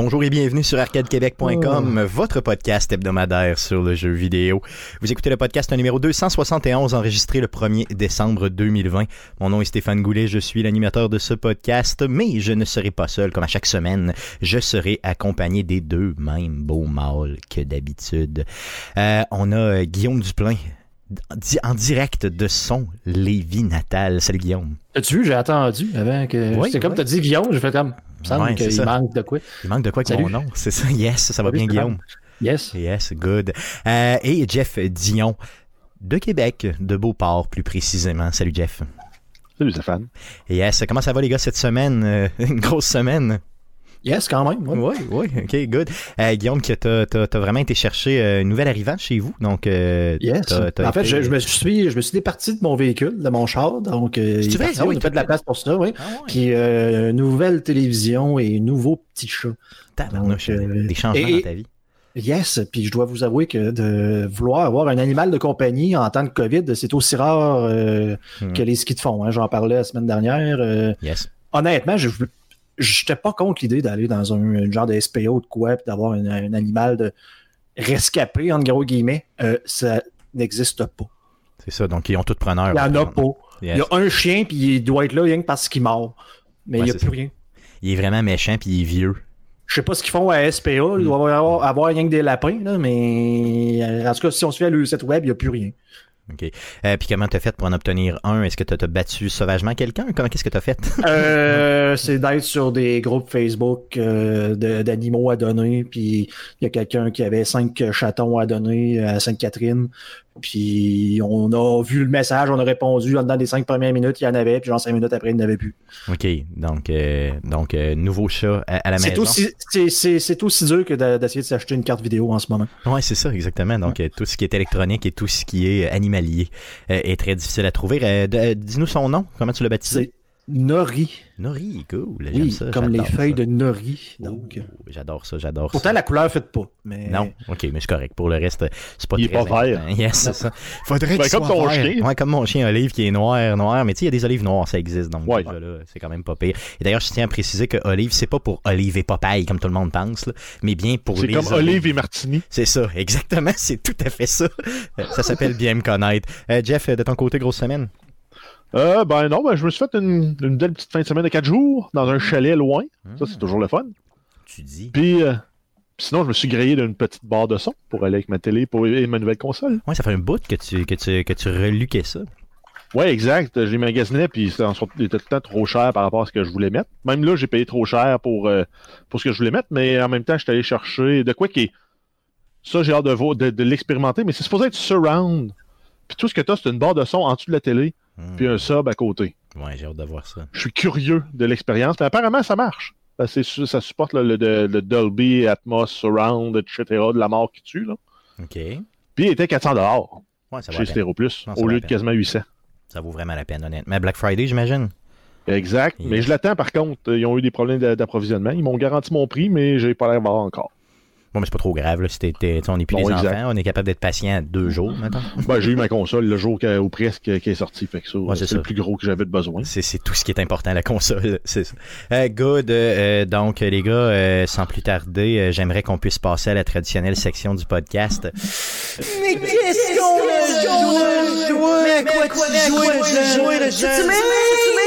Bonjour et bienvenue sur arcadequebec.com, votre podcast hebdomadaire sur le jeu vidéo. Vous écoutez le podcast numéro 271 enregistré le 1er décembre 2020. Mon nom est Stéphane Goulet, je suis l'animateur de ce podcast, mais je ne serai pas seul comme à chaque semaine. Je serai accompagné des deux mêmes beaux mâles que d'habitude. Euh, on a euh, Guillaume Duplain en direct de son Lévis natal. Salut Guillaume. As-tu vu, j'ai attendu avant que. Oui, c'est comme oui. t'as dit Guillaume, j'ai fait comme. Il me semble Ouais, c'est qu'il ça. manque de quoi. Il manque de quoi avec Salut. mon nom? C'est ça, yes, ça va bien. Guillaume. Yes. Yes, good. Euh, et Jeff Dion de Québec, de Beauport plus précisément. Salut Jeff. Salut Stéphane. Yes, comment ça va les gars cette semaine? Euh, une grosse semaine. Yes, quand même. Oui, oui, ok, good. Euh, Guillaume, que t'as, t'as vraiment été chercher euh, une nouvelle arrivant chez vous, donc euh, Yes. en fait, été- je, je me suis, je me suis départi de mon véhicule, de mon char. Donc, euh, il vrai? parti, Ah oui, on a fait de la place pour ça, oui. Ah ouais. Puis, euh, nouvelle télévision et nouveau petit chat. Donc, euh, des changements et- dans ta vie. Yes, puis je dois vous avouer que de vouloir avoir un animal de compagnie en temps de COVID, c'est aussi rare euh, Hmm. que les skis de fond. hein. J'en parlais la semaine dernière. euh, Yes. honnêtement, je j'étais pas contre l'idée d'aller dans un, un genre de SPO de quoi, d'avoir un, un animal de rescapé, en gros guillemets. Euh, ça n'existe pas. C'est ça, donc ils ont tout preneur. Il y en a pas. Yes. Il y a un chien, puis il doit être là rien que parce qu'il mord. Mais Ouais, il n'y a plus ça. rien. Il est vraiment méchant puis il est vieux. Je sais pas ce qu'ils font à SPA. Il doit avoir, avoir rien que des lapins, là, mais en tout cas, si on se fait à le site web, il n'y a plus rien. OK. Euh, puis comment t'as fait pour en obtenir un? Est-ce que t'as, battu sauvagement quelqu'un? Comment, qu'est-ce que t'as fait? Euh, c'est d'être sur des groupes Facebook euh, d'animaux à donner. Puis il y a quelqu'un qui avait cinq chatons à donner à Sainte-Catherine. Puis on a vu le message, on a répondu. Dans les cinq premières minutes, il y en avait. Puis genre cinq minutes après, il n'y en avait plus. OK. Donc, euh, donc euh, nouveau chat à, à la maison. c'est- aussi dur que d'essayer de s'acheter une carte vidéo en ce moment. Ouais, c'est ça, exactement. Donc, euh, tout ce qui est électronique et tout ce qui est euh, animalier euh, est très difficile à trouver. Dis-nous son nom. Comment tu l'as baptisé? C'est Nori. Nori, cool. J'aime Oui, ça, comme les j'adore feuilles ça. de Nori. Donc, euh, Oh, j'adore ça, j'adore pourtant, ça. la couleur ne fait pas. Mais... Non, ok, mais c'est correct. Pour le reste, c'est pas Il est très pas vert. Yes, c'est ça. Faudrait Ben, qu'il comme soit ton vert. chien. Ouais, comme mon chien Olive qui est noir, noir. Mais tu sais, il y a des olives noires, ça existe. Donc, Ouais. déjà, là, c'est quand même pas pire. Et d'ailleurs, je tiens à préciser que Olive, c'est pas pour Olive et Popeye, comme tout le monde pense, là, mais bien pour C'est les comme Olive et Martini. C'est ça, exactement, c'est tout à fait ça. Euh, Ça s'appelle bien me connaître. Euh, Jeff, de ton côté, grosse semaine? Euh, ben non, ben, je me suis fait une, une belle petite fin de semaine de 4 jours dans un chalet loin. Ça, c'est toujours le fun. Tu dis. Puis, euh, sinon, je me suis grillé d'une petite barre de son pour aller avec ma télé pour, et ma nouvelle console. Ouais, ça fait un bout que tu, que tu, que tu reluquais ça. Ouais, exact. Je les magasinais, puis il était tout le temps trop cher par rapport à ce que je voulais mettre. Même là, j'ai payé trop cher pour, euh, pour ce que je voulais mettre, mais en même temps, je suis allé chercher de quoi qui est. Ça, j'ai hâte de, de, de l'expérimenter, mais c'est supposé être surround. Puis tout ce que tu as, c'est une barre de son en dessous de la télé, Hmm. puis un sub à côté. Ouais, j'ai hâte de voir ça. Je suis curieux de l'expérience, mais apparemment, ça marche. C'est su- ça supporte le, le- le Dolby, Atmos, Surround, etc., de la mort qui tue. Là. OK. Ouais, Puis il était 400 dollars ça chez. Stéréo Plus, Non, ça au lieu de quasiment 800. ça vaut vraiment la peine, honnêtement. Mais Black Friday, j'imagine. Exact. Yes. Mais je l'attends par contre. Ils ont eu des problèmes d'a- d'approvisionnement. Ils m'ont garanti mon prix, mais j'ai pas l'air d'avoir encore. Bon, mais c'est pas trop grave, là. Si on n'est plus Non, des exact. enfants, on est capable d'être patient deux jours, maintenant. Ben, j'ai eu ma console le jour que- ou presque qui est sorti. Fait que ça, Ouais, c'est c'est ça. le plus gros que j'avais de besoin. C'est, c'est tout ce qui est important, la console. C'est ça. Euh, good. euh, donc, les gars, euh, sans plus tarder, euh, j'aimerais qu'on puisse passer à la traditionnelle section du podcast. Mais qu'est-ce qu'on a joué? Mais à quoi tu jouais le cette semaine? N,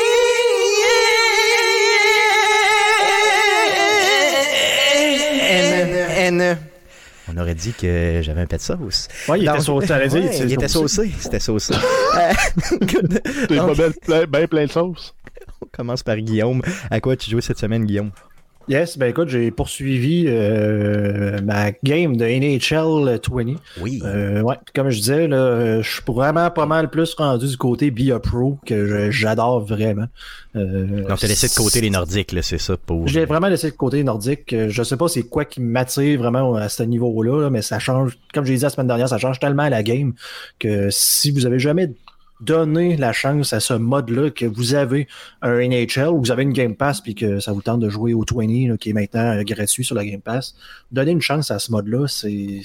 On aurait dit que j'avais un pet de sauce. Ouais, il Donc- était saucé, Ouais, il était saucé. C'était saucé. Euh. T'es pas belle, plein, ben plein de sauce. on commence par Guillaume. À quoi tu jouais cette semaine, Guillaume? Yes, ben écoute, j'ai poursuivi euh, ma game de NHL 20. Oui. Euh, ouais, comme je disais, là, euh, je suis vraiment pas mal plus rendu du côté Be a Pro que j'adore vraiment. Euh, Donc, t'as laissé de côté les Nordiques, là, c'est ça, pour... J'ai vraiment laissé de côté les nordiques. Euh, Je sais pas c'est quoi qui m'attire vraiment à ce niveau-là, là, mais ça change, comme j'ai dit la semaine dernière, ça change tellement la game que si vous avez jamais donné la chance à ce mode-là, que vous avez un NHL ou vous avez une Game Pass puis que ça vous tente de jouer au 20 là, qui est maintenant euh, gratuit sur la Game Pass, donnez une chance à ce mode-là, c'est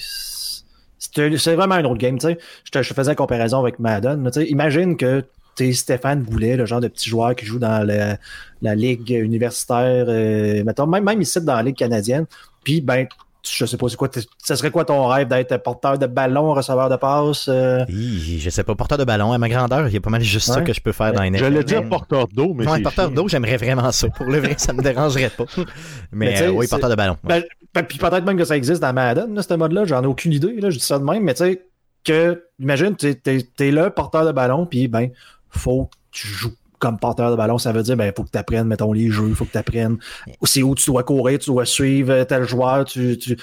c'est vraiment un autre game. tu sais. Je te je faisais la comparaison avec Madden. tu. Imagine que t'es Stéphane Goulet, le genre de petit joueur qui joue dans la, la ligue universitaire, euh, mettons, même, même ici dans la ligue canadienne. Puis, ben, je sais pas, c'est quoi, ça serait quoi ton rêve d'être porteur de ballon, receveur de passe? euh? Hi, je sais pas, porteur de ballon à ma grandeur, il y a pas mal juste ça que je peux faire dans les J'allais dire porteur d'eau, mais Ouais, porteur d'eau, j'aimerais vraiment ça. Pour le vrai, ça me dérangerait pas. Mais, euh, oui, porteur de ballon. ouais. Ben, ben, puis peut-être même que ça existe dans Madden, là, ce mode-là, j'en ai aucune idée, là, je dis ça de même, mais tu sais, que, imagine, t'es, t'es, t'es là, porteur de ballon, puis ben, faut que tu joues comme porteur de ballon, ça veut dire, ben, faut que tu apprennes, mettons, les jeux, faut que tu apprennes, c'est où tu dois courir, tu dois suivre tel joueur, tu, tu,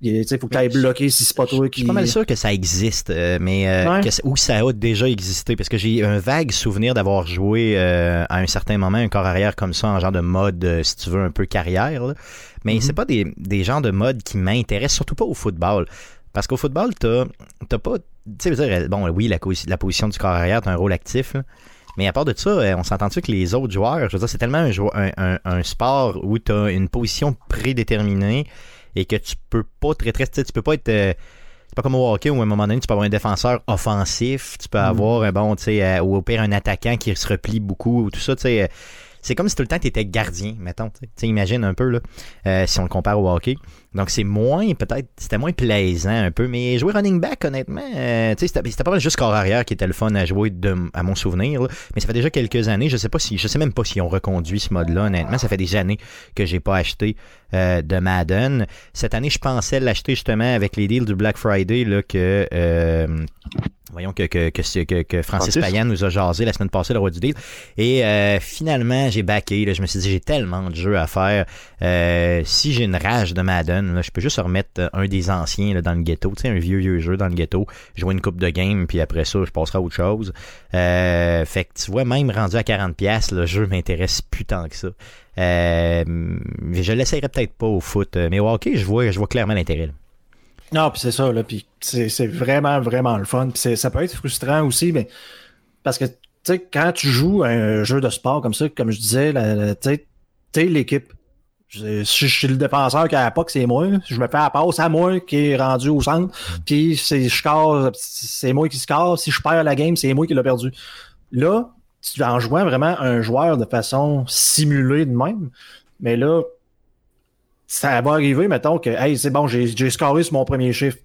il- tu sais, faut que tu ailles bloquer si c'est pas toi Je qui. suis pas mal sûr que ça existe, euh, mais euh, Ouais. que ça a déjà existé, parce que j'ai un vague souvenir d'avoir joué euh, à un certain moment un corps arrière comme ça, en genre de mode, euh, si tu veux, un peu carrière. là. Mais Mhm. c'est pas des, des genres de modes qui m'intéressent, surtout pas au football. Parce qu'au football, t'as t'as pas. Tu sais, je bon, oui, la, la position du corps arrière, t'as un rôle actif, là. Mais à part de ça, euh, on s'entend-tu que les autres joueurs, je veux dire, c'est tellement un, jou- un, un- un sport où tu as une position prédéterminée et que tu peux pas très très, tu peux pas être euh, c'est pas comme au hockey où à un moment donné tu peux avoir un défenseur offensif, tu peux avoir un bon, tu sais, euh, ou au pire un attaquant qui se replie beaucoup ou tout ça, tu sais. euh, c'est comme si tout le temps tu étais gardien, mettons. Tu sais. Tu sais, imagine un peu, là, euh, si on le compare au hockey. Donc, c'est moins, peut-être, c'était moins plaisant un peu. Mais jouer running back, honnêtement, euh, tu sais, c'était pas mal juste corps arrière qui était le fun à jouer, de, à mon souvenir. là. Mais ça fait déjà quelques années. Je sais pas si, je sais même pas s'ils ont reconduit ce mode-là, honnêtement. Ça fait des années que j'ai pas acheté euh, de Madden. Cette année, je pensais l'acheter justement avec les deals du Black Friday, là, que. euh, Voyons que, que, que, que, Francis Francis? Payan nous a jasé la semaine passée, le roi du deal. Et euh, finalement, j'ai backé. Là, je me suis dit, j'ai tellement de jeux à faire. Si j'ai une rage de Madden, je peux juste remettre euh, un des anciens dans le ghetto. Tu sais, un vieux, vieux jeu dans le ghetto. Jouer une coupe de game, puis après ça, je passerai à autre chose. Euh, fait que tu vois, même rendu à 40$, le jeu m'intéresse plus tant que ça. Euh, je l'essayerai peut-être pas au foot. euh, Mais au hockey, je vois, je vois clairement l'intérêt. Non, puis c'est ça, là, puis c'est vraiment, vraiment le fun. Ça peut être frustrant aussi, mais parce que, tu sais, quand tu joues un jeu de sport comme ça, comme je disais, tu sais, t'es l'équipe. Je- Si je suis le défenseur qui a la POC, c'est moi. Je me fais la passe à moi qui est rendu au centre. Puis c'est je score, c'est moi qui score. Si je perds la game, c'est moi qui l'ai perdu. Là, tu en jouant vraiment un joueur de façon simulée de même, mais là, ça va arriver, mettons que hey, c'est bon, j'ai j'ai scoré sur mon premier chiffre.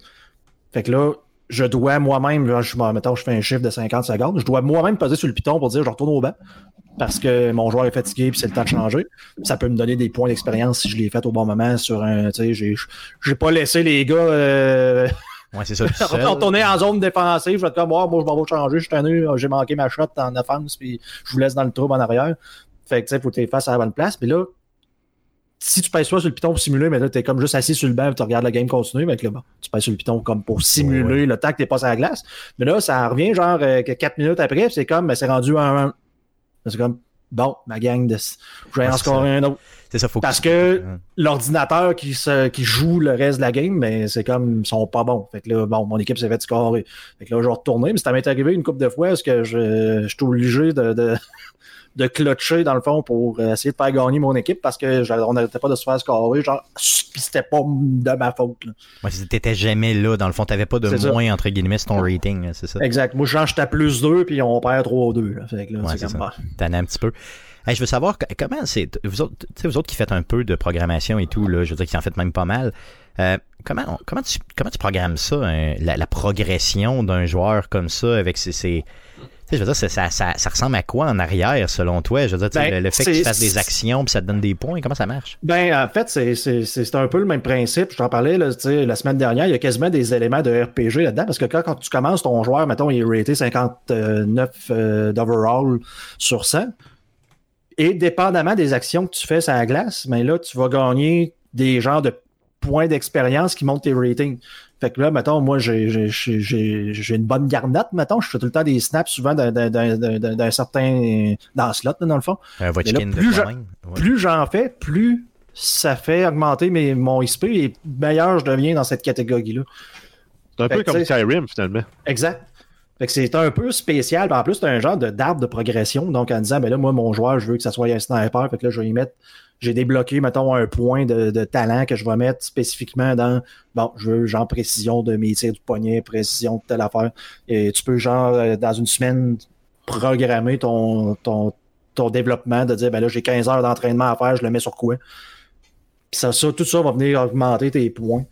Fait que là, je dois moi-même, je, mettons, je fais un chiffre de 50 secondes, je dois moi-même peser sur le piton pour dire je retourne au banc parce que mon joueur est fatigué puis c'est le temps de changer. Ça peut me donner des points d'expérience si je l'ai fait au bon moment sur un. Tu sais, j'ai- j'ai pas laissé les gars euh, Ouais, c'est ça. retourner en zone défensive. Je vais être comme, Ah, moi, je m'en vais changer, je suis tanné, j'ai manqué ma shot en offense, puis je vous laisse dans le trouble en arrière. Fait que, tu sais, faut que tu fasses à la bonne place. Puis là, si tu pèses pas sur le piton pour simuler, mais là, t'es comme juste assis sur le banc et tu regardes la game continuer, mais là, bon, tu pèses sur le piton comme pour simuler le temps que t'es pas sur la glace. Mais là, ça revient genre euh, que 4 minutes après, c'est comme, ben, c'est rendu un 1. C'est comme, bon, ma gang de. Je vais en scorer un autre. C'est ça, faut Parce que l'ordinateur qui, se, qui joue le reste de la game, ben, c'est comme, ils sont pas bons. Fait que là, bon, mon équipe s'est fait scorer. Fait que là, je vais retourner, mais ça m'est arrivé une couple de fois, est-ce que je, je suis obligé de, de, de clutcher, dans le fond, pour essayer de faire gagner mon équipe parce que je- on n'arrêtait pas de se faire scorer, genre, pis c'était pas de ma faute, là. Ouais, t'étais jamais là, dans le fond, t'avais pas de ça. moins, entre guillemets, sur ton rating, c'est ça. Exact. Moi, je change à plus 2, puis on perd 3-2, là. Fait que là, Ouais, c'est comme, ça. bah. T'en as un petit peu. Hey, je veux savoir comment c'est. Vous autres, vous autres qui faites un peu de programmation et tout, là, je veux dire qui en faites même pas mal. euh, comment, on- comment, tu, comment tu programmes ça, hein, la, la progression d'un joueur comme ça avec ses. ses- je veux dire, ça, ça, ça, ça ressemble à quoi en arrière, selon toi? Je veux dire, Ben, le, le fait que tu fasses des actions puis ça te donne des points, comment ça marche? Ben, en fait, c'est- un peu le même principe. Je t'en parlais là, la semaine dernière. Il y a quasiment des éléments de RPG là-dedans parce que quand, quand tu commences ton joueur, mettons, il est raté 59 euh, d'overall sur 100. Et dépendamment des actions que tu fais sur la glace, ben là, tu vas gagner des genres de points d'expérience qui montent tes ratings. Fait que là, mettons, moi, j'ai j'ai- j'ai- j'ai une bonne garnotte, mettons. Je fais tout le temps des snaps, souvent d'un- d'un- d'un d'un- d'un certain... dans slot, là, dans le fond Un de plus? Ouais. j'en fais, plus ça fait augmenter mes, mon XP et meilleur je deviens dans cette catégorie-là. C'est un Fait peu comme Skyrim, finalement. Exact. Fait que c'est un peu spécial. En plus, c'est un genre de d'arbre de progression. Donc, en disant, ben là, moi, mon joueur, je veux que ça soit un sniper. Fait que là, je vais y mettre. J'ai débloqué, mettons, un point de, de talent que je vais mettre spécifiquement dans. Bon, je veux, genre, précision de mes tirs du poignet, précision de telle affaire. Et tu peux, genre, euh, dans une semaine, programmer ton, ton, ton développement, de dire ben là j'ai 15 heures d'entraînement à faire, je le mets sur quoi. Puis ça, ça, tout ça va venir augmenter tes points.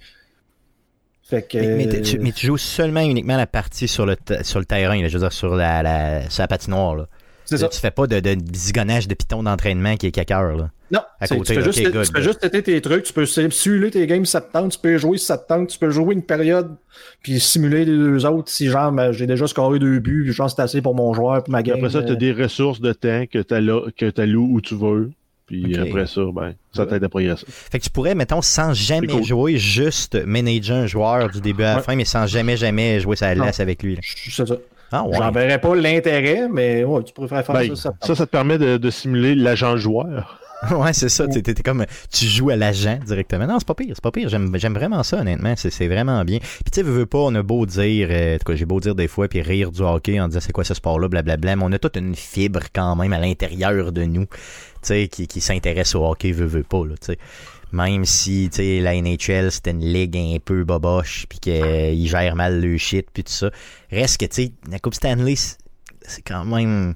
Fait que, Mais, mais tu, mais tu joues seulement uniquement la partie sur le, sur le terrain, là, je veux dire, sur la, la, sur la patinoire. Là. C'est ça. Tu fais pas de, de zigonnage de piton d'entraînement qui est caqueur. Là. Non, À c'est- côté, tu fais juste, good, tu fais good. juste tester tes trucs, tu peux sim- simuler tes games si ça te tente, tu peux jouer si ça te tente, tu peux jouer une période, puis simuler les deux autres si genre ben, j'ai déjà scoré deux buts, puis genre c'est assez pour mon joueur, puis ma game. après ça, tu as euh, des ressources de temps que tu alloues où tu veux. Puis après ça, ben, ça t'aide à progresser. Fait que tu pourrais, mettons, sans jamais cool. jouer, juste manager un joueur du début à la Ouais. fin, mais sans jamais, jamais jouer sa laisse avec lui. là. C'est ça. Ah ouais. J'en verrais pas l'intérêt, mais ouais, tu pourrais faire Ben, ça. ça ça, ça te permet de, de simuler l'agent joueur. ouais, c'est ça. T'es, t'es- comme, tu joues à l'agent directement. Non, c'est pas pire, c'est pas pire. J'aime, j'aime vraiment ça, honnêtement. C'est, c'est vraiment bien. Puis tu sais, veux, veux pas, on a beau dire, euh, en tout cas, j'ai beau dire des fois, puis rire du hockey en disant c'est quoi ce sport-là, blablabla, mais on a toute une fibre quand même à l'intérieur de nous, qui, qui s'intéresse au hockey, veut, veut pas, là. Même si, la NHL, c'était une ligue un peu boboche, puis qu'ils gèrent mal le shit, puis tout ça. Reste que, la Coupe Stanley, c'est quand même...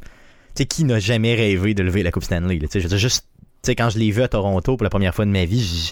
Sais, qui n'a jamais rêvé de lever la Coupe Stanley, quand je l'ai vu à Toronto pour la première fois de ma vie,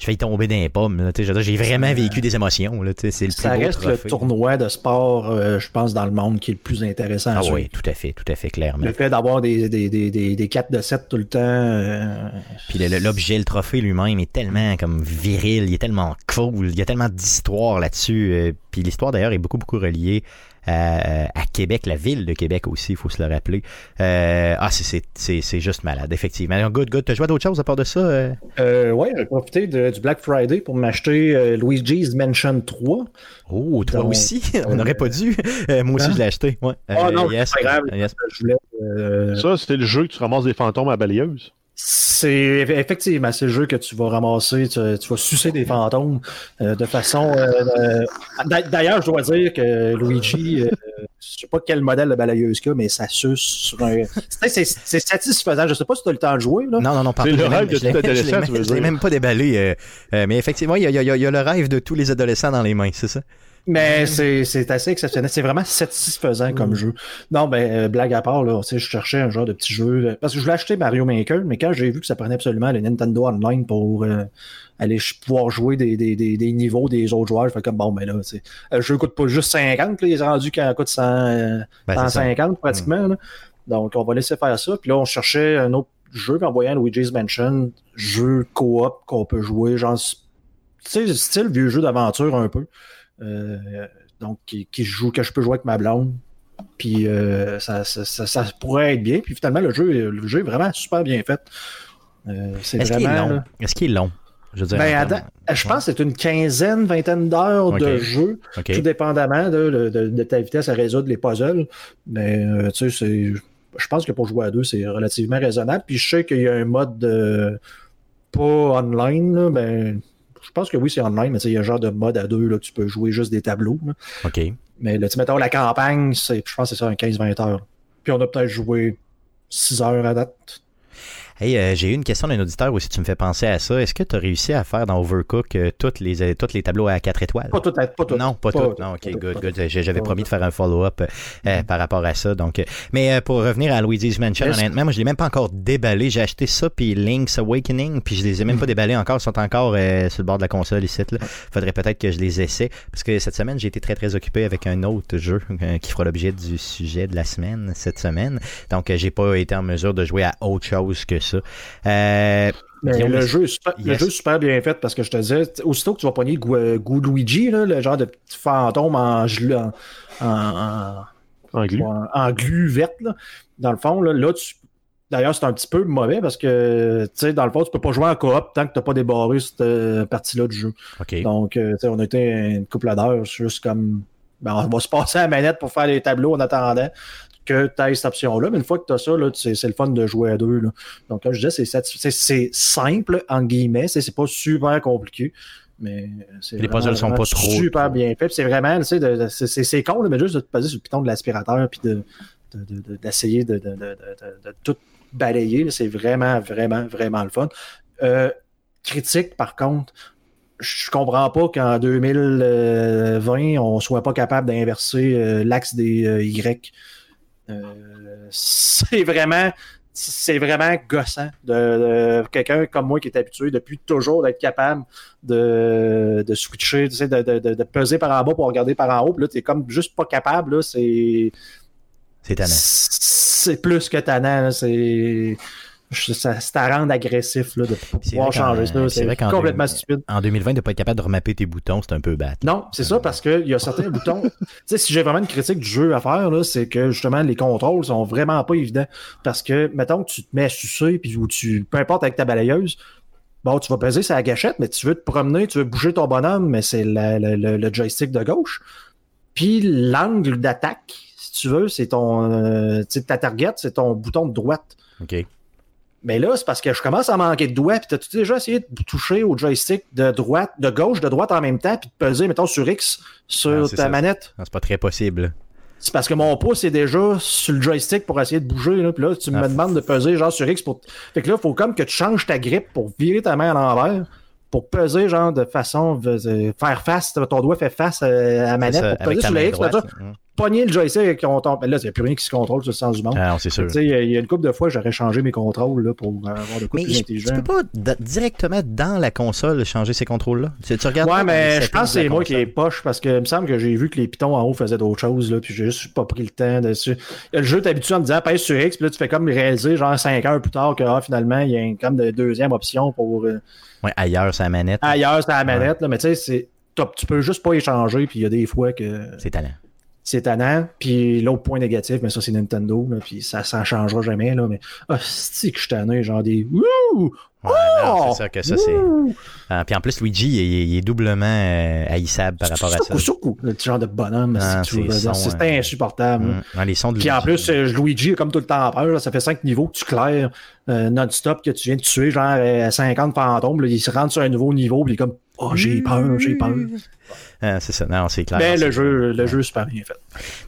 j- je failli tomber dans les pommes. J'ai vraiment vécu des émotions. Là, c'est le plus Ça beau reste le tournoi de sport, euh, je pense, dans le monde qui est le plus intéressant Ah oui, tout à fait, tout à fait, clairement. Le fait d'avoir des, des, des, des, des 4 de 7 tout le temps. euh, Puis le- le- l'objet, le trophée lui-même est tellement comme viril, il est tellement cool, il y a tellement d'histoires là-dessus. euh, puis l'histoire d'ailleurs est beaucoup, beaucoup reliée à, à Québec, la ville de Québec aussi, il faut se le rappeler. Euh, ah, c'est- juste malade, effectivement. Alors, Good, good. T'as joué à d'autres choses à part de ça? euh? Euh, ouais, j'ai profité de- du Black Friday pour m'acheter euh, Luigi's Mansion 3. Oh, toi Donc, aussi? On n'aurait pas dû. Euh, moi aussi, Hein? je l'ai acheté. Ouais. Euh, non, yes, c'est pas grave. yes. Je voulais, euh, Ça, c'était le jeu que tu ramasses des fantômes à balayeuse. C'est effectivement c'est le jeu que tu vas ramasser, tu, tu vas sucer des fantômes euh, de façon. euh, euh, d'a- D'ailleurs, je dois dire que Luigi, euh, je sais pas quel modèle de balayeuse qu'il a, mais ça suce sur un. C'est- satisfaisant. Je sais pas si tu as le temps de jouer. Là. Non, non, non, pas C'est le rêve de tout je l'ai adolescent, même- tu veux Je l'ai dire. même pas déballé. euh, euh, mais effectivement, il y a, il y a- il y a le rêve de tous les adolescents dans les mains, c'est ça? Mais c'est c'est assez exceptionnel. C'est vraiment satisfaisant comme jeu. Non, ben, euh, blague à part, là, tu sais, je cherchais un genre de petit jeu. euh, Parce que je voulais acheter Mario Maker, mais quand j'ai vu que ça prenait absolument le Nintendo Online pour euh, aller pouvoir jouer des, des, des, des niveaux des autres joueurs, je fais comme bon, ben là, euh, le jeu coûte pas juste 50, là, il est rendu qu'il coûte 100, euh, Ben, c'est ça. 150 pratiquement. là. Donc, on va laisser faire ça. Puis là, on cherchait un autre jeu, puis en voyant Luigi's Mansion, jeu coop qu'on peut jouer, genre, tu sais, style vieux jeu d'aventure un peu. Euh, donc, qui, qui joue, que je peux jouer avec ma blonde. Puis euh, ça, ça, ça, ça pourrait être bien. Puis finalement, le jeu, le jeu est vraiment super bien fait. Euh, c'est Est-ce qu'il est long? là, Est-ce qu'il est long? Je veux dire, ben, je pense que c'est une quinzaine, vingtaine d'heures de jeu, tout dépendamment de, de- de- de ta vitesse à résoudre les puzzles. Mais euh, tu sais. Je pense que pour jouer à deux, c'est relativement raisonnable. Puis je sais qu'il y a un mode de, pas online, là, ben. Je pense que oui, c'est online, mais tu sais, il y a un genre de mode à deux, là, que tu peux jouer juste des tableaux. là. OK. Mais là, tu mettons, la campagne, c'est, je pense que c'est ça, un 15-20 heures. Puis on a peut-être joué 6 heures à date. Hey, euh, j'ai eu une question d'un auditeur aussi, tu me fais penser à ça. Est-ce que tu as réussi à faire dans Overcook euh, toutes les, euh, tous les tableaux à 4 étoiles? Pas tout, pas tout. Non, pas, toutes. Non, ok, pas tout, good, pas good. J'avais Pas promis de faire un follow-up euh, euh, par rapport à ça. Donc, euh, mais euh, pour revenir à Luigi's Mansion, Yes. honnêtement, moi je l'ai même pas encore déballé. J'ai acheté ça puis Link's Awakening, puis je les ai même pas déballés encore. Ils sont encore euh, sur le bord de la console ici. Là. Faudrait peut-être que je les essaie parce que cette semaine j'ai été très très occupé avec un autre jeu euh, qui fera l'objet du sujet de la semaine cette semaine. Donc, j'ai pas été en mesure de jouer à autre chose que ça. Euh, le, jeu est super, le jeu est super bien fait parce que je te disais, aussitôt que tu vas pogner euh, Luigi, là, le genre de petit fantôme en, gel- en, en, En glu. en, en glu verte, là, dans le fond, là, là, tu. D'ailleurs, c'est un petit peu mauvais parce que, tu sais, dans le fond, tu peux pas jouer en coop tant que t'as pas débarré cette euh, partie-là du jeu. Donc, tu sais, on a été une couple d'heures, juste comme. Ben, on va se passer à la manette pour faire les tableaux en attendant que tu aies cette option-là. Mais une fois que tu as ça, c'est le fun de jouer à deux. Là. Donc, comme je disais, c'est simple, en guillemets. C'est pas super compliqué. Mais c'est Les puzzles sont pas trop- Super trop- bien fait. C'est vraiment, tu sais, c'est- con, là, mais juste de te poser sur le piton de l'aspirateur puis de- de- de- de- d'essayer de, de, de, de, de- de tout balayer. C'est vraiment, vraiment, vraiment le fun. Euh, critique, par contre, je comprends pas qu'en 2020, on soit pas capable d'inverser euh, l'axe des euh, Y. Euh, c'est vraiment c'est vraiment gossant de, de quelqu'un comme moi qui est habitué depuis toujours d'être capable de, de switcher, tu sais, de, de, peser par en bas pour regarder par en haut. Puis là, t'es comme juste pas capable. Là, c'est. C'est tannant. C'est plus que tannant. C'est. Je- Ça, c'est à rendre agressif là, de pouvoir changer ça. c'est complètement stupide. En 2020, de ne pas être capable de remapper tes boutons, c'est un peu bad. Non, c'est ça, parce qu'il y a certains boutons. Tu sais, si j'ai vraiment une critique du jeu à faire, c'est que justement, les contrôles sont vraiment pas évidents. Parce que, mettons que tu te mets à sucer, puis ou tu. Peu importe avec ta balayeuse, bon, tu vas peser sur la gâchette, mais tu veux te promener, tu veux bouger ton bonhomme, mais c'est le, joystick de gauche. Puis l'angle d'attaque, si tu veux, c'est ton. euh, ta target, c'est ton bouton de droite. OK. Mais là, c'est parce que je commence à manquer de doigts, puis t'as-tu déjà essayé de toucher au joystick de droite, de gauche, de droite en même temps, puis de peser, mettons, sur X sur Ah, ta ça. manette? Non, C'est pas très possible. C'est parce que mon pouce est déjà sur le joystick pour essayer de bouger, là, puis là, tu Ah, me demandes de peser genre sur X pour. Fait que là, il faut comme que tu changes ta grippe pour virer ta main à l'envers, pour peser, genre, de façon. euh, faire face, ton doigt fait face euh, à la manette, ça, pour peser sur le X, droite. puis là. Pogner le joystick avec ton. ton- Là, il n'y a plus rien qui se contrôle sur le sens du monde. Ah, c'est sûr. Tu sais, il y a- il y a une couple de fois, j'aurais changé mes contrôles là, pour avoir de quoi Mais plus je- intelligent. tu peux pas directement dans la console changer ces contrôles-là? Tu, tu regardes Ouais, mais je pense que c'est moi qui est poche parce que il me semble que j'ai vu que les pitons en haut faisaient d'autres choses, là, puis j'ai juste pas pris le temps de. su- Le jeu t'habitue en me disant pèse sur X, puis là tu fais comme réaliser genre 5 heures plus tard que ah, finalement il y a une, comme de deuxième option pour euh, Ouais, ailleurs, c'est la manette. ailleurs c'est la manette, là, mais tu sais, c'est. t'as- Tu peux juste pas échanger, puis il y a des fois que C'est talent. C'est tannant. Puis l'autre point négatif, mais ça c'est Nintendo, là, puis ça, ça changera jamais, là, mais ah, c'est que je suis tanné, genre des Wouh! Ouais, Oh! c'est ça que ça, c'est. Ah, puis en plus, Luigi, il est, il est doublement euh, haïssable par rapport à ça. Soukou, le genre de bonhomme, Ah, c'est c'est euh, insupportable. Dans les sons de Puis en plus, euh, Luigi comme tout le temps peur. là. Ça fait cinq niveaux que tu claires euh, non-stop, que tu viens de tuer genre euh, 50 fantômes. là. il se rentre sur un nouveau niveau, puis il est comme Oh, j'ai peur, j'ai peur. Ah, c'est ça. Non, c'est clair. Mais Non, le jeu, le jeu est super bien fait.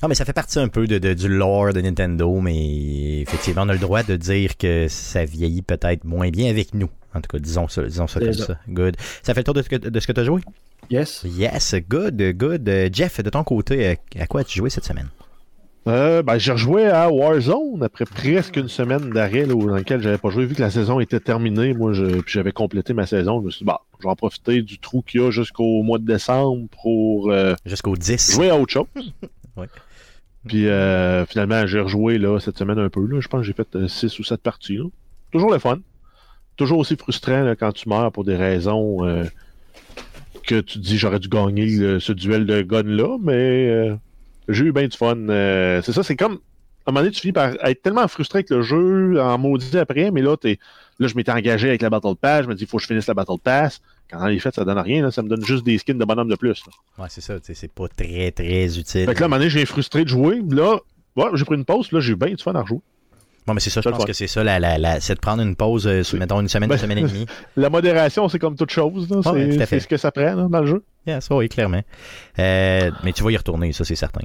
Non, mais ça fait partie un peu de, de- du lore de Nintendo, mais effectivement, on a le droit de dire que ça vieillit peut-être moins bien avec nous. En tout cas, disons ça, disons ça comme ça. ça. Good. Ça fait le tour de ce que, de ce que tu as joué? Yes. Yes, good, good. Jeff, de ton côté, à quoi as-tu joué cette semaine? Euh, ben, j'ai rejoué à Warzone après presque une semaine d'arrêt là, dans lequel j'avais pas joué vu que la saison était terminée. Moi, je, puis j'avais complété ma saison. Je me suis dit, bah, je vais en profiter du trou qu'il y a jusqu'au mois de décembre pour euh, Jusqu'au 10. jouer à autre chose. Ouais. Puis euh, finalement, j'ai rejoué là, cette semaine un peu. Là. Je pense que j'ai fait 6 ou 7 parties. là. Toujours le fun. Toujours aussi frustrant là, quand tu meurs pour des raisons euh, que tu te dis j'aurais dû gagner le- ce duel de gun-là, mais euh, j'ai eu bien du fun. Euh, c'est ça, c'est comme. À un moment donné, tu finis par être tellement frustré avec le jeu, en maudit après, mais là, t'es, là je m'étais engagé avec la Battle Pass, je me dis, il faut que je finisse la Battle Pass. Quand dans les faits, ça donne rien, là, ça me donne juste des skins de bonhomme de plus. là. Ouais, c'est ça. C'est pas très, très utile. Fait que là, à un moment donné, j'ai frustré de jouer. Là, ouais, j'ai pris une pause, là, j'ai eu bien du fun à rejouer. Bon, mais c'est ça, je pense que c'est ça, la, la, la- c'est de prendre une pause, euh, mettons, une semaine, Ben, une semaine et demie. La modération, c'est comme toute chose. là. Ouais, c'est c'est ce que ça prend là, dans le jeu. Yes, oui, clairement. Euh, mais tu vas y retourner, ça, c'est certain.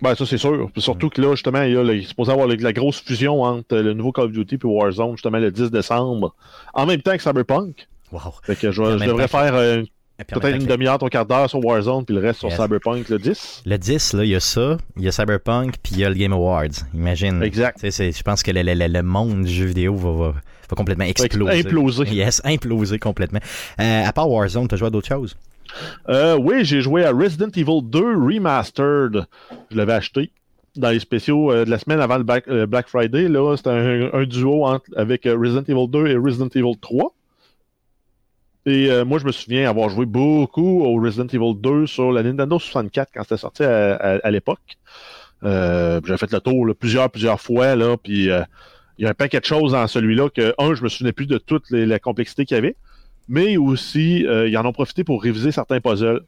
Ben, ça, c'est sûr. Puis surtout que là, justement, il y a il est supposé avoir le- la grosse fusion entre le nouveau Call of Duty et Warzone, justement, le 10 décembre, en même temps que Cyberpunk. Wow. Fait que je, devrais faire euh, peut-être une demi-heure, ton quart d'heure sur Warzone, puis le reste sur Yes. Cyberpunk, le 10. Le 10, là, il y a ça, il y a Cyberpunk, puis il y a le Game Awards. Imagine. Exact. Je pense que le, le- le- le monde du jeu vidéo va, va, va complètement exploser. imploser. Yes, imploser complètement. Euh, à part Warzone, t'as joué à d'autres choses? Euh, oui, j'ai joué à Resident Evil 2 Remastered. Je l'avais acheté dans les spéciaux euh, de la semaine avant le Black, euh, Black Friday. Là, c'était un, un duo entre- avec Resident Evil 2 et Resident Evil 3. Et euh, moi, je me souviens avoir joué beaucoup au Resident Evil 2 sur la Nintendo 64 quand c'était sorti à, l'époque. Euh, J'avais fait le tour plusieurs, plusieurs fois. Là, puis euh, il y a un paquet de choses dans celui-là que, un, je me souvenais plus de toute la complexité qu'il y avait, mais aussi, euh, ils en ont profité pour réviser certains puzzles.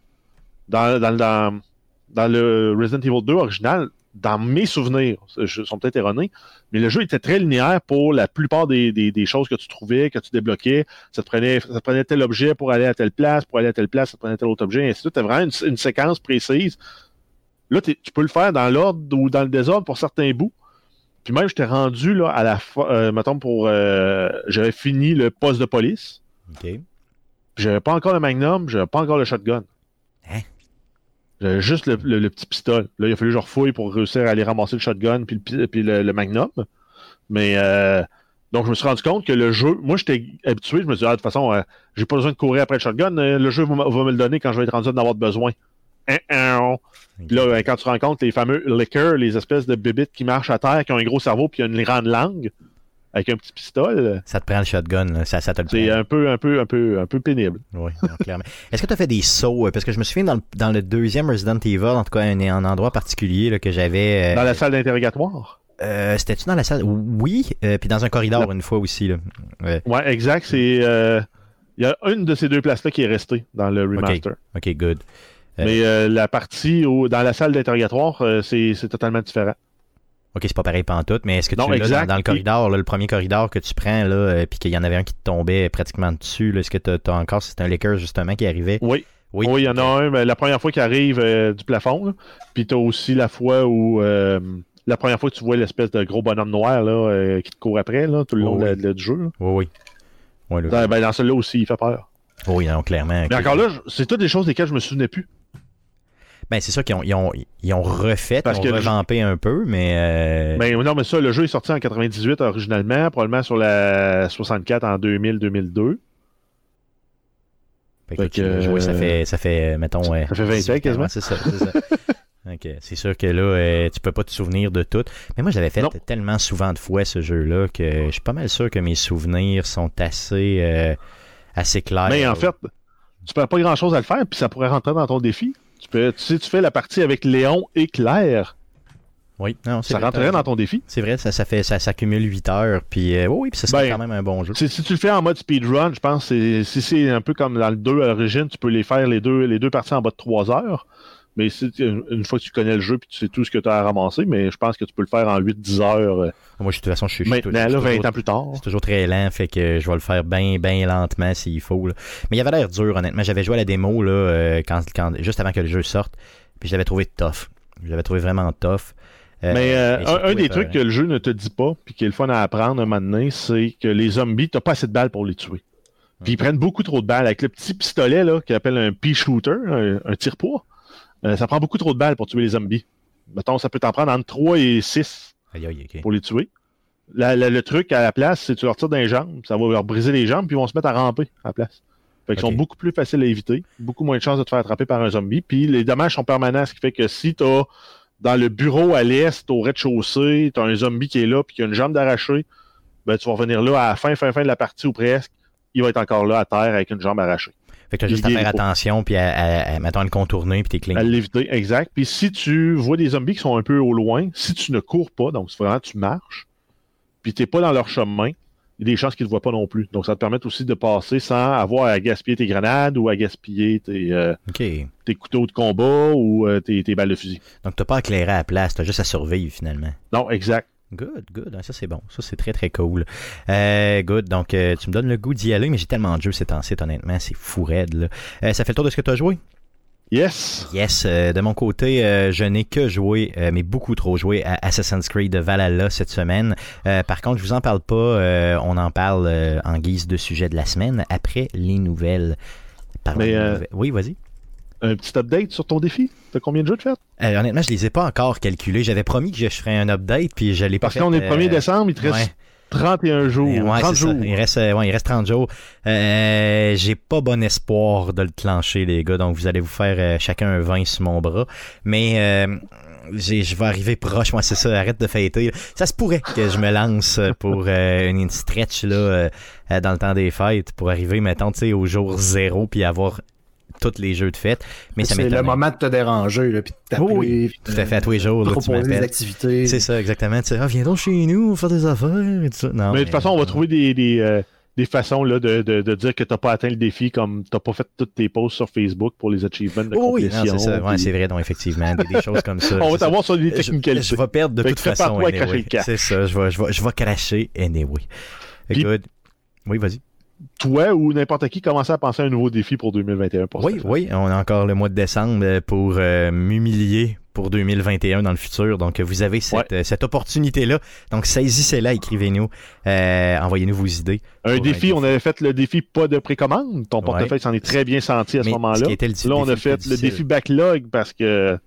Dans, dans le Resident Evil 2 original, dans mes souvenirs, je sont peut-être erronés, mais le jeu était très linéaire pour la plupart des, des, des choses que tu trouvais, que tu débloquais. Ça te, prenait, ça te prenait tel objet pour aller à telle place, pour aller à telle place, ça te prenait tel autre objet, et ainsi de suite. T'as vraiment une, une séquence précise. Là, tu peux le faire dans l'ordre ou dans le désordre pour certains bouts. Puis même, j'étais rendu là, à la fin, euh, mettons, pour. euh, J'avais fini le poste de police. OK. J'avais pas encore le magnum, j'avais pas encore le shotgun. Hein? J'avais juste le, le- le petit pistolet. Là, il a fallu que je refouille pour réussir à aller ramasser le shotgun puis le, puis le, magnum. Mais euh, donc, je me suis rendu compte que le jeu, moi, j'étais habitué. Je me suis dit, ah, de toute façon, euh, j'ai pas besoin de courir après le shotgun. euh, le jeu va, me le donner quand je vais être rendu d'en avoir besoin. Hein, hein. Puis là, euh, quand tu rencontres les fameux lickers, les espèces de bébites qui marchent à terre, qui ont un gros cerveau puis une grande langue, avec un petit pistolet, Ça te prend le shotgun, là. Ça, ça te le c'est un peu, un peu, un peu, un peu pénible. Oui, non, clairement. Est-ce que tu as fait des sauts? euh, Parce que je me souviens dans le, dans le deuxième Resident Evil, en tout cas, un, un endroit particulier là, que j'avais. euh, Dans la salle d'interrogatoire? euh, C'était-tu dans la salle? Oui, euh, puis dans un corridor une fois aussi. Là. Ouais. Ouais, exact. C'est. euh, Il y a une de ces deux places-là qui est restée dans le remaster. Ok, good. Euh, Mais euh, la partie où, dans la salle d'interrogatoire, euh, c'est totalement différent. Ok, c'est pas pareil pantoute, mais est-ce que tu l'as dans, dans le corridor, là, le premier corridor que tu prends, là, euh, puis qu'il y en avait un qui te tombait pratiquement dessus, là, est-ce que tu as, encore, c'est un liquor justement qui arrivait? Oui. Oui, il y en a un, mais la première fois qu'il arrive euh, du plafond. Puis t'as aussi la fois où. euh, la première fois que tu vois l'espèce de gros bonhomme noir là, qui te court après là, tout le long Oh, de- oui. de- du jeu. là. Oui, oui. Ouais, là. Dans, ben, dans celui-là aussi, il fait peur. Oui, non, clairement. Mais encore là, c'est toutes des choses desquelles je me souvenais plus. Ben, c'est ça qu'ils ont, ils ont, ils ont refait, Parce ils ont revampé un peu, mais. euh, Mais non, mais ça, le jeu est sorti en 98 originalement, probablement sur la 64 en 2000-2002. Fait que Fait tu que, l'as joué, ça euh, fait, ça fait, mettons. euh, ça fait 20 ans 18 ouais, quasiment. C'est ça, c'est ça. Ok, c'est sûr que là, euh, tu peux pas te souvenir de tout. Mais moi, j'avais fait Non. tellement souvent de fois ce jeu-là que je suis pas mal sûr que mes souvenirs sont assez, euh, assez clairs. Mais en fait, tu perds pas grand chose à le faire, puis ça pourrait rentrer dans ton défi. Tu peux, tu sais, tu fais la partie avec Léon et Claire, oui, non, c'est ça vrai, rentrerait dans ton défi. C'est vrai, ça, ça fait, ça s'accumule 8 heures, puis euh, oui, oui, puis ça serait Ben, quand même un bon jeu. Si, si tu le fais en mode speedrun, je pense que c'est- si c'est un peu comme dans le 2 à l'origine, tu peux les faire les deux, les deux parties en bas de 3 heures. Mais une fois que tu connais le jeu puis tu sais tout ce que tu as à ramasser, mais je pense que tu peux le faire en 8-10 heures. euh, Moi, je- de toute façon, je suis. Maintenant, je suis là, 20 toujours- ans plus tard. C'est toujours très lent, fait que je vais le faire bien, bien lentement s'il faut. là. Mais il avait l'air dur, honnêtement. J'avais joué à la démo là, euh, quand, quand, juste avant que le jeu sorte, puis je l'avais trouvé tough. Je l'avais trouvé vraiment tough. Euh, Mais euh, un, des trucs que le jeu ne te dit pas, puis qui est le fun à apprendre un moment donné, c'est que les zombies, t'as pas assez de balles pour les tuer. Puis ils prennent beaucoup trop de balles. Avec le petit pistolet là, qu'ils appellent un pea shooter, un, un tire-poids, euh, ça prend beaucoup trop de balles pour tuer les zombies. Mettons, ça peut t'en prendre entre 3 et 6 Aïe, aïe, ok. pour les tuer. La- la- le truc à la place, c'est que tu leur tires dans les jambes, ça va leur briser les jambes, puis ils vont se mettre à ramper à la place. Fait qu'ils sont beaucoup plus faciles à éviter, beaucoup moins de chances de te faire attraper par un zombie, puis les dommages sont permanents, ce qui fait que si t'as dans le bureau à l'est, au rez-de-chaussée, t'as un zombie qui est là, puis qui a une jambe d'arrachée, ben tu vas revenir là à la fin, fin, fin de la partie ou presque, il va être encore là à terre avec une jambe arrachée. Fait que t'as il juste à faire pas. attention, puis à, à- à- mettons, à le contourner, puis t'es clean. À l'éviter, exact. Puis si tu vois des zombies qui sont un peu au loin, si tu ne cours pas, donc c'est vraiment tu marches, puis t'es pas dans leur chemin, il y a des chances qu'ils ne te voient pas non plus. Donc ça te permet aussi de passer sans avoir à gaspiller tes grenades ou à gaspiller tes, euh, tes couteaux de combat ou euh, tes, tes balles de fusil. Donc t'as pas à éclairer à la place, t'as juste à survivre finalement. Non, exact. Good, good. Ah, Ça, c'est bon. Ça, c'est très, très cool. Euh, good. Donc, euh, tu me donnes le goût d'y aller, mais j'ai tellement de jeux ces temps-ci, honnêtement. C'est fou raide, là. Euh, ça fait le tour de ce que tu as joué? Yes. Yes. de mon côté, je n'ai que joué, mais beaucoup trop joué à Assassin's Creed Valhalla cette semaine. Par contre, je vous en parle pas. on en parle en guise de sujet de la semaine après les nouvelles. Mais, euh, nouvelles. Oui, vas-y. Un petit update sur ton défi? T'as combien de jeux de fait? Euh, honnêtement, je les ai pas encore calculés. J'avais promis que je ferais un update, puis je l'ai pas Parce fait. qu'on est le 1er euh, décembre, il te reste ouais. 31 jours. Ouais, 30 c'est ça. jours. Il reste, euh, ouais, il reste 30 jours. Euh, j'ai pas bon espoir de le clencher, les gars. Donc, vous allez vous faire euh, chacun un 20 sur mon bras. Mais je vais arriver proche. Moi, c'est ça. Arrête de fêter. Ça se pourrait que je me lance pour euh, une stretch là, euh, dans le temps des fêtes pour arriver, mettons, tu sais, au jour zéro puis avoir tous les jeux de fête. Mais ça C'est le moment de te déranger, là, puis de t'appeler. Oui, puis Tout à fait, à tous les jours, là, tu proposer des activités. C'est ça, exactement. Tu sais, ah, viens donc chez nous, faire des affaires et tout ça. Non, Mais de toute façon, on va trouver des, des, euh, des façons là, de, de, de dire que t'as pas atteint le défi, comme t'as pas fait toutes tes posts sur Facebook pour les achievements de Oh, oui, c'est ça. Ouais, puis- c'est vrai, donc effectivement, des, des choses comme ça. On va t'avoir sur les Je, technicalités. je vais perdre de Fait toute façon. Anyway. cracher le cash. C'est ça, je vais, je, vais, je vais cracher anyway. Puis- Good. Oui, vas-y. Toi ou n'importe qui commencer à penser à un nouveau défi pour 2021 pour Oui, oui, on a encore le mois de décembre euh, pour euh, m'humilier pour 2021 dans le futur. Donc, vous avez cette, euh, cette opportunité-là. Donc, saisissez-la, écrivez-nous, euh, envoyez-nous vos idées. Un défi, on avait fait le défi pas de précommande. Ton portefeuille s'en est très bien senti à ce moment-là. Là, on a fait le défi backlog parce que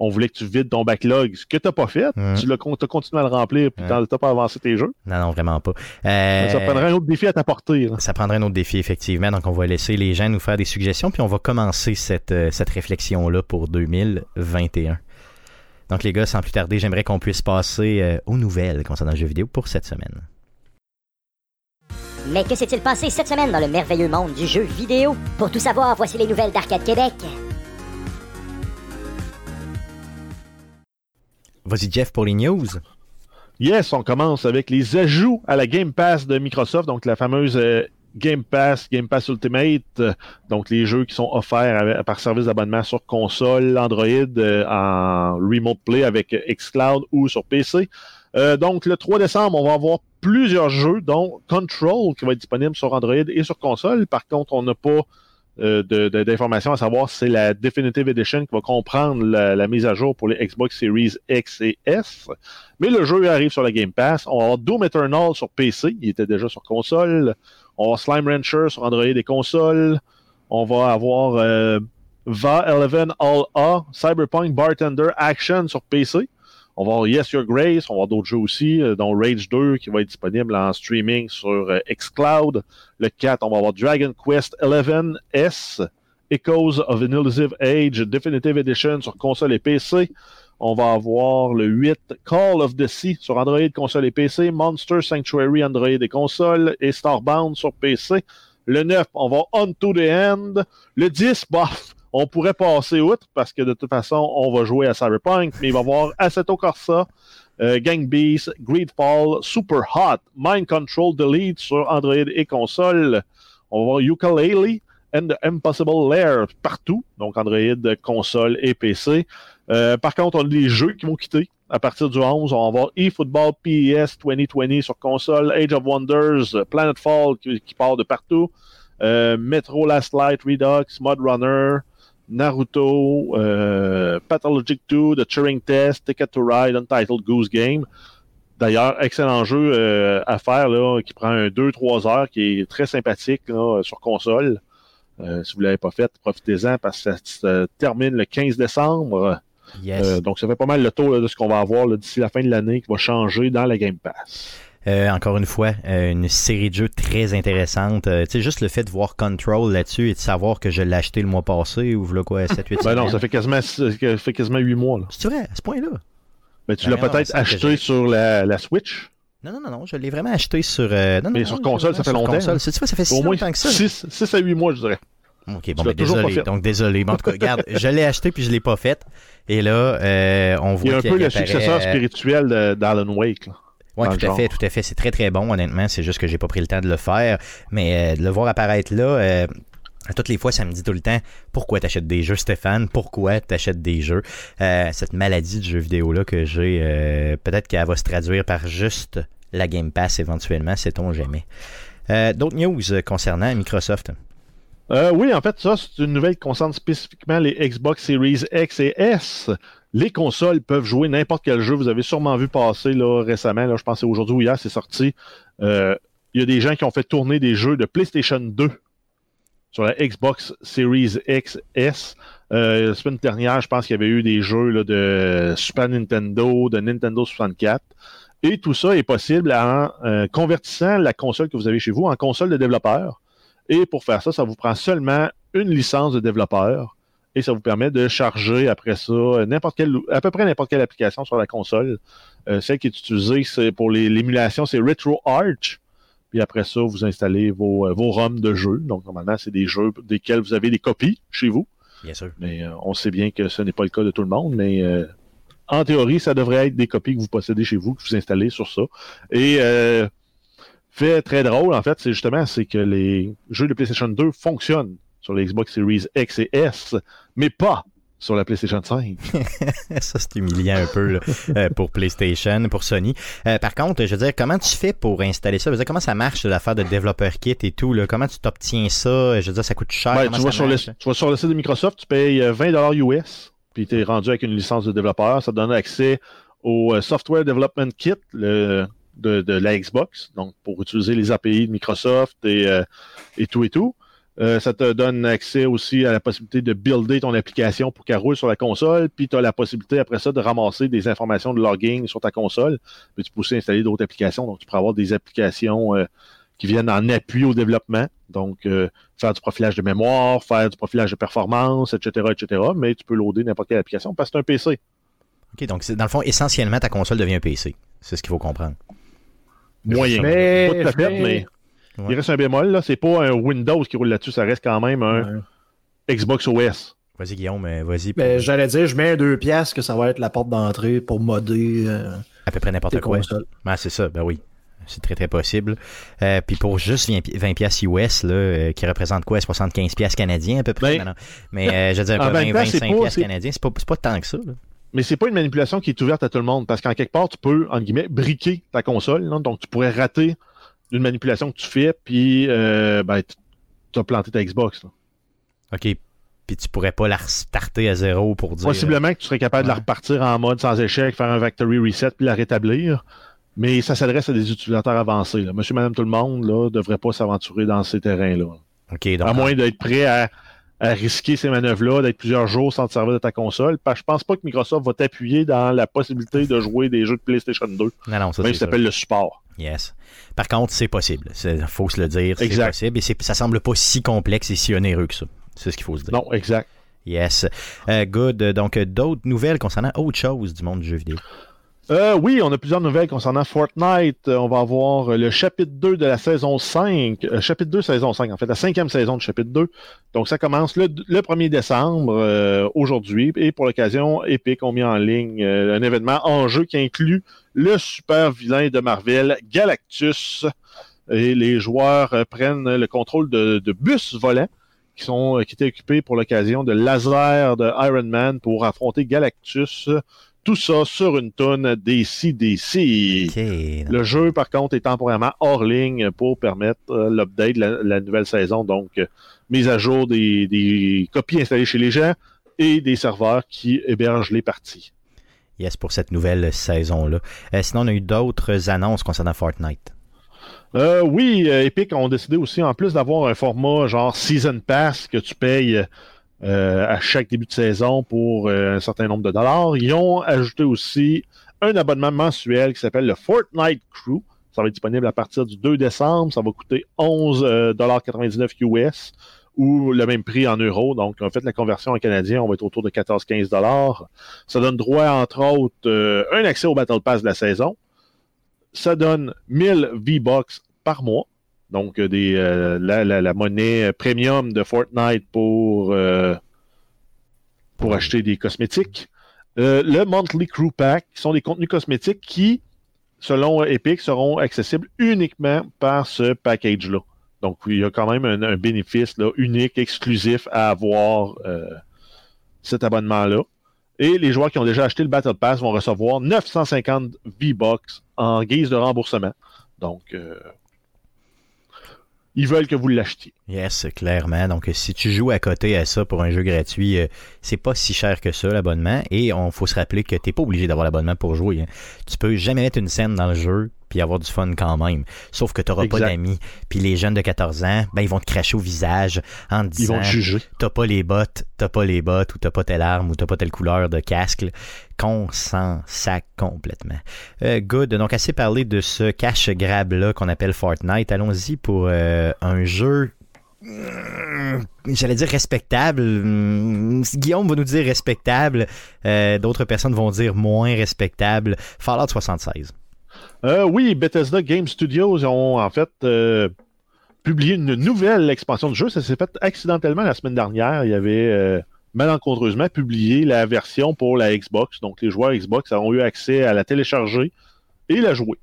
on voulait que tu vides ton backlog, ce que tu n'as pas fait. Tu t'as continué à le remplir puis Ouais. tu n'as pas avancé tes jeux. Non, non, vraiment pas. Euh, Ça prendrait un autre défi à t'apporter. Ça prendrait un autre défi, effectivement. Donc, on va laisser les gens nous faire des suggestions, puis on va commencer cette, euh, cette réflexion-là pour 2021. Donc, les gars, sans plus tarder, j'aimerais qu'on puisse passer euh, aux nouvelles concernant le jeu vidéo pour cette semaine. Mais que s'est-il passé cette semaine dans le merveilleux monde du jeu vidéo? Pour tout savoir, voici les nouvelles d'Arcade Québec. Vas-y, Jeff, pour les news. Yes, on commence avec les ajouts à la Game Pass de Microsoft, donc la fameuse euh, Game Pass, Game Pass Ultimate, euh, donc les jeux qui sont offerts par service d'abonnement sur console, Android, euh, en Remote Play avec xCloud ou sur PC. Donc le 3 décembre, on va avoir plusieurs jeux, dont Control qui va être disponible sur Android et sur console. Par contre, on n'a pas d'informations à savoir si c'est la Definitive Edition qui va comprendre la, mise à jour pour les Xbox Series X et S. Mais le jeu arrive sur la Game Pass. On va avoir Doom Eternal sur PC. Il était déjà sur console. On va avoir Slime Rancher sur Android et console. On va avoir euh, Va 11 All A, Cyberpunk Bartender Action sur PC. On va avoir Yes Your Grace. On va avoir d'autres jeux aussi, euh, dont Rage 2 qui va être disponible en streaming sur euh, xCloud. Le 4, on va avoir Dragon Quest 11 S, Echoes of an Elusive Age Definitive Edition sur console et PC. On va avoir le 8 Call of the Sea sur Android, console et PC, Monster Sanctuary Android et console et Starbound sur PC. Le 9, on va On to the End. Le 10, bof, on pourrait passer outre parce que de toute façon, on va jouer à Cyberpunk, mais il va y avoir Assetto Corsa, euh, Gang Beast, Greedfall, Super Hot, Mind Control Delete sur Android et console. On va voir Ukulele and the Impossible Lair partout, donc Android, console et PC. Euh, par contre, on a des jeux qui vont quitter. À partir du 11, on va avoir eFootball PES 2020 sur console, Age of Wonders, Planetfall qui, qui part de partout, euh, Metro Last Light Redux, Mud Runner, Naruto, euh, Pathologic 2, The Turing Test, Ticket to Ride, Untitled Goose Game. D'ailleurs, excellent jeu euh, à faire là, qui prend un 2-3 heures, qui est très sympathique là, sur console. Euh, si vous ne l'avez pas fait, profitez-en parce que ça se termine le 15 décembre. Yes. Donc, ça fait pas mal le tour là, de ce qu'on va avoir d'ici la fin de l'année qui va changer dans la Game Pass. Euh, encore une fois, euh, une série de jeux très intéressante. Euh, tu sais, juste le fait de voir Control là-dessus et de savoir que je l'ai acheté le mois passé ou voilà quoi, 7-8 Ben non, ça fait quasiment, ça fait quasiment 8 mois. Là. C'est vrai, à ce point-là? Ben, tu Ben l'as peut-être acheté sur la, la Switch? Non, non, non, non, je l'ai vraiment acheté sur. euh, non, non, Mais sur console, ça fait sur longtemps, console. hein. Tu vois, ça fait si Au moins longtemps que ça? 6, à 8 mois, je dirais. Ok, bon, l'as ben, désolé. Donc, désolé. Mais en tout cas, regarde, je l'ai acheté puis je l'ai pas fait. Et là, euh, on voit Il y a un peu le successeur euh, spirituel d'Alan Wake. Là. Oui, tout à fait, tout à fait. C'est très, très bon, honnêtement. C'est juste que j'ai pas pris le temps de le faire. Mais euh, de le voir apparaître là, euh, toutes les fois, ça me dit tout le temps pourquoi t'achètes des jeux, Stéphane? Pourquoi t'achètes des jeux? Euh, Cette maladie du jeu vidéo-là que j'ai, euh, peut-être qu'elle va se traduire par juste la Game Pass éventuellement, sait-on jamais. Euh, D'autres news concernant Microsoft? Oui, en fait, ça, c'est une nouvelle qui concerne spécifiquement les Xbox Series X et S. Les consoles peuvent jouer n'importe quel jeu. Vous avez sûrement vu passer là, récemment, là, je pense aujourd'hui ou hier, c'est sorti. Euh, Il y a des gens qui ont fait tourner des jeux de PlayStation 2 sur la Xbox Series X, S. Euh, la semaine dernière, je pense qu'il y avait eu des jeux de Super Nintendo, de Nintendo 64. Et tout ça est possible en euh, convertissant la console que vous avez chez vous en console de développeur. Et pour faire ça, ça vous prend seulement une licence de développeur et ça vous permet de charger après ça n'importe quelle, à peu près n'importe quelle application sur la console. Euh, celle qui est utilisée c'est pour l'émulation, c'est RetroArch. Puis après ça, vous installez vos, euh, vos ROM de jeux. Donc normalement, c'est des jeux desquels vous avez des copies chez vous. Bien sûr. Mais euh, on sait bien que ce n'est pas le cas de tout le monde, mais euh, en théorie, ça devrait être des copies que vous possédez chez vous, que vous installez sur ça. Et euh, fait très drôle, en fait, c'est justement c'est que les jeux de PlayStation 2 fonctionnent sur les Xbox Series X et S, mais pas sur la PlayStation 5. Ça, c'est humiliant un peu là, euh, pour PlayStation, pour Sony. Euh, par contre, je veux dire, comment tu fais pour installer ça? Je veux dire, comment ça marche, l'affaire de développeur kit et tout? Là? Comment tu t'obtiens ça? Je veux dire, ça coûte cher? Comment tu, vas sur le, marche? tu vas sur le site de Microsoft, tu payes euh, 20$ US, puis tu es rendu avec une licence de développeur. Ça te donne accès au euh, Software Development Kit le, de, de, la Xbox, donc pour utiliser les API de Microsoft et, euh, et tout et tout. Euh, ça te donne accès aussi à la possibilité de builder ton application pour qu'elle roule sur la console, puis tu as la possibilité après ça de ramasser des informations de logging sur ta console, puis tu peux aussi installer d'autres applications, donc tu pourras avoir des applications euh, qui viennent en appui au développement, donc euh, faire du profilage de mémoire, faire du profilage de performance, etc., etc., mais tu peux loader n'importe quelle application parce que c'est un PC. OK, donc dans le fond, essentiellement, ta console devient un PC. C'est ce qu'il faut comprendre. Moyen. Mais- Pas mais- mais Ouais. il reste un bémol, là, c'est pas un Windows qui roule là-dessus, ça reste quand même un Ouais. Xbox OS. Vas-y, Guillaume, vas-y. Ben, j'allais dire, je mets deux piastres que ça va être la porte d'entrée pour modder euh, à peu près n'importe quoi. Ah, c'est ça, ben oui. C'est très, très possible. Euh, puis pour juste 20, pi- 20 piastres US, là, euh, qui représente quoi? 75 piastres canadiens à peu près? Ben, Non, non. Mais euh, je veux dire, en quoi, même 20, temps, c'est 25 pas- piastres c'est- canadiens, c'est pas, tant que ça. Là. Mais c'est pas une manipulation qui est ouverte à tout le monde, parce qu'en quelque part, tu peux, entre guillemets, briquer ta console. là. donc, tu pourrais rater une manipulation que tu fais, puis euh, ben, tu as planté ta Xbox. là. OK. Puis tu pourrais pas la restarter à zéro pour dire... Possiblement que tu serais capable de la repartir en mode sans échec, faire un factory reset, puis la rétablir. Mais ça s'adresse à des utilisateurs avancés. Là. Monsieur, madame, tout le monde ne devrait pas s'aventurer dans ces terrains-là. OK, donc... À moins d'être prêt à, à risquer ces manœuvres-là, d'être plusieurs jours sans te servir de ta console. Parce que je pense pas que Microsoft va t'appuyer dans la possibilité de jouer des jeux de PlayStation 2. Non, non, ça, Même ça s'appelle le support. Yes. Par contre, c'est possible. Il faut se le dire. C'est possible. Et ça semble pas si complexe et si onéreux que ça. C'est ce qu'il faut se dire. Non, exact. Yes. Euh, good. Donc, d'autres nouvelles concernant autre chose du monde du jeu vidéo. Euh, oui, on a plusieurs nouvelles concernant Fortnite. Euh, on va avoir euh, le chapitre 2 de la saison 5. euh, chapitre 2, saison 5, en fait, la cinquième saison de chapitre 2. Donc, ça commence le, le 1er décembre, aujourd'hui. Et pour l'occasion, Epic ont mis en ligne un événement en jeu qui inclut le super vilain de Marvel, Galactus. Et les joueurs prennent le contrôle de, bus volants qui, sont, qui étaient occupés pour l'occasion de laser de Iron Man pour affronter Galactus. Tout ça sur une tonne DC-DC. OK. Le jeu, par contre, est temporairement hors ligne pour permettre euh, l'update de la, la nouvelle saison. Donc, euh, mise à jour des, des copies installées chez les gens et des serveurs qui hébergent les parties. Yes, pour cette nouvelle saison-là. Euh, sinon, on a eu d'autres annonces concernant Fortnite. Euh, oui, Epic ont décidé aussi, en plus d'avoir un format genre Season Pass que tu payes euh, à chaque début de saison pour euh, un certain nombre de dollars, ils ont ajouté aussi un abonnement mensuel qui s'appelle le Fortnite Crew. Ça va être disponible à partir du 2 décembre. Ça va coûter 11,99 US ou le même prix en euros. Donc, en fait, la conversion en canadien, on va être autour de 14-15 dollars. Ça donne droit, entre autres, euh, un accès au Battle Pass de la saison. Ça donne 1000 V-Bucks par mois. Donc, euh, des, euh, la, monnaie premium de Fortnite pour, euh, acheter des cosmétiques. Euh, le Monthly Crew Pack, sont des contenus cosmétiques qui, selon Epic, seront accessibles uniquement par ce package-là. Donc, il y a quand même un, bénéfice unique, exclusif à avoir euh, cet abonnement-là. Et les joueurs qui ont déjà acheté le Battle Pass vont recevoir 950 V-Bucks en guise de remboursement. Donc, euh, ils veulent que vous l'achetiez. Yes, clairement. Donc, si tu joues à côté à ça pour un jeu gratuit, euh, c'est pas si cher que ça, l'abonnement. Et on faut se rappeler que t'es pas obligé d'avoir l'abonnement pour jouer. hein. Tu peux jamais mettre une scène dans le jeu puis avoir du fun quand même. Sauf que t'auras pas Exact. d'amis. Puis les jeunes de 14 ans, ben ils vont te cracher au visage en te disant t'as pas les bottes, t'as pas les bottes, ou t'as pas telle arme, ou t'as pas telle couleur de casque, qu'on s'en sac complètement. Euh, good. Donc, assez parlé de ce cash grab-là qu'on appelle Fortnite. Allons-y pour euh, un jeu. J'allais dire respectable. Hum, Guillaume va nous dire respectable. Euh, D'autres personnes vont dire moins respectable. Fallout 76. Euh, oui, Bethesda Game Studios ont en fait euh, publié une nouvelle expansion du jeu. Ça s'est fait accidentellement la semaine dernière. Il y avait euh, malencontreusement publié la version pour la Xbox. Donc les joueurs Xbox ont eu accès à la télécharger et la jouer.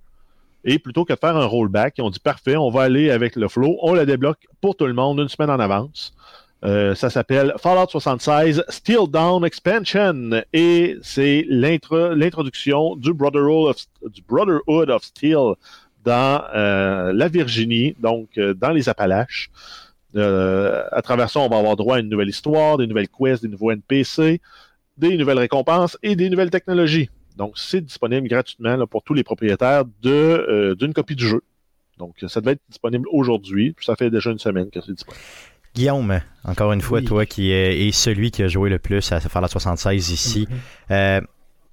Et plutôt que de faire un rollback, ils ont dit parfait, on va aller avec le flow, on la débloque pour tout le monde une semaine en avance. Euh, ça s'appelle Fallout 76 Steel Down Expansion et c'est l'intro- l'introduction du Brotherhood of, Steel dans euh, la Virginie, donc euh, dans les Appalaches. À travers ça, on va avoir droit à une nouvelle histoire, des nouvelles quests, des nouveaux NPC des nouvelles récompenses et des nouvelles technologies. Donc, c'est disponible gratuitement pour tous les propriétaires d'une copie du jeu. Donc, ça devait être disponible aujourd'hui. Ça fait déjà une semaine que c'est disponible. Guillaume, encore une fois, Oui. toi qui es, celui qui a joué le plus à Fallout 76 ici, euh,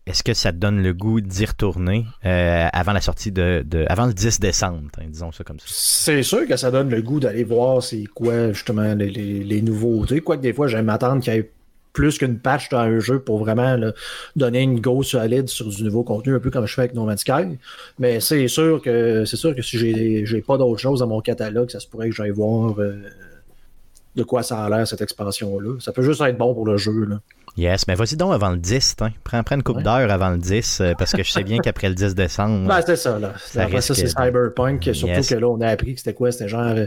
est-ce que ça te donne le goût d'y retourner euh, avant la sortie de, de- avant le 10 décembre, hein, disons ça comme ça? C'est sûr que ça donne le goût d'aller voir c'est quoi justement les, les, les nouveautés. Quoique des fois, j'aime m'attendre qu'il y ait plus qu'une patch dans un jeu pour vraiment là, donner une go solide sur du nouveau contenu, un peu comme je fais avec No Man's Sky. Mais c'est sûr que c'est sûr que si j'ai pas d'autre chose dans mon catalogue, ça se pourrait que j'aille voir euh, de quoi ça a l'air cette expansion-là. Ça peut juste être bon pour le jeu. Là. Yes, mais vas-y donc avant le 10, hein. prends, prends une coupe Ouais. d'heure avant le 10, euh, parce que je sais bien qu'après le 10 décembre, Ben, c'était ça, là. Ça Après ça, c'est Cyberpunk. Surtout Yes. que là, on a appris que c'était quoi? C'était genre euh,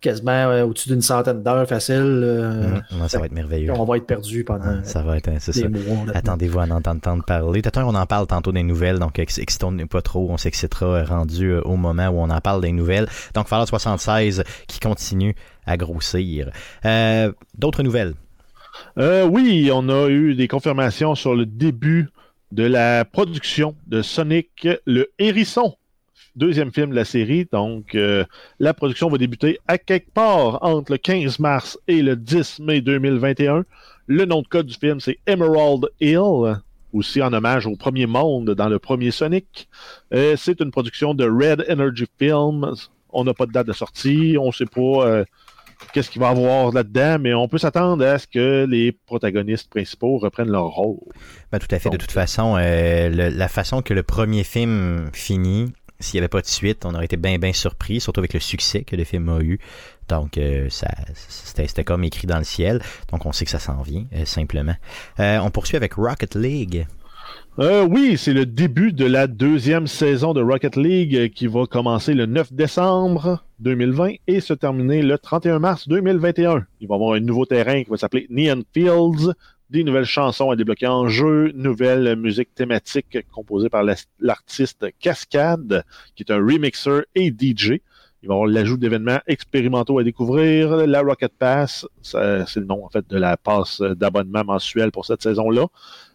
quasiment euh, au-dessus d'une centaine d'heures facile. euh, ouais, ça va être merveilleux. On va être perdu pendant Ça va être, hein, c'est ça. Attendez-vous à en entendre parler. Peut-être on en parle tantôt des nouvelles, donc ex- excitons pas trop. On s'excitera euh, rendu euh, au moment où on en parle des nouvelles. Donc Fallout 76 qui continue à grossir. Euh, D'autres nouvelles? Euh, oui, on a eu des confirmations sur le début de la production de Sonic le Hérisson, deuxième film de la série. Donc, euh, la production va débuter à quelque part entre le 15 mars et le 10 mai 2021. Le nom de code du film, c'est Emerald Hill, aussi en hommage au premier monde dans le premier Sonic. Euh, c'est une production de Red Energy Films. On n'a pas de date de sortie, on ne sait pas euh, qu'est-ce qu'il va y avoir là-dedans, mais on peut s'attendre à ce que les protagonistes principaux reprennent leur rôle. Ben, tout à fait. De toute façon, euh, le- la façon que le premier film finit, s'il n'y avait pas de suite, on aurait été bien, bien surpris, surtout avec le succès que le film a eu. Donc, euh, ça, c'était, comme écrit dans le ciel. Donc, on sait que ça s'en vient, euh, simplement. Euh, on poursuit avec Rocket League. Euh, oui, c'est le début de la deuxième saison de Rocket League euh, qui va commencer le 9 décembre 2020 et se terminer le 31 mars 2021. Il va y avoir un nouveau terrain qui va s'appeler Neon Fields, des nouvelles chansons à débloquer en jeu, nouvelle musique thématique composée par la- l'artiste Cascade, qui est un remixer et DJ. Il va y avoir l'ajout d'événements expérimentaux à découvrir. La Rocket Pass, c'est le nom en fait de la passe d'abonnement mensuel pour cette saison-là.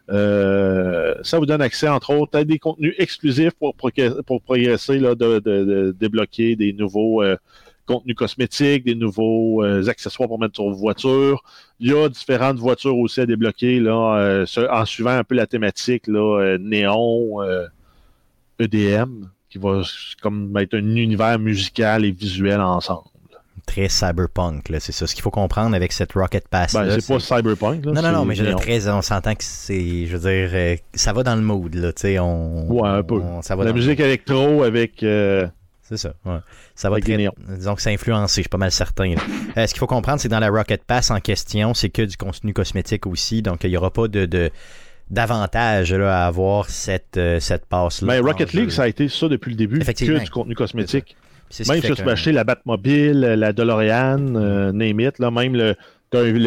Euh, ça vous donne accès, entre autres, à des contenus exclusifs pour, progr- pour progresser, là, de débloquer des nouveaux euh, contenus cosmétiques, des nouveaux euh, accessoires pour mettre sur vos voitures. Il y a différentes voitures aussi à débloquer là, euh, en suivant un peu la thématique là, euh, néon, EDM, qui va comme être un univers musical et visuel ensemble. Très cyberpunk, là. C'est ça. Ce qu'il faut comprendre avec cette Rocket Pass. Ben, c'est pas cyberpunk. Là, Non, non, non, mais je veux très, on s'entend que c'est, je veux dire, euh, ça va dans le mood, là, tu sais, on... Ouais, un peu. on- ça va La dans le musique électro avec euh, C'est ça, ouais. Ça va très, disons que c'est influencé, je suis pas mal certain. Euh, ce qu'il faut comprendre, c'est que dans la Rocket Pass en question, c'est que du contenu cosmétique aussi, donc il n'y aura pas de, de d'avantage là, à avoir cette, euh, cette passe-là. Ben, en Rocket jeu. League, ça a été ça depuis le début, Effectivement. que du contenu cosmétique. C'est Même si tu peux acheter la Batmobile, la DeLorean, euh, name it, là, même le,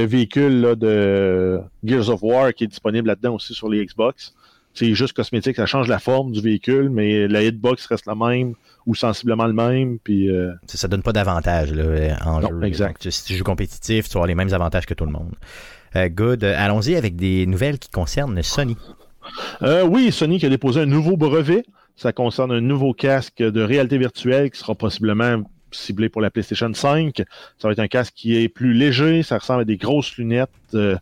véhicule là, de Gears of War qui est disponible là-dedans aussi sur les Xbox. C'est juste cosmétique, ça change la forme du véhicule, mais la hitbox reste la même ou sensiblement le même. Puis, euh, ça, ça donne pas d'avantage euh, en Non, jeu. exact. Donc, si tu joues compétitif, tu vas avoir les mêmes avantages que tout le monde. Euh, good. Allons-y avec des nouvelles qui concernent Sony. Euh, oui, Sony qui a déposé un nouveau brevet. Ça concerne un nouveau casque de réalité virtuelle qui sera possiblement ciblé pour la PlayStation 5. Ça va être un casque qui est plus léger. Ça ressemble à des grosses lunettes. Euh,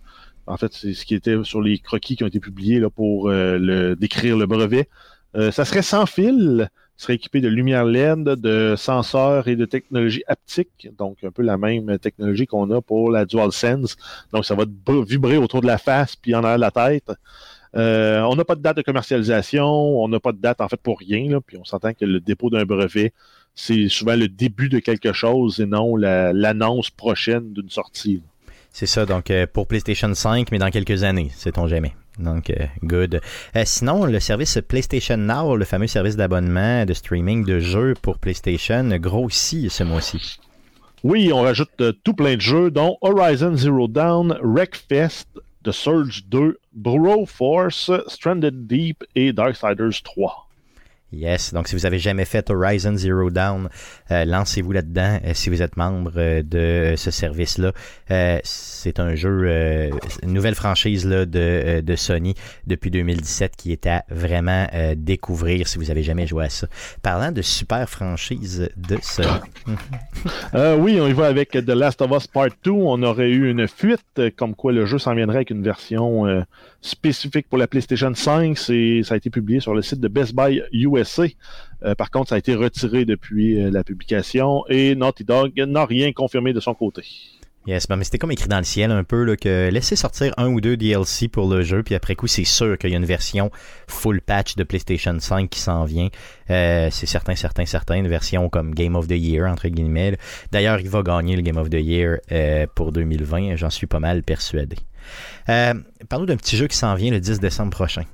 en fait, c'est ce qui était sur les croquis qui ont été publiés là, pour euh, le, décrire le brevet. Euh, ça serait sans fil, serait équipé de lumière LED, de senseurs et de technologie haptique, donc un peu la même technologie qu'on a pour la DualSense. Donc ça va br- vibrer autour de la face puis en arrière de la tête. Euh, on n'a pas de date de commercialisation, on n'a pas de date en fait pour rien, puis on s'entend que le dépôt d'un brevet, c'est souvent le début de quelque chose et non la- l'annonce prochaine d'une sortie. C'est ça, donc euh, pour PlayStation 5, mais dans quelques années, sait-on jamais. Donc, euh, good. Euh, sinon, le service PlayStation Now, le fameux service d'abonnement de streaming de jeux pour PlayStation, grossit ce mois-ci. Oui, on rajoute euh, tout plein de jeux, dont Horizon Zero Dawn, Wreckfest, The Surge 2, Bro Force, Stranded Deep et Darksiders 3. Yes, donc si vous avez jamais fait Horizon Zero Dawn, euh, lancez-vous là-dedans euh, si vous êtes membre euh, de ce service-là. C'est un jeu, une nouvelle franchise là, de, de Sony depuis 2017 qui est à vraiment découvrir si vous avez jamais joué à ça. Parlant de super franchise de Sony. Oui, on y va avec The Last of Us Part 2. On aurait eu une fuite, comme quoi le jeu s'en viendrait avec une version spécifique pour la PlayStation 5. C'est, ça a été publié sur le site de Best Buy Euh, par contre, ça a été retiré depuis euh, la publication et Naughty Dog n'a rien confirmé de son côté. Yes, ben, mais c'était comme écrit dans le ciel un peu que laissez sortir un ou deux DLC pour le jeu, puis après coup, c'est sûr qu'il y a une version full patch de PlayStation 5 qui s'en vient. Euh, c'est certain, certain, certain. Une version comme Game of the Year, entre guillemets. D'ailleurs, il va gagner le Game of the Year pour 2020, j'en suis pas mal persuadé. Parlons d'un petit jeu qui s'en vient le 10 décembre prochain.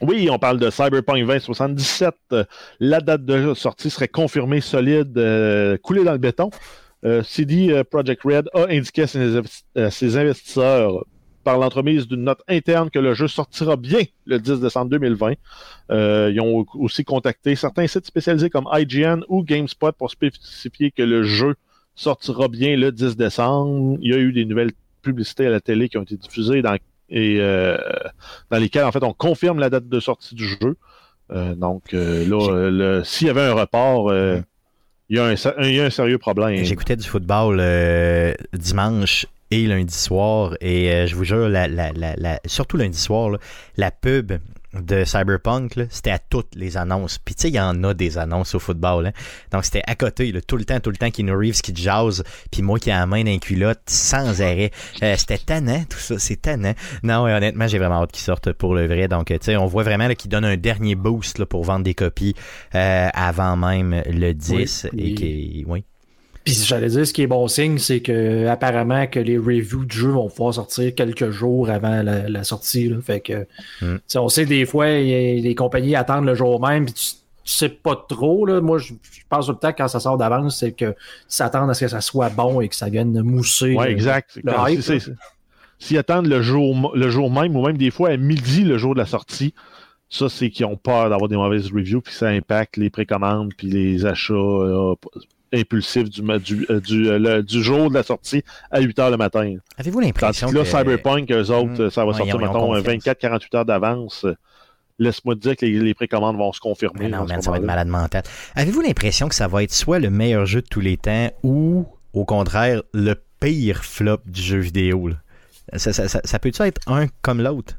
Oui, on parle de Cyberpunk 2077. Euh, La date de sortie serait confirmée solide, euh, coulée dans le béton. Euh, CD Projekt Red a indiqué à ses, investisseurs par l'entremise d'une note interne que le jeu sortira bien le 10 décembre 2020. Euh, ils ont aussi contacté certains sites spécialisés comme IGN ou GameSpot pour spécifier que le jeu sortira bien le 10 décembre. Il y a eu des nouvelles publicités à la télé qui ont été diffusées dans, et euh, dans lesquelles en fait on confirme la date de sortie du jeu. Euh, donc euh, là, s'il y avait un report, il y, a un, ser- il y a un sérieux problème. J'écoutais du football euh, dimanche et lundi soir et euh, je vous jure, la, la, la, la- surtout lundi soir, là, la pub de Cyberpunk, là, c'était à toutes les annonces. Puis tu sais, il y en a des annonces au football. Hein. Donc c'était à côté, là, tout le temps, tout le temps, Keanu Reeves qui jase, puis moi qui ai la main d'un culotte sans arrêt. Euh, c'était tannant, tout ça, c'est tannant. Non, ouais, honnêtement, j'ai vraiment hâte qu'ils sortent pour le vrai. Donc, tu sais, on voit vraiment là, qu'ils donnent un dernier boost là, pour vendre des copies euh, avant même le 10. Oui, et et- qui, oui. Puis j'allais dire, ce qui est bon signe, c'est que apparemment que les reviews du jeu vont pouvoir sortir quelques jours avant la, la sortie. Là. Fait que, Mm. tu sais, on sait des fois, y les compagnies attendent le jour même, puis tu, tu sais pas trop. Là. Moi, je, je pense tout le temps que quand ça sort d'avance, c'est que s'attendent à ce que ça soit bon et que ça vienne mousser. Ouais, exact. le hype, si- si- S'ils attendent le jour, le jour même, ou même des fois à midi, le jour de la sortie, ça, c'est qu'ils ont peur d'avoir des mauvaises reviews, puis ça impacte les précommandes, puis les achats euh, impulsifs du, du, euh, du, euh, le- du jour de la sortie à 8 heures le matin. Avez-vous l'impression que là. Cyberpunk, eux autres, Hmm. ça va Ouais, sortir, ils ont- ils ont mettons, confiance. 24-48 heures d'avance. Laisse-moi te dire que les, les précommandes vont se confirmer. Mais non, man, ça va être malade mental. Avez-vous l'impression que ça va être soit le meilleur jeu de tous les temps ou, au contraire, le pire flop du jeu vidéo? là? Ça, ça, ça, ça peut-tu être un comme l'autre?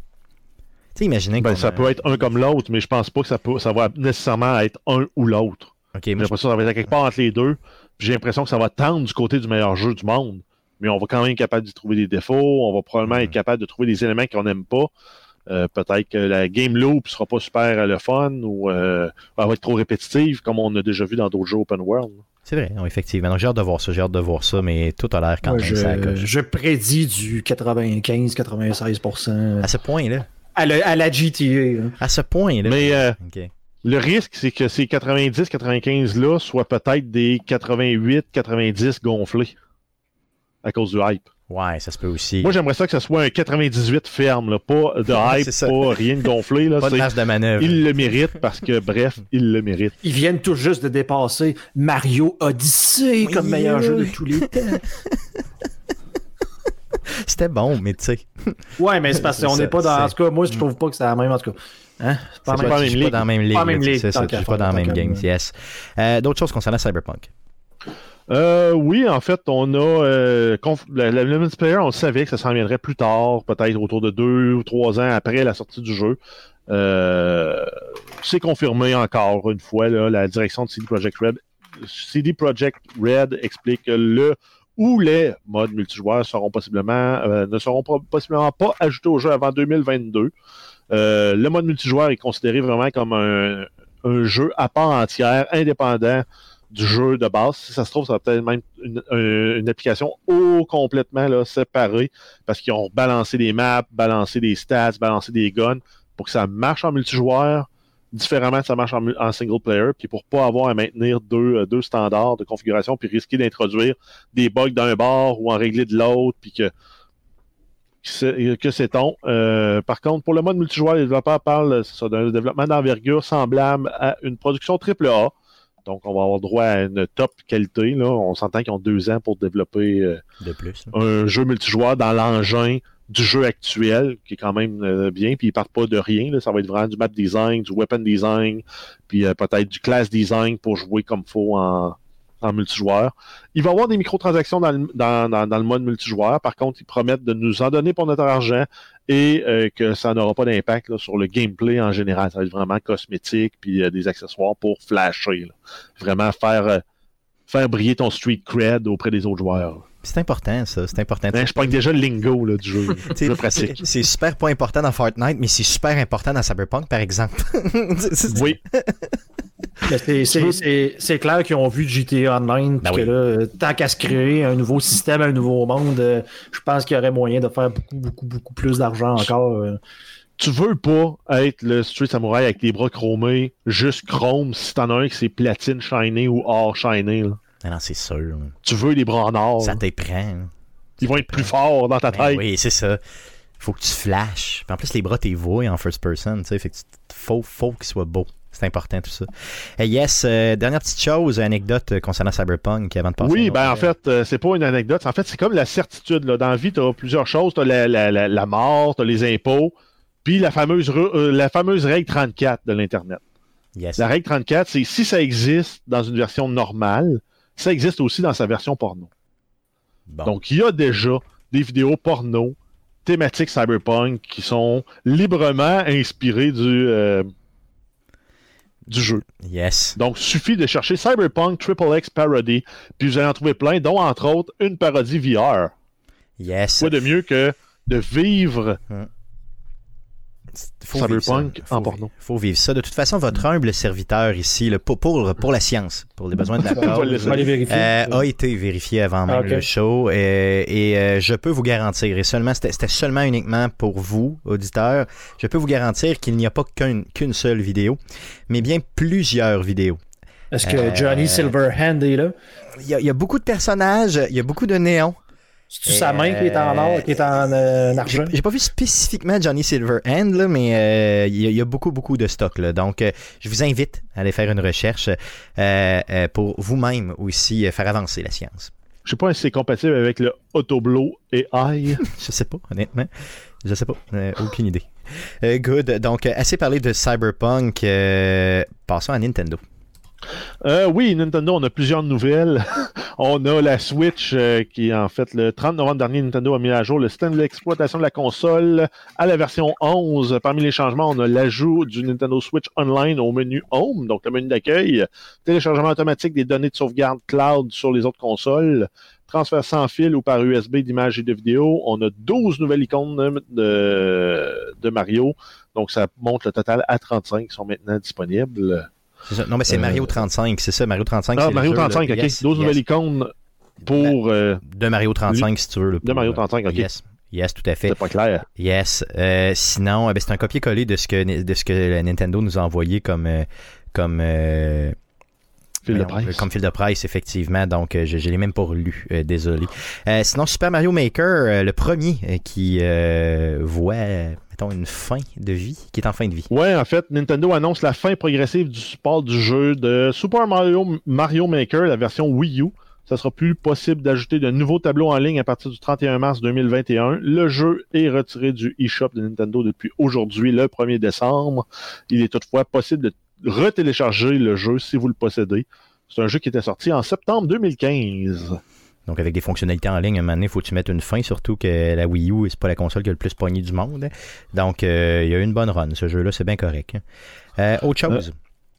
Tu sais, imaginez Ben, ça a- peut être un comme l'autre, mais je pense pas que ça, peut, ça va nécessairement être un ou l'autre. Ok, J'ai l'impression que ça va être quelque part entre les deux. J'ai l'impression que ça va tendre du côté du meilleur jeu du monde. Mais on va quand même être capable d'y trouver des défauts. On va probablement Mhm. être capable de trouver des éléments qu'on n'aime pas. Euh, Peut-être que la game loop sera pas super euh, le fun ou euh, elle va être trop répétitive, comme on a déjà vu dans d'autres jeux open world. c'est vrai, non, effectivement. Donc, j'ai hâte de voir ça, j'ai hâte de voir ça, mais tout a l'air quand Moi, même ça je, je prédis du 95-96% À ce point-là. à, la- à la GTA. là. À ce point-là. Mais euh, Ok. Le risque, c'est que ces 90-95-là soient peut-être des 88-90 gonflés à cause du hype. Ouais, ça se peut aussi. Moi, j'aimerais ça que ce soit un 98 ferme, là, pas de hype, pas rien de gonflé. Là, Pas de marge de manœuvre. il le mérite parce que, bref, il le mérite. Ils viennent tout juste de dépasser Mario Odyssey Oui, comme meilleur jeu de tous les temps. C'était bon, mais tu sais. Ouais, mais c'est parce qu'on n'est pas dans. En tout cas, moi, je trouve pas que c'est la même. En tout cas, hein? C'est pas C'est la pas, même. même pas dans la même ligue. Pas la même ligue, sais, ça, pas dans la même game, yes. Euh, D'autres choses concernant Cyberpunk. Euh, oui, en fait, on a euh, la, la, le multiplayer, on le savait que ça s'en viendrait plus tard, peut-être autour de deux ou trois ans après la sortie du jeu. Euh, c'est confirmé encore une fois, là, la direction de CD Projekt Red. CD Projekt Red explique que le ou les modes multijoueurs seront possiblement euh, ne seront possiblement pas ajoutés au jeu avant 2022. Euh, le mode multijoueur est considéré vraiment comme un, jeu à part entière, indépendant du jeu de base. Si ça se trouve, ça va peut-être même une, un- une application au complètement séparée parce qu'ils ont balancé des maps, balancé des stats, balancé des guns pour que ça marche en multijoueur différemment que ça marche en, single player, puis pour pas avoir à maintenir deux, euh, deux standards de configuration, puis risquer d'introduire des bugs d'un bord ou en régler de l'autre, puis que que c'est-on? Euh, par contre, pour le mode multijoueur, les développeurs parlent d'un développement d'envergure semblable à une production AAA. Donc, on va avoir droit à une top qualité. Là. On s'entend qu'ils ont deux ans pour développer euh, De plus. là. un jeu multijoueur dans l'engin du jeu actuel, qui est quand même euh, bien, puis ils partent pas de rien. là. Ça va être vraiment du map design, du weapon design, puis euh, peut-être du class design pour jouer comme faut en, en multijoueur. Il va y avoir des microtransactions dans le, dans, mode multijoueur. Par contre, ils promettent de nous en donner pour notre argent et euh, que ça n'aura pas d'impact sur le gameplay en général. Ça va être vraiment cosmétique, puis euh, des accessoires pour flasher. Vraiment faire, euh, faire briller ton street cred auprès des autres joueurs. C'est important, ça. C'est important. Ben, je pogne déjà le lingo là, du jeu. c'est- super pas important dans Fortnite, mais c'est super important dans Cyberpunk, par exemple. Oui, c'est- clair qu'ils ont vu GTA Online, Ben que là, tant qu'à se créer un nouveau système, un nouveau monde, euh, je pense qu'il y aurait moyen de faire beaucoup, beaucoup, beaucoup plus d'argent encore. euh. tu veux pas être le Street Samurai avec les bras chromés, juste chrome, si t'en as un qui c'est platine shiny ou or shiny. là. Ah non, c'est sûr. Tu veux les bras en or. Ça t'éprend. Ils vont être plus forts dans ta Ben tête. oui, c'est ça. Faut que tu flashes. Puis en plus, les bras, t'es voix en first person. Fait que faut, faut qu'ils soient beaux. C'est important tout ça. Yes, euh, dernière petite chose, anecdote concernant Cyberpunk avant de passer. Oui, ben en fait, euh, c'est pas une anecdote. En fait, c'est comme la certitude. Là. Dans la vie, tu as plusieurs choses. Tu as la, la, la, la mort, tu as les impôts, puis la fameuse, euh, la fameuse règle 34 de l'Internet. Yes. La règle 34, c'est si ça existe dans une version normale, ça existe aussi dans sa version porno. Bon. Donc, il y a déjà des vidéos porno thématiques cyberpunk qui sont librement inspirées du, euh, du jeu. yes. Donc, suffit de chercher Cyberpunk Triple X Parody, puis vous allez en trouver plein, dont entre autres une parodie VR. Yes. Quoi de mieux que de vivre Faut vivre Cyberpunk ça. Faut en porno. Faut vivre ça. De toute façon, votre humble serviteur ici, là, pour, pour, pour la science, pour les besoins de la le cause. Euh, a été vérifié avant même Ah, le show euh, et euh, je peux vous garantir, et seulement c'était c'était seulement uniquement pour vous, auditeurs, je peux vous garantir qu'il n'y a pas qu'une qu'une seule vidéo, mais bien plusieurs vidéos. Est-ce que euh, Johnny Silverhand est là? Il y, a, il y a beaucoup de personnages, il y a beaucoup de néons. C'est-tu sa main qui est en or, qui est en euh, J'ai argent? j'ai pas vu spécifiquement Johnny Silverhand, là, mais euh, il y, a- il y a beaucoup, beaucoup de stock. Là. Donc, euh, je vous invite à aller faire une recherche euh, euh, pour vous-même aussi euh, faire avancer la science. Je sais pas si c'est compatible avec le Autoblow AI. Je sais pas, honnêtement. Je sais pas. Euh, aucune idée. Euh, good. Donc, euh, assez parlé de Cyberpunk. euh, passons à Nintendo. Euh, oui, Nintendo, on a plusieurs nouvelles. on a la Switch euh, qui, en fait, le 30 novembre dernier, Nintendo a mis à jour le système d'exploitation de la console à la version 11. Parmi les changements, on a l'ajout du Nintendo Switch Online au menu Home, donc le menu d'accueil, téléchargement automatique des données de sauvegarde cloud sur les autres consoles, transfert sans fil ou par USB d'images et de vidéos. On a 12 nouvelles icônes de, de Mario, donc ça monte le total à 35 qui sont maintenant disponibles. Ça. Non, mais c'est Euh, Mario 35, c'est ça, Mario 35. Ah, Mario jeu, là. 35, ok. Yes, 12 yes. nouvelles icônes pour. euh, De Mario 35, si tu veux. là, de Mario euh, 35, ok. Yes. Yes, tout à fait. C'est pas clair. Yes. Euh, sinon, euh, ben, c'est un copier-coller de ce que de ce que Nintendo nous a envoyé comme euh, comme euh, Fil de presse. comme fil de presse effectivement. Donc, euh, je, je l'ai même pas relu. euh, désolé. Euh, sinon, Super Mario Maker, euh, le premier euh, qui euh, voit, euh, mettons, une fin de vie, qui est en fin de vie. Ouais, en fait, Nintendo annonce la fin progressive du support du jeu de Super Mario, Mario Maker, la version Wii U. Ça sera plus possible d'ajouter de nouveaux tableaux en ligne à partir du 31 mars 2021. Le jeu est retiré du eShop de Nintendo depuis aujourd'hui, le 1er décembre. Il est toutefois possible de retélécharger le jeu si vous le possédez. C'est un jeu qui était sorti en septembre 2015. Donc, avec des fonctionnalités en ligne, à un moment donné, il faut que tu mettes une fin, surtout que la Wii U, c'est pas la console qui a le plus pogné du monde. Donc, euh, il y a eu une bonne run. Ce jeu-là, c'est bien correct. hein. Euh, autre chose?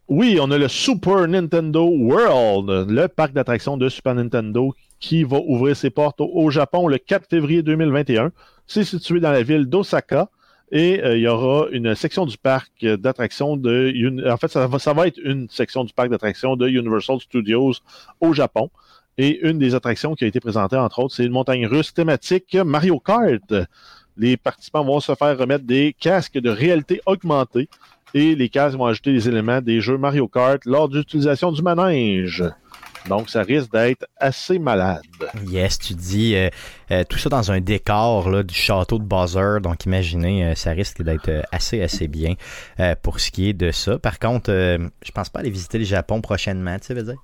Oui, on a le Super Nintendo World, le parc d'attractions de Super Nintendo qui va ouvrir ses portes au, Japon le 4 février 2021. C'est situé dans la ville d'Osaka et euh, il y aura une section du parc euh, d'attractions de... En fait, ça va, ça va être une section du parc d'attractions de Universal Studios au Japon. Et une des attractions qui a été présentée, entre autres, c'est une montagne russe thématique Mario Kart. Les participants vont se faire remettre des casques de réalité augmentée et les cases vont ajouter les éléments des jeux Mario Kart lors de l'utilisation du manège. Donc, ça risque d'être assez malade. Yes, tu dis euh, euh, tout ça dans un décor là, du château de Buzzer. Donc, imaginez, euh, ça risque d'être assez, assez bien pour ce qui est de ça. Par contre, je pense pas aller visiter le Japon prochainement, tu sais, veux dire?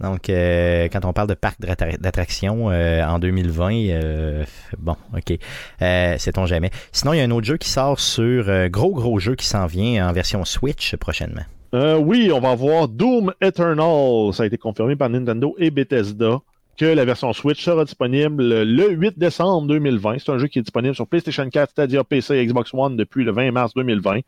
Donc, euh, quand on parle de parc d'attra- d'attractions euh, en 2020, euh, bon, ok, euh, sait-on jamais. Sinon, il y a un autre jeu qui sort sur gros gros jeu qui s'en vient en version Switch prochainement. Oui, on va avoir Doom Eternal. Ça a été confirmé par Nintendo et Bethesda que la version Switch sera disponible le 8 décembre 2020. C'est un jeu qui est disponible sur PlayStation 4, Stadia, PC et Xbox One depuis le 20 mars 2020.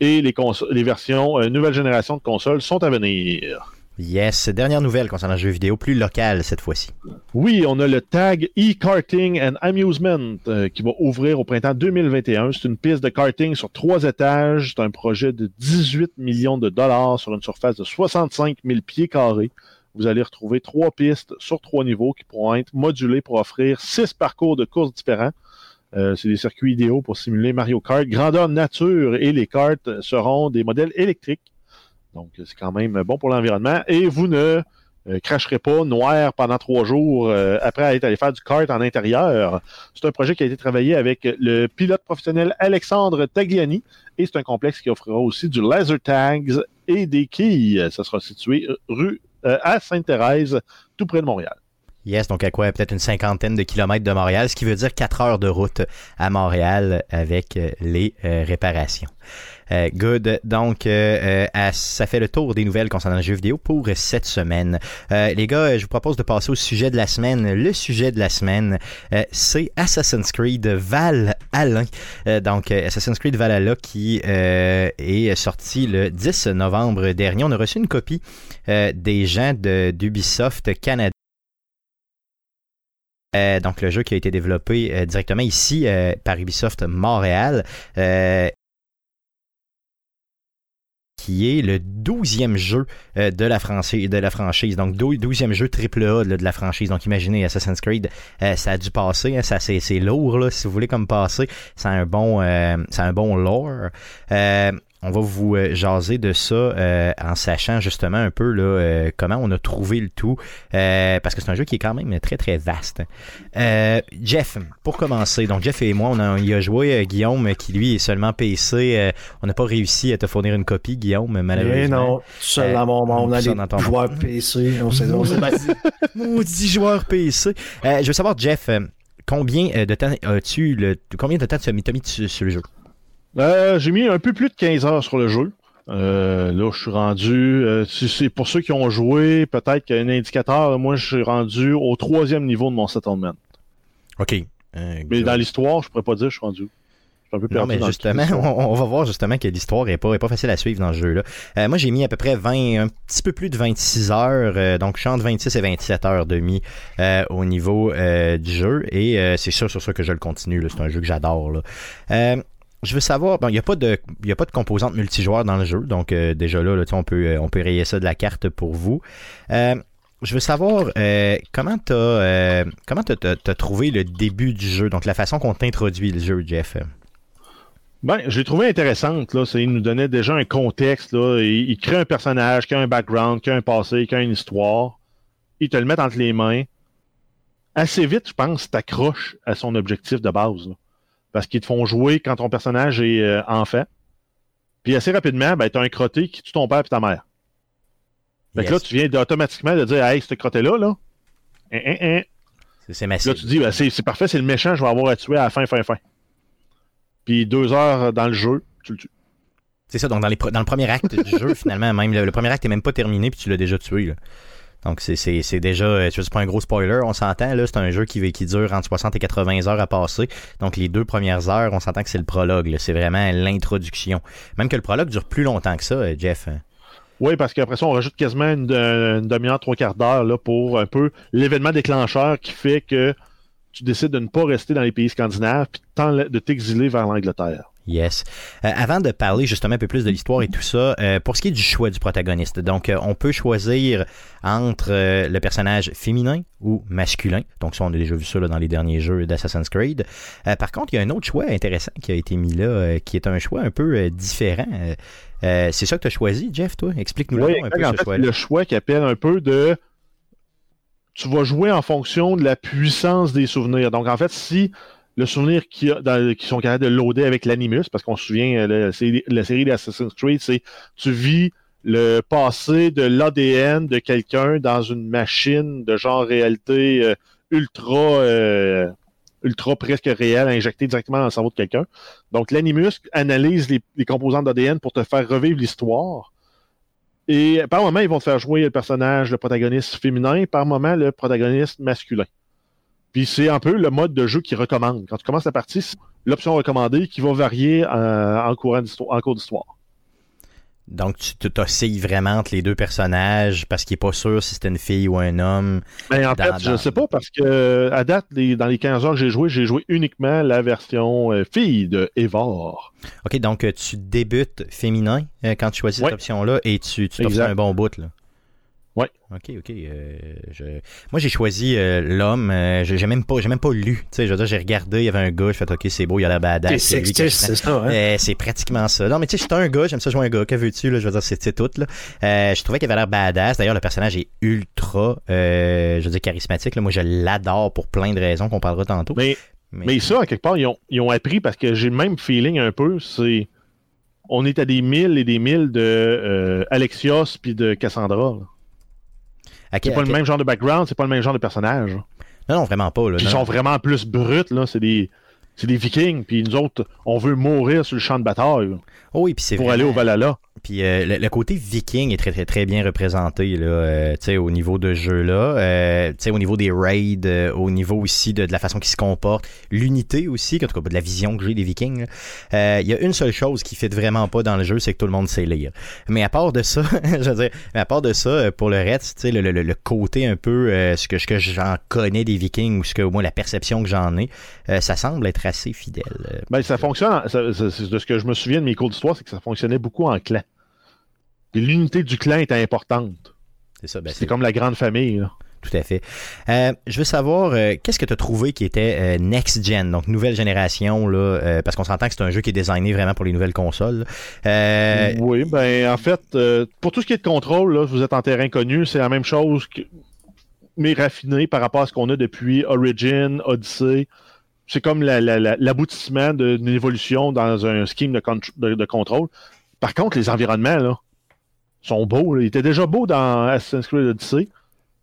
Et les, les versions nouvelle génération de consoles sont à venir. Yes, dernière nouvelle concernant le jeu vidéo, plus local cette fois-ci. Oui, on a le tag e-karting and amusement euh, qui va ouvrir au printemps 2021. C'est une piste de karting sur trois étages. C'est un projet de 18 millions de dollars sur une surface de 65 000 pieds carrés. Vous allez retrouver trois pistes sur trois niveaux qui pourront être modulées pour offrir six parcours de courses différents. Euh, c'est des circuits idéaux pour simuler Mario Kart. Grandeur nature et les karts seront des modèles électriques. Donc, c'est quand même bon pour l'environnement. Et vous ne euh, cracherez pas noir pendant trois jours euh, après être allé faire du kart en intérieur. C'est un projet qui a été travaillé avec le pilote professionnel Alexandre Tagliani et c'est un complexe qui offrira aussi du laser tags et des quilles. Ça sera situé rue euh, à Sainte-Thérèse, tout près de Montréal. Yes, donc à quoi? Peut-être une cinquantaine de kilomètres de Montréal, ce qui veut dire quatre heures de route à Montréal avec les réparations. Euh, good. Donc, euh, euh, ça fait le tour des nouvelles concernant le jeu vidéo pour cette semaine. Les gars, je vous propose de passer au sujet de la semaine. Le sujet de la semaine, c'est Assassin's Creed Valhalla. Donc, Assassin's Creed Valhalla qui est sorti le 10 novembre dernier. On a reçu une copie des gens d'Ubisoft Canada. Donc le jeu qui a été développé directement ici par Ubisoft Montréal, qui est le douzième jeu euh, de la franchise, de la franchise. Donc dou- douzième jeu AAA de la franchise. Donc imaginez Assassin's Creed, euh, ça a dû passer, hein, ça c'est lourd là, si vous voulez comme passer. C'est un bon, euh, c'est un bon lore. On va vous euh, jaser de ça euh, en sachant justement un peu là, euh, comment on a trouvé le tout, euh, parce que c'est un jeu qui est quand même très très vaste. Euh, Jeff, pour commencer, donc Jeff et moi, on a, y a joué Guillaume qui lui est seulement PC. euh, on n'a pas réussi à te fournir une copie, Guillaume, Mais malheureusement. non, tout seul Euh, dans mon monde, on a dans ton les joueurs PC, on s'est on. Maudit joueur PC. Euh, je veux savoir, Jeff, combien de temps as-tu le, combien de temps tu as mis, t'as mis sur le jeu? Euh, J'ai mis un peu plus de 15 heures sur le jeu. Euh, là, je suis rendu. euh, c'est pour ceux qui ont joué, peut-être qu'il y a un indicateur. Moi, je suis rendu au troisième niveau de mon settlement. OK. Euh, Mais dans l'histoire, je pourrais pas dire que je suis rendu. Je suis un peu perdu. Non, mais justement, on, on va voir justement que l'histoire est pas, est pas facile à suivre dans ce jeu-là. Euh, moi, j'ai mis à peu près 20, un petit peu plus de 26 heures, euh, donc je suis entre 26 et 27 heures de mis euh, au niveau euh, du jeu, et euh, c'est sûr sur ça que je le continue. C'est un jeu que j'adore. là. Euh, je veux savoir, bon, il n'y a pas de, a pas de composante multijoueur dans le jeu, donc euh, déjà là, là tu on peut, euh, on peut rayer ça de la carte pour vous. Euh, je veux savoir euh, comment t'as, t'as- t'as trouvé le début du jeu, donc la façon qu'on t'introduit le jeu, Jeff? Ben, j'ai trouvé intéressante, là. Il nous donnait déjà un contexte, là. Il, il crée un personnage qui a un background, qui a un passé, qui a une histoire. Il te le met entre les mains. Assez vite, je pense, t'accroches à son objectif de base, là. Parce qu'ils te font jouer quand ton personnage est euh, enfant. Puis assez rapidement, ben, t'as un crotté qui tue ton père et ta mère. Fait que là, tu viens automatiquement de dire, hey, ce crotté-là, là, hein, hein, hein. C'est, massif. Là, tu dis, ben, c'est, parfait, c'est le méchant, je vais avoir à tuer à la fin, fin, fin. Puis deux heures dans le jeu, tu le tues. C'est ça, donc dans, les, pre- dans le premier acte du jeu, finalement, même le, le premier acte est même pas terminé, puis tu l'as déjà tué. là. Donc c'est, déjà, euh, tu vois, c'est pas un gros spoiler, on s'entend, là, c'est un jeu qui, qui dure entre 60 et 80 heures à passer. Donc les deux premières heures, on s'entend que c'est le prologue, c'est vraiment l'introduction. Même que le prologue dure plus longtemps que ça, euh, Jeff. Oui, parce qu'après ça, on rajoute quasiment une, une demi-heure, trois quarts d'heure pour un peu l'événement déclencheur qui fait que tu décides de ne pas rester dans les pays scandinaves puis de t'exiler vers l'Angleterre. Yes. Euh, avant de parler justement un peu plus de l'histoire et tout ça, euh, pour ce qui est du choix du protagoniste, donc euh, on peut choisir entre le personnage féminin ou masculin. Donc ça, on a déjà vu ça là, dans les derniers jeux d'Assassin's Creed. Par contre, il y a un autre choix intéressant qui a été mis là, qui est un choix un peu différent. C'est ça que tu as choisi, Jeff, toi? Explique-nous Oui, un peu ce choix-là. le choix qui appelle un peu de tu vas jouer en fonction de la puissance des souvenirs. Donc, en fait, si le souvenir qui, a, dans, qui sont capables de loader avec l'animus, parce qu'on se souvient, euh, la, série- la série d'Assassin's Creed, c'est tu vis le passé de l'ADN de quelqu'un dans une machine de genre réalité euh, ultra euh, ultra presque réelle injectée directement dans le cerveau de quelqu'un. Donc l'animus analyse les, les composantes d'ADN pour te faire revivre l'histoire. Et par moment, ils vont te faire jouer le personnage, le protagoniste féminin, par moment, le protagoniste masculin. Puis c'est un peu le mode de jeu qui recommande. Quand tu commences la partie, c'est l'option recommandée qui va varier euh, en, courant d'histoire- en cours d'histoire. Donc, tu t'oscilles vraiment entre les deux personnages parce qu'il est pas sûr si c'était une fille ou un homme. Ben, en Dans- fait, je dans- sais pas parce que à date, les- dans les 15 heures que j'ai joué, j'ai joué uniquement la version euh, fille de Evar. OK, donc euh, tu débutes féminin euh, quand tu choisis Ouais. cette option-là et tu tu Exact. un bon bout, là. Ouais. OK, OK. euh, je... Moi, j'ai choisi euh, l'homme. euh, j'ai même pas j'ai même pas lu. Tu sais, je veux dire, j'ai regardé, il y avait un gars, j'ai fait OK, c'est beau, il a la badass. C'est c'est ça, hein? Euh, c'est pratiquement ça. Non, mais tu sais, j'étais un gars, j'aime ça jouer un gars. Que veux-tu, là? Je veux dire, c'est c'est tout, là. Euh, je trouvais qu'il avait l'air badass. D'ailleurs, le personnage est ultra, euh, je veux dire, charismatique. Là. Moi, je l'adore pour plein de raisons qu'on parlera tantôt. Mais, Mais- mais ça, à quelque part, ils ont, ils ont appris parce que j'ai le même feeling un peu. C'est. On est à des milles et des milles de euh, Alexios puis de Cassandra. là. À C'est pas à le même genre de background, c'est pas le même genre de personnage. Non, non, vraiment pas. Là, ils sont vraiment plus bruts, là. C'est des. C'est des vikings, puis nous autres, on veut mourir sur le champ de bataille Oh oui, puis c'est pour vraiment- aller au Valhalla. Puis euh, le, le côté viking est très très très bien représenté là, euh, tu sais, au niveau de ce jeu-là, euh, tu sais, au niveau des raids, euh, au niveau aussi de, de la façon qu'ils se comportent, l'unité aussi, en tout cas de la vision que j'ai des vikings. là. Euh, Il y a une seule chose qui fait vraiment pas dans le jeu, c'est que tout le monde sait lire. Mais à part de ça, je veux dire, mais à part de ça, pour le reste, tu sais, le, le- le côté un peu euh, ce que ce que j'en connais des vikings ou ce que au moins la perception que j'en ai, euh, ça semble être assez fidèle. Ben, ça fonctionne, ça- de ce que je me souviens de mes cours c'est que ça fonctionnait beaucoup en clan. Puis L'unité du clan était importante. C'est ça, ben, C'est comme la grande famille. là. Tout à fait. Euh, je veux savoir, euh, qu'est-ce que tu as trouvé qui était euh, next gen, donc nouvelle génération, là, parce qu'on s'entend que c'est un jeu qui est designé vraiment pour les nouvelles consoles. Oui, ben en fait, pour tout ce qui est de contrôle, là, vous êtes en terrain connu, c'est la même chose, que, mais raffiné par rapport à ce qu'on a depuis Origin, Odyssey. C'est comme la- la- la- l'aboutissement d'une évolution dans un scheme de, contr- de- de contrôle. Par contre, les environnements là, sont beaux. Ils étaient déjà beaux dans Assassin's Creed Odyssey.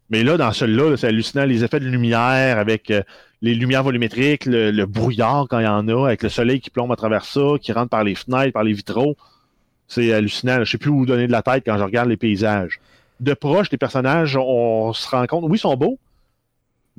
Mais là, dans celui-là, là, c'est hallucinant. Les effets de lumière avec euh, les lumières volumétriques, le, brouillard quand il y en a, avec le soleil qui plombe à travers ça, qui rentre par les fenêtres, par les vitraux. C'est hallucinant. Je sais plus où donner de la tête quand je regarde les paysages. De proche, les personnages, on se rend compte, oui, ils sont beaux,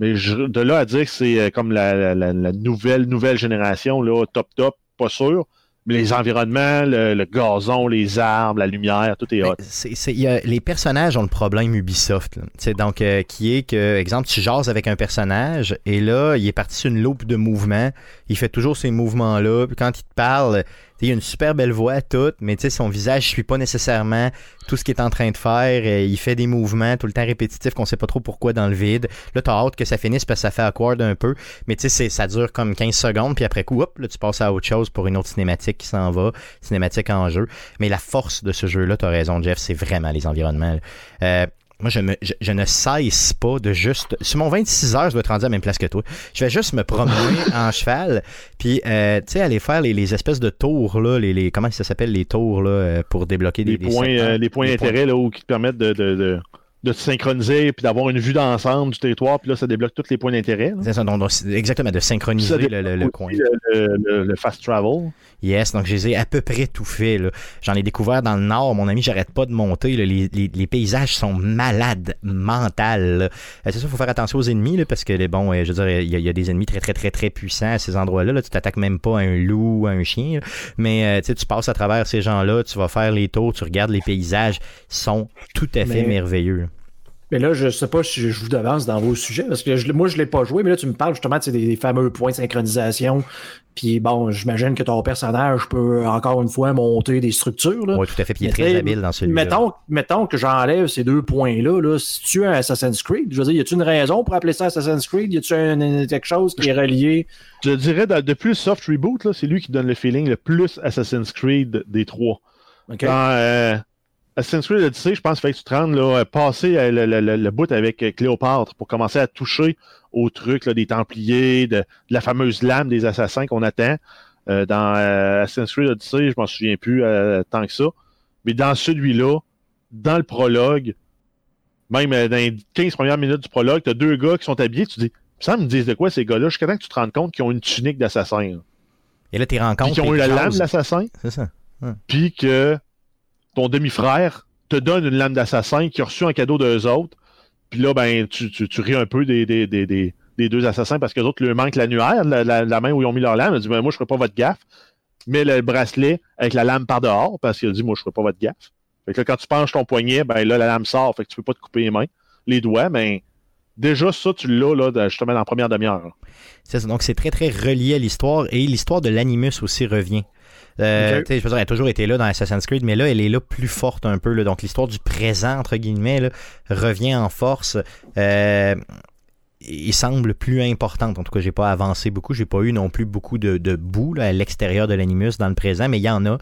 mais je- de là à dire que c'est euh, comme la, la- la- nouvelle, nouvelle génération, là, top, top, pas sûr. Mais les environnements, le, le gazon, les arbres, la lumière, tout est hot. c'est- c'est- il y a- les personnages ont le problème Ubisoft. là. Donc, euh, qui est que, exemple, tu jases avec un personnage et là, il est parti sur une loupe de mouvement. Il fait toujours ces mouvements-là. Puis quand il te parle, il a une super belle voix, toute, mais son visage suit pas nécessairement tout ce qu'il est en train de faire. Euh, Il fait des mouvements tout le temps répétitifs qu'on sait pas trop pourquoi dans le vide. Là, t'as hâte que ça finisse parce que ça fait awkward un peu. Mais tu sais, ça dure comme 15 secondes, puis après coup, hop, là, tu passes à autre chose pour une autre cinématique qui s'en va, cinématique en jeu. Mais la force de ce jeu-là, t'as raison, Jeff, c'est vraiment les environnements. Euh, moi, je, me, je, je ne cesse pas de juste. Sur mon 26 heures, je dois être rendu à la même place que toi. Je vais juste me promener en cheval, puis, euh, tu sais, aller faire les, les espèces de tours, là, les, les, comment ça s'appelle, les tours, là, euh, pour débloquer des, les, des points, euh, les points d'intérêt là, où- qui te permettent de, de, de, de te synchroniser puis d'avoir une vue d'ensemble du territoire, puis là, ça débloque tous les points d'intérêt. C'est ça, donc, exactement, de synchroniser le, coin. Le, le- le fast travel. Yes, donc je les ai à peu près tout fait. là. J'en ai découvert dans le nord, mon ami, j'arrête pas de monter. là. Les, les- les paysages sont malades, mentales. Euh, c'est ça, il faut faire attention aux ennemis, là, parce que les bon, euh, je veux dire, il y, a- il y a des ennemis très très très très puissants à ces endroits-là. Là. Tu t'attaques même pas à un loup, à un chien. là. Mais euh, tu sais, tu passes à travers ces gens-là, tu vas faire les tours, tu regardes les paysages, ils sont tout à fait Mais- merveilleux. Mais là, je sais pas si je vous d'avance dans vos sujets, parce que je- moi, je l'ai pas joué, mais là, tu me parles justement de ces- des fameux points de synchronisation. Puis bon, j'imagine que ton personnage peut encore une fois monter des structures. Là. Oui, tout à fait. Puis il est très habile dans celui-là. Mettons, mettons que j'enlève ces deux points-là. Là, si tu es un Assassin's Creed, je veux dire, y a-tu une raison pour appeler ça Assassin's Creed? Y a-tu quelque chose qui est relié? Je dirais, de- depuis le soft reboot, là, c'est lui qui donne le feeling le plus Assassin's Creed des trois. OK? Dans euh, Assassin's Creed Odyssey, je pense qu'il fallait que tu te rendes là, euh, passer euh, le, le, le, le bout avec euh, Cléopâtre pour commencer à toucher au truc là, des Templiers, de, de la fameuse lame des assassins qu'on attend. Euh, dans euh, Assassin's Creed Odyssey, je m'en souviens plus euh, tant que ça. Mais dans celui-là, dans le prologue, même dans les 15 premières minutes du prologue, t'as deux gars qui sont habillés, tu dis, ça me disent de quoi ces gars-là, jusqu'à temps que tu te rendes compte qu'ils ont une tunique d'assassin. Et là, Puis rencontres. qu'ils ont eu la lame jases. d'assassin. C'est ça. puis que ton demi-frère te donne une lame d'assassin qui a reçu un cadeau d'eux autres, puis là, ben, tu, tu, ris un peu des, deux assassins parce que autres leur manquent l'annuaire, la, la, la main où ils ont mis leur lame. A dit, ben, moi, je ferai pas votre gaffe. Mais le bracelet avec la lame par dehors parce qu'il dit, moi, je ferai pas votre gaffe. Fait que là, quand tu penches ton poignet, ben là, la lame sort, fait que tu peux pas te couper les mains, les doigts, mais déjà, ça, tu l'as, là, justement, dans la première demi-heure. C'est. Donc, c'est très, très relié à l'histoire et l'histoire de l'animus aussi revient. Euh, Ok. tu sais, je veux dire, elle a toujours été là dans Assassin's Creed, mais là, elle est là plus forte un peu. là. Donc, l'histoire du présent, entre guillemets, là, revient en force. Euh, il semble plus importante. En tout cas, j'ai pas avancé beaucoup. J'ai pas eu non plus beaucoup de, de là, à l'extérieur de l'animus dans le présent, mais il y en a.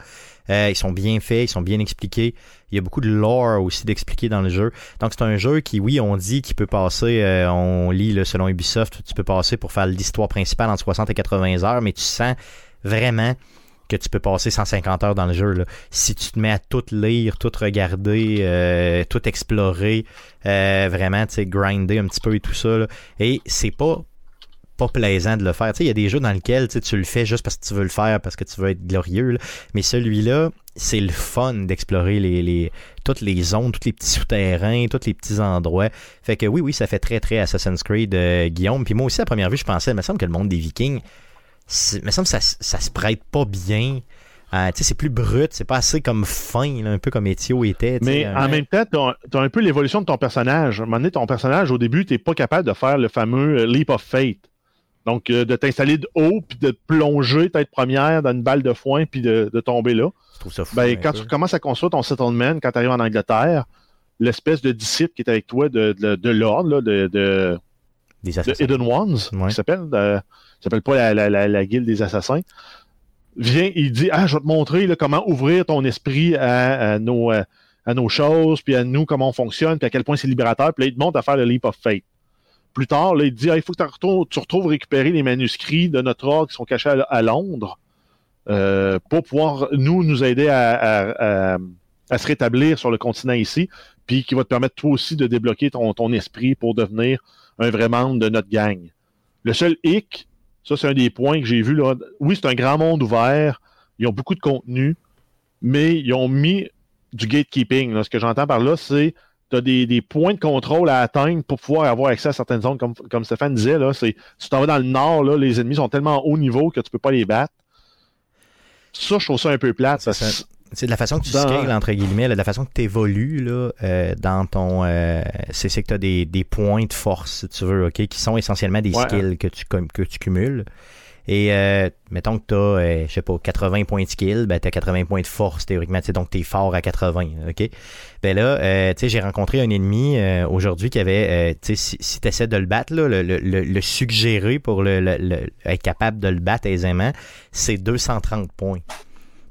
Euh, ils sont bien faits, ils sont bien expliqués. Il y a beaucoup de lore aussi d'expliquer dans le jeu. Donc c'est un jeu qui, oui, on dit qu'il peut passer, euh, on lit là, selon Ubisoft, tu peux passer pour faire l'histoire principale entre 60 et 80 heures, mais tu sens vraiment que tu peux passer 150 heures dans le jeu. Là. Si tu te mets à tout lire, tout regarder, euh, tout explorer, euh, vraiment, tu sais, grinder un petit peu et tout ça. Et c'est pas pas plaisant de le faire. Tu sais, il y a des jeux dans lesquels tu le fais juste parce que tu veux le faire, parce que tu veux être glorieux. Mais celui-là, c'est le fun d'explorer toutes les zones, tous les petits souterrains, tous les petits endroits. Fait que oui, oui, ça fait très, très Assassin's Creed, euh, Guillaume. Puis moi aussi, à première vue, je pensais, il me semble que le monde des Vikings, il me semble que ça, ça se prête pas bien. Euh, c'est plus brut, c'est pas assez comme fin, là, un peu comme Ezio était. Mais un- en même temps, tu as, un peu l'évolution de ton personnage. À un moment donné, ton personnage, au début, tu pas capable de faire le fameux euh, leap of fate. Donc, euh, de t'installer de haut, puis de te plonger tête première dans une balle de foin, puis de, de tomber là. je trouve ça fou. Ben, quand peu. tu commences à construire ton settlement, quand tu arrives en Angleterre, l'espèce de disciple qui est avec toi de, de, de l'ordre, de, de, Des de. Hidden Ones, Ouais. qui s'appelle, s'appelle pas la, guilde des assassins, vient, il dit, ah, je vais te montrer comment ouvrir ton esprit à, à nos, euh, à nos choses, puis à nous, comment on fonctionne, puis à quel point c'est libérateur, puis là, il te montre à faire le leap of fate. Plus tard, il dit, ah, il faut que tu retrouves, récupérer les manuscrits de notre ordre qui sont cachés à, Londres, euh, pour pouvoir, nous, nous aider à, se rétablir sur le continent ici, puis qui va te permettre toi aussi de débloquer ton esprit pour devenir un vrai membre de notre gang. Le seul hic, ça c'est un des points que j'ai vu là. Oui, c'est un grand monde ouvert, ils ont beaucoup de contenu, mais ils ont mis du gatekeeping. là. Ce que j'entends par là, c'est tu as des, des points de contrôle à atteindre pour pouvoir avoir accès à certaines zones, comme, comme Stéphane disait, là, c'est tu t'en vas dans le nord, là, les ennemis sont tellement haut niveau que tu peux pas les battre. Ça, je trouve ça un peu plate. C'est parce ça. C'est de la façon que tu Dans- scales, entre guillemets, là, de la façon que tu évolues là, euh, dans ton. euh, c'est c'est que tu as des, des points de force, si tu veux, OK, qui sont essentiellement des Ouais. skills que tu, que tu cumules. Et euh, mettons que tu as, je sais pas, 80 points de skill, ben tu as 80 points de force théoriquement, donc tu es fort à 80, OK? Ben là, euh, tu sais, j'ai rencontré un ennemi euh, aujourd'hui qui avait, euh, tu sais, si, si tu essaies de le battre, là, le, le, le, le suggéré pour le, le- le- être capable de le battre aisément, c'est 230 points.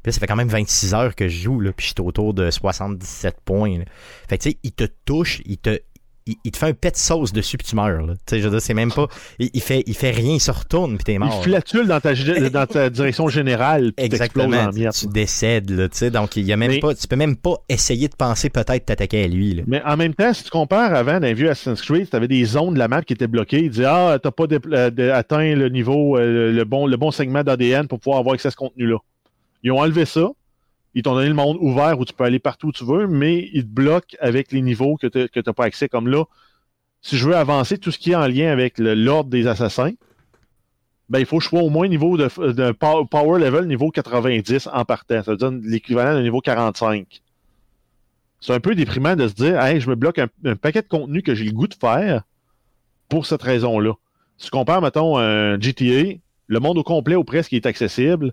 Puis là, ça fait quand même 26 heures que je joue, là, puis j'étais autour de 77 points. là. Fait que, tu sais, il te touche, il te, il, il te fait un pet de sauce dessus, puis tu meurs. Là. Tu sais, je veux c'est même pas. Il, il fait, il fait rien, il se retourne, puis t'es il mort. là. flatule dans ta, gé- dans ta direction générale, puis Exactement. en Tu, décèdes, là, tu sais. Donc, il y a même Mais- pas. Tu peux même pas essayer de penser peut-être t'attaquer à lui, là. Mais en même temps, si tu compares avant dans les vieux Assassin's Creed, tu avais des zones de la map qui étaient bloquées. Il disait Ah, t'as pas euh, atteint le niveau, euh, le, bon, le bon segment d'ADN pour pouvoir avoir accès à ce contenu-là. Ils ont enlevé ça. Ils t'ont donné le monde ouvert où tu peux aller partout où tu veux, mais ils te bloquent avec les niveaux que tu n'as pas accès. Comme là, si je veux avancer tout ce qui est en lien avec l'ordre des assassins, ben, il faut que je sois au moins niveau de, de pow- power level niveau 90 en partant. Ça dire l'équivalent d'un niveau 45 c'est un peu déprimant de se dire Hey, je me bloque un, un paquet de contenu que j'ai le goût de faire pour cette raison-là. Si tu compares, mettons, un GTA, le monde au complet ou presque est accessible.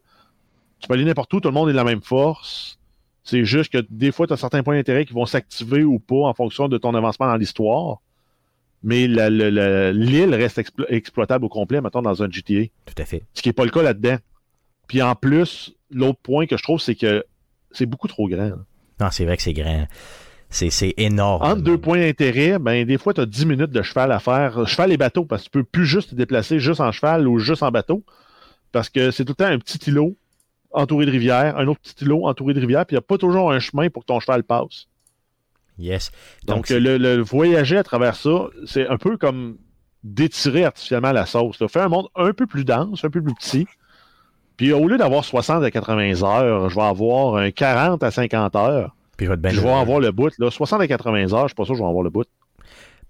Tu peux aller n'importe où, tout le monde est de la même force. C'est juste que des fois, tu as certains points d'intérêt qui vont s'activer ou pas en fonction de ton avancement dans l'histoire. Mais l'île reste explo- exploitable au complet, mettons, dans un GTA. Tout à fait. Ce qui n'est pas le cas là-dedans. Puis en plus, l'autre point que je trouve, c'est que c'est beaucoup trop grand. là. Non, c'est vrai que c'est grand. C'est, c'est énorme. Entre deux points d'intérêt, ben, des fois, tu as 10 minutes de cheval à faire. Cheval et bateau, parce que tu peux plus juste te déplacer juste en cheval ou juste en bateau. Parce que c'est tout le temps un petit îlot entouré de rivière, un autre petit îlot entouré de rivière, puis il n'y a pas toujours un chemin pour que ton cheval passe. Yes. Donc, le, le voyager à travers ça, c'est un peu comme d'étirer artificiellement la sauce. Là. Faire un monde un peu plus dense, un peu plus petit. Puis au lieu d'avoir 60 à 80 heures, je vais avoir un 40 à 50 heures. Puis je vais, avoir le bout. Là. 60 à 80 heures, je suis pas sûr que je vais avoir le bout.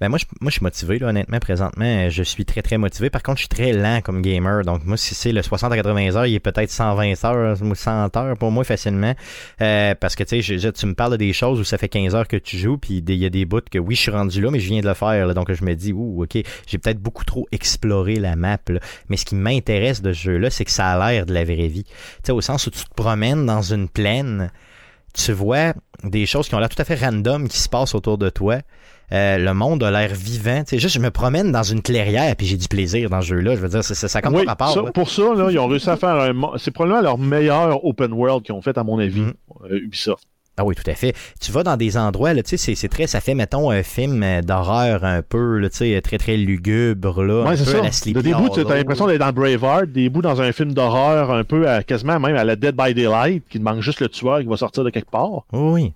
Ben moi, je, moi, je suis motivé, là, honnêtement, présentement. Je suis très, très motivé. Par contre, je suis très lent comme gamer. Donc, moi, si c'est le 60 à 80 heures, il est peut-être 120 heures ou 100 heures pour moi facilement. Euh, parce que, tu sais, tu me parles de des choses où ça fait 15 heures que tu joues, puis il y a des bouts que, oui, je suis rendu là, mais je viens de le faire. là. donc, je me dis, ouh, OK, j'ai peut-être beaucoup trop exploré la map. Mais ce qui m'intéresse de ce jeu-là, c'est que ça a l'air de la vraie vie. Tu sais, au sens où tu te promènes dans une plaine, tu vois des choses qui ont l'air tout à fait random qui se passent autour de toi. Euh, le monde a l'air vivant. Tu sais, juste, je me promène dans une clairière puis j'ai du plaisir dans ce jeu-là. Je veux dire, ça, ça, ça a comme Oui, pas rapport. ça- là. pour ça, là, ils ont réussi à faire un. C'est probablement leur meilleur open world qu'ils ont fait, à mon avis, Mhm. euh, Ubisoft. Ah oui, tout à fait. Tu vas dans des endroits, là, tu sais, c'est- très, ça fait, mettons, un film euh, d'horreur un peu, là, tu sais, très, très lugubre, là. Ouais, c'est ça. De des bouts, tu Hollow. as l'impression d'être dans Braveheart, des bouts dans un film d'horreur, un peu à, quasiment même à la Dead by Daylight, qui te manque juste le tueur qui va sortir de quelque part. Oui,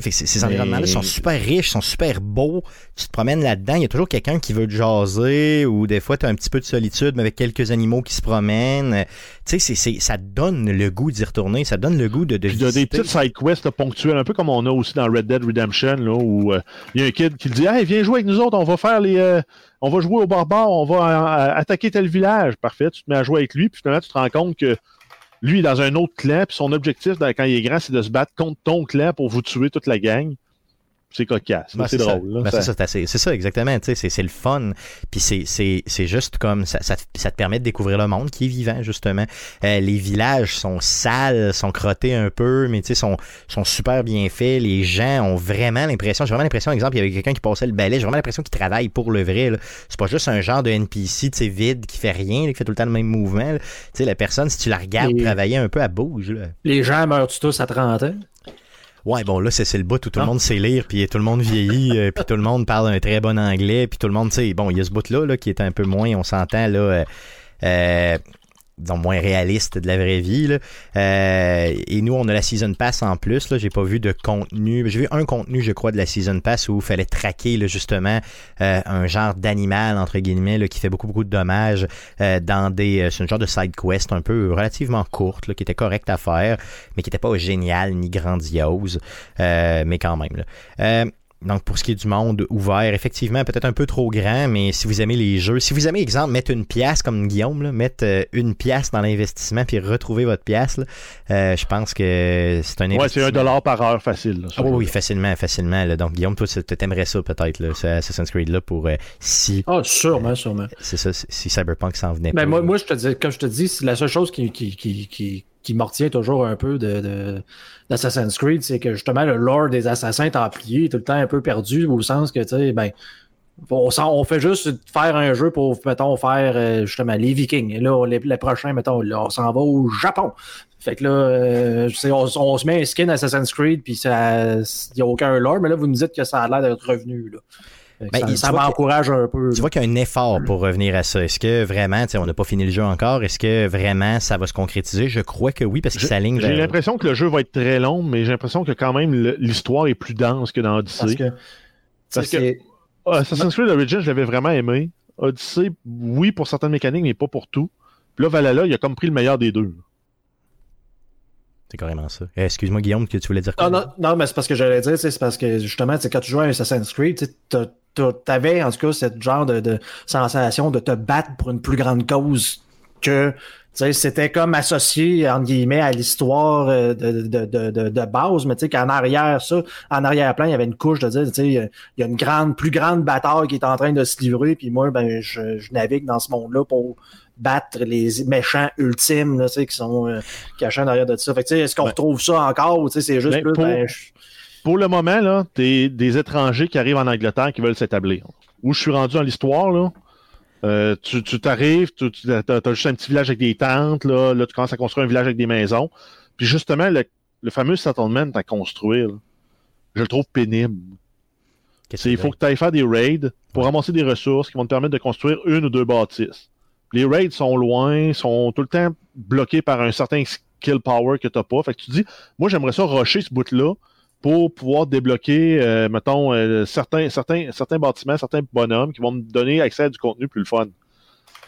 fait que ces- environnements-là sont super riches, sont super beaux. Tu te promènes là-dedans, il y a toujours quelqu'un qui veut te jaser, ou des fois, tu as un petit peu de solitude, mais avec quelques animaux qui se promènent. Tu sais, ça donne le goût d'y retourner, ça donne le goût de, de Puis il y a des petites side quests ponctuelles, un peu comme on a aussi dans Red Dead Redemption, là, où euh, il y a un kid qui dit Hey, viens jouer avec nous autres, on va faire les. euh, on va jouer au barbare, on va euh, attaquer tel village. Parfait, tu te mets à jouer avec lui, puis finalement, tu te rends compte que lui dans un autre clan, puis son objectif quand il est grand, c'est de se battre contre ton clan pour vous tuer toute la gang. C'est cocasse, Ben, c'est ça. drôle. là, Ben, ça- c'est ça, c'est assez- c'est ça, exactement. C'est c'est le fun. Puis c'est- c'est c'est juste comme ça, ça, te- ça te permet de découvrir le monde qui est vivant, justement. Euh, les villages sont sales, sont crottés un peu, mais sont, sont super bien faits. Les gens ont vraiment l'impression, j'ai vraiment l'impression, exemple, il y avait quelqu'un qui passait le balai, j'ai vraiment l'impression qu'il travaille pour le vrai. là. C'est pas juste un genre de NPC, tu sais, vide, qui fait rien, là, qui fait tout le temps le même mouvement. la personne, si tu la regardes Et- travailler un peu, elle bouge. Là. Les gens meurent tous à 30 ans? Ouais, bon, là, c'est le bout où tout le Ah. monde sait lire, puis tout le monde vieillit, euh, puis tout le monde parle un très bon anglais, puis tout le monde, tu sais, bon, il y a ce bout-là là, qui est un peu moins, on s'entend, là, euh, euh, disons, moins réaliste de la vraie vie. Là. Euh, et nous, on a la Season Pass en plus. Là. J'ai pas vu de contenu. J'ai vu un contenu, je crois, de la Season Pass où il fallait traquer là, justement euh, un genre d'animal, entre guillemets, là, qui fait beaucoup, beaucoup de dommages euh, dans des. euh, c'est un genre de side quest un peu relativement courte, là, qui était correct à faire, mais qui n'était pas génial ni grandiose. Euh, mais quand même. Là. Donc, pour ce qui est du monde ouvert, effectivement, peut-être un peu trop grand, mais si vous aimez les jeux, si vous aimez, exemple, mettre une pièce comme Guillaume, là, mettre euh, une pièce dans l'investissement puis retrouver votre pièce, là, euh, je pense que c'est un Ouais, c'est investissement. un dollar par heure facile. là, Ah oui, facilement, facilement. là. Donc, Guillaume, toi, tu t'aimerais ça peut-être, là, ce Assassin's Creed là, pour euh, si Ah, sûrement, sûrement. c'est ça, si Cyberpunk s'en venait Ben, pas. moi, moi, je te dis, comme je te dis, c'est la seule chose qui, qui, qui, qui, qui me retient toujours un peu de, de- d'Assassin's Creed, c'est que justement, le lore des assassins templiers est tout le temps un peu perdu, au sens que, tu sais, ben, on, fait juste faire un jeu pour, mettons, faire euh, justement les Vikings. Et là, les, les prochains, mettons, on s'en va au Japon. Fait que là, euh, on, on se met un skin Assassin's Creed, puis il n'y a aucun lore, mais là, vous nous dites que ça a l'air d'être revenu. Là. Que Ben, ça que- m'encourage un peu. Tu vois qu'il y a un effort pour revenir à ça. Est-ce que vraiment, on n'a pas fini le jeu encore, est-ce que vraiment ça va se concrétiser? Je crois que oui, parce qu'il J'ai s'aligne j'ai vers... l'impression que le jeu va être très long, mais j'ai l'impression que quand même l'histoire est plus dense que dans Parce Odyssey. que, Parce que- Ah, Assassin's Creed Origins, je l'avais vraiment aimé. Odyssey, oui, pour certaines mécaniques, mais pas pour tout. Puis là, Valhalla, il a comme pris le meilleur des deux. C'est carrément ça. Euh, Excuse-moi, Guillaume, que tu voulais dire quoi? Ah, non, non, mais c'est parce que j'allais dire, tu sais, c'est parce que justement, quand tu joues à Assassin's Creed, tu sais, t'as- t'as- t'avais en tout cas cette genre de, de sensation de te battre pour une plus grande cause que tu sais, c'était comme associé, entre guillemets, à l'histoire euh, de, de, de, de, de base, mais tu sais, qu'en arrière, ça, en arrière-plan, il y avait une couche de dire, tu sais, il y a une grande, plus grande bataille qui est en train de se livrer, puis moi, ben, je, je navigue dans ce monde-là pour battre les méchants ultimes, là, tu sais, qui sont euh, cachés en arrière de ça. Fait que, tu sais, est-ce qu'on Ouais. retrouve ça encore, ou tu sais, c'est juste Ben, plus, pour- ben, je- Pour le moment, là, t'es des étrangers qui arrivent en Angleterre qui veulent s'établir. Où je suis rendu dans l'histoire, là, euh, tu t'arrives, tu, tu as, juste un petit village avec des tentes, là, là, tu commences à construire un village avec des maisons. Puis justement, le, le fameux settlement à construire, là, je le trouve pénible. Il faut que tu ailles faire des raids pour ramasser des ressources qui vont te permettre de construire une ou deux bâtisses. Les raids sont loin, sont tout le temps bloqués par un certain skill power que tu n'as pas. Fait que tu te dis, moi j'aimerais ça rusher ce bout-là pour pouvoir débloquer, euh, mettons, euh, certains, certains, certains bâtiments, certains bonhommes qui vont me donner accès à du contenu plus le fun.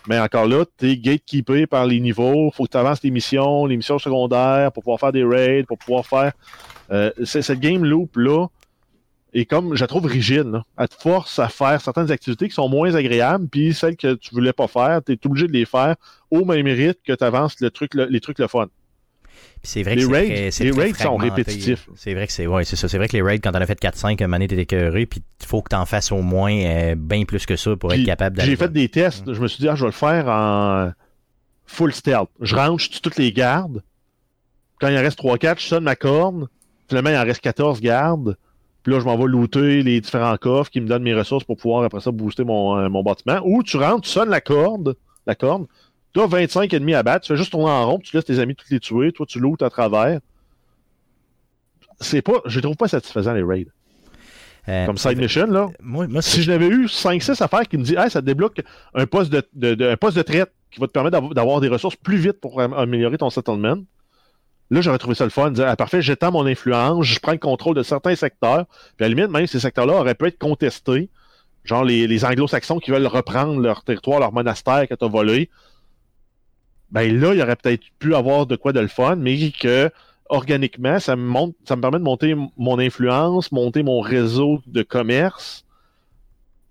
Mais encore là, tu es gatekeepé par les niveaux, faut que tu avances les missions, les missions secondaires pour pouvoir faire des raids, pour pouvoir faire. Euh, cette game loop-là est comme, je la trouve rigide. Elle te force à faire certaines activités qui sont moins agréables, puis celles que tu voulais pas faire, tu es obligé de les faire au même rythme que tu avances le truc, le- les trucs le fun. Puis c'est vrai Les que c'est raids- très- les raids sont répétitifs. C'est vrai que c'est ouais, c'est ça. C'est vrai que les raids, quand t'en as fait 4-5, un moment donné, t'es écœuré, puis il faut que t'en fasses au moins euh, bien plus que ça pour Puis, être capable d'aller. J'ai fait des tests. Je me suis dit, ah, je vais le faire en full stealth. Je range je tue toutes les gardes. Quand il en reste 3-4, je sonne ma corne. Finalement, il en reste 14 gardes. Puis là, je m'en vais looter les différents coffres qui me donnent mes ressources pour pouvoir après ça booster mon, euh, mon bâtiment. Ou tu rentres, tu sonnes la corde, la corne. Tu as 25 ennemis à battre. Tu fais juste tourner en rond, tu laisses tes amis tous les tuer. Toi, tu lootes à travers. C'est pas, je trouve pas satisfaisant les raids. Euh, Comme side mission, là. Moi, moi Si je n'avais eu 5-6 affaires qui me disent, hey, ça te débloque un poste de, de- de- un poste de traite qui va te permettre d'avoir- des ressources plus vite pour am- améliorer ton settlement. Là, j'aurais trouvé ça le fun. de Dire, ah, parfait, j'étends mon influence, je prends le contrôle de certains secteurs. Puis à la limite, même ces secteurs-là auraient pu être contestés. Genre les, les anglo-saxons qui veulent reprendre leur territoire, leur monastère que tu as volé. Ben là, il aurait peut-être pu avoir de quoi de le fun, mais que organiquement, ça me monte, ça me permet de monter mon influence, monter mon réseau de commerce,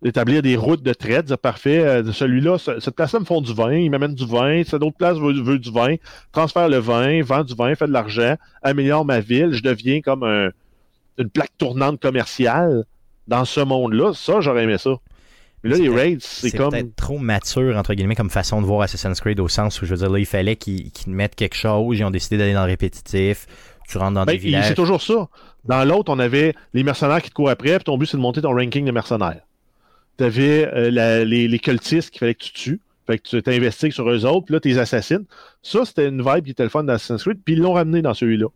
établir des routes de traite, dire parfait, euh, celui-là, ce- cette place-là me font du vin, il m'amène du vin, cette autre place veut, du vin, transfère le vin, vend du vin, fait de l'argent, améliore ma ville, je deviens comme un- une plaque tournante commerciale dans ce monde-là. Ça, j'aurais aimé ça. Mais là, C'est les peut-être- raids, c'est comme. peut-être trop mature, entre guillemets, comme façon de voir Assassin's Creed au sens où, je veux dire, là, il fallait qu'ils mettent quelque chose, ils ont décidé d'aller dans le répétitif, tu rentres dans Ben, des il- villages. c'est toujours ça. Dans l'autre, on avait les mercenaires qui te courent après, puis ton but, c'est de monter ton ranking de mercenaires. Tu avais les, les cultistes qu'il fallait que tu tues. Fait que tu t'investigues sur eux autres, puis là, tu les assassines. Ça, c'était une vibe qui était le fun d'Assassin's Creed, puis ils l'ont ramené dans celui-là.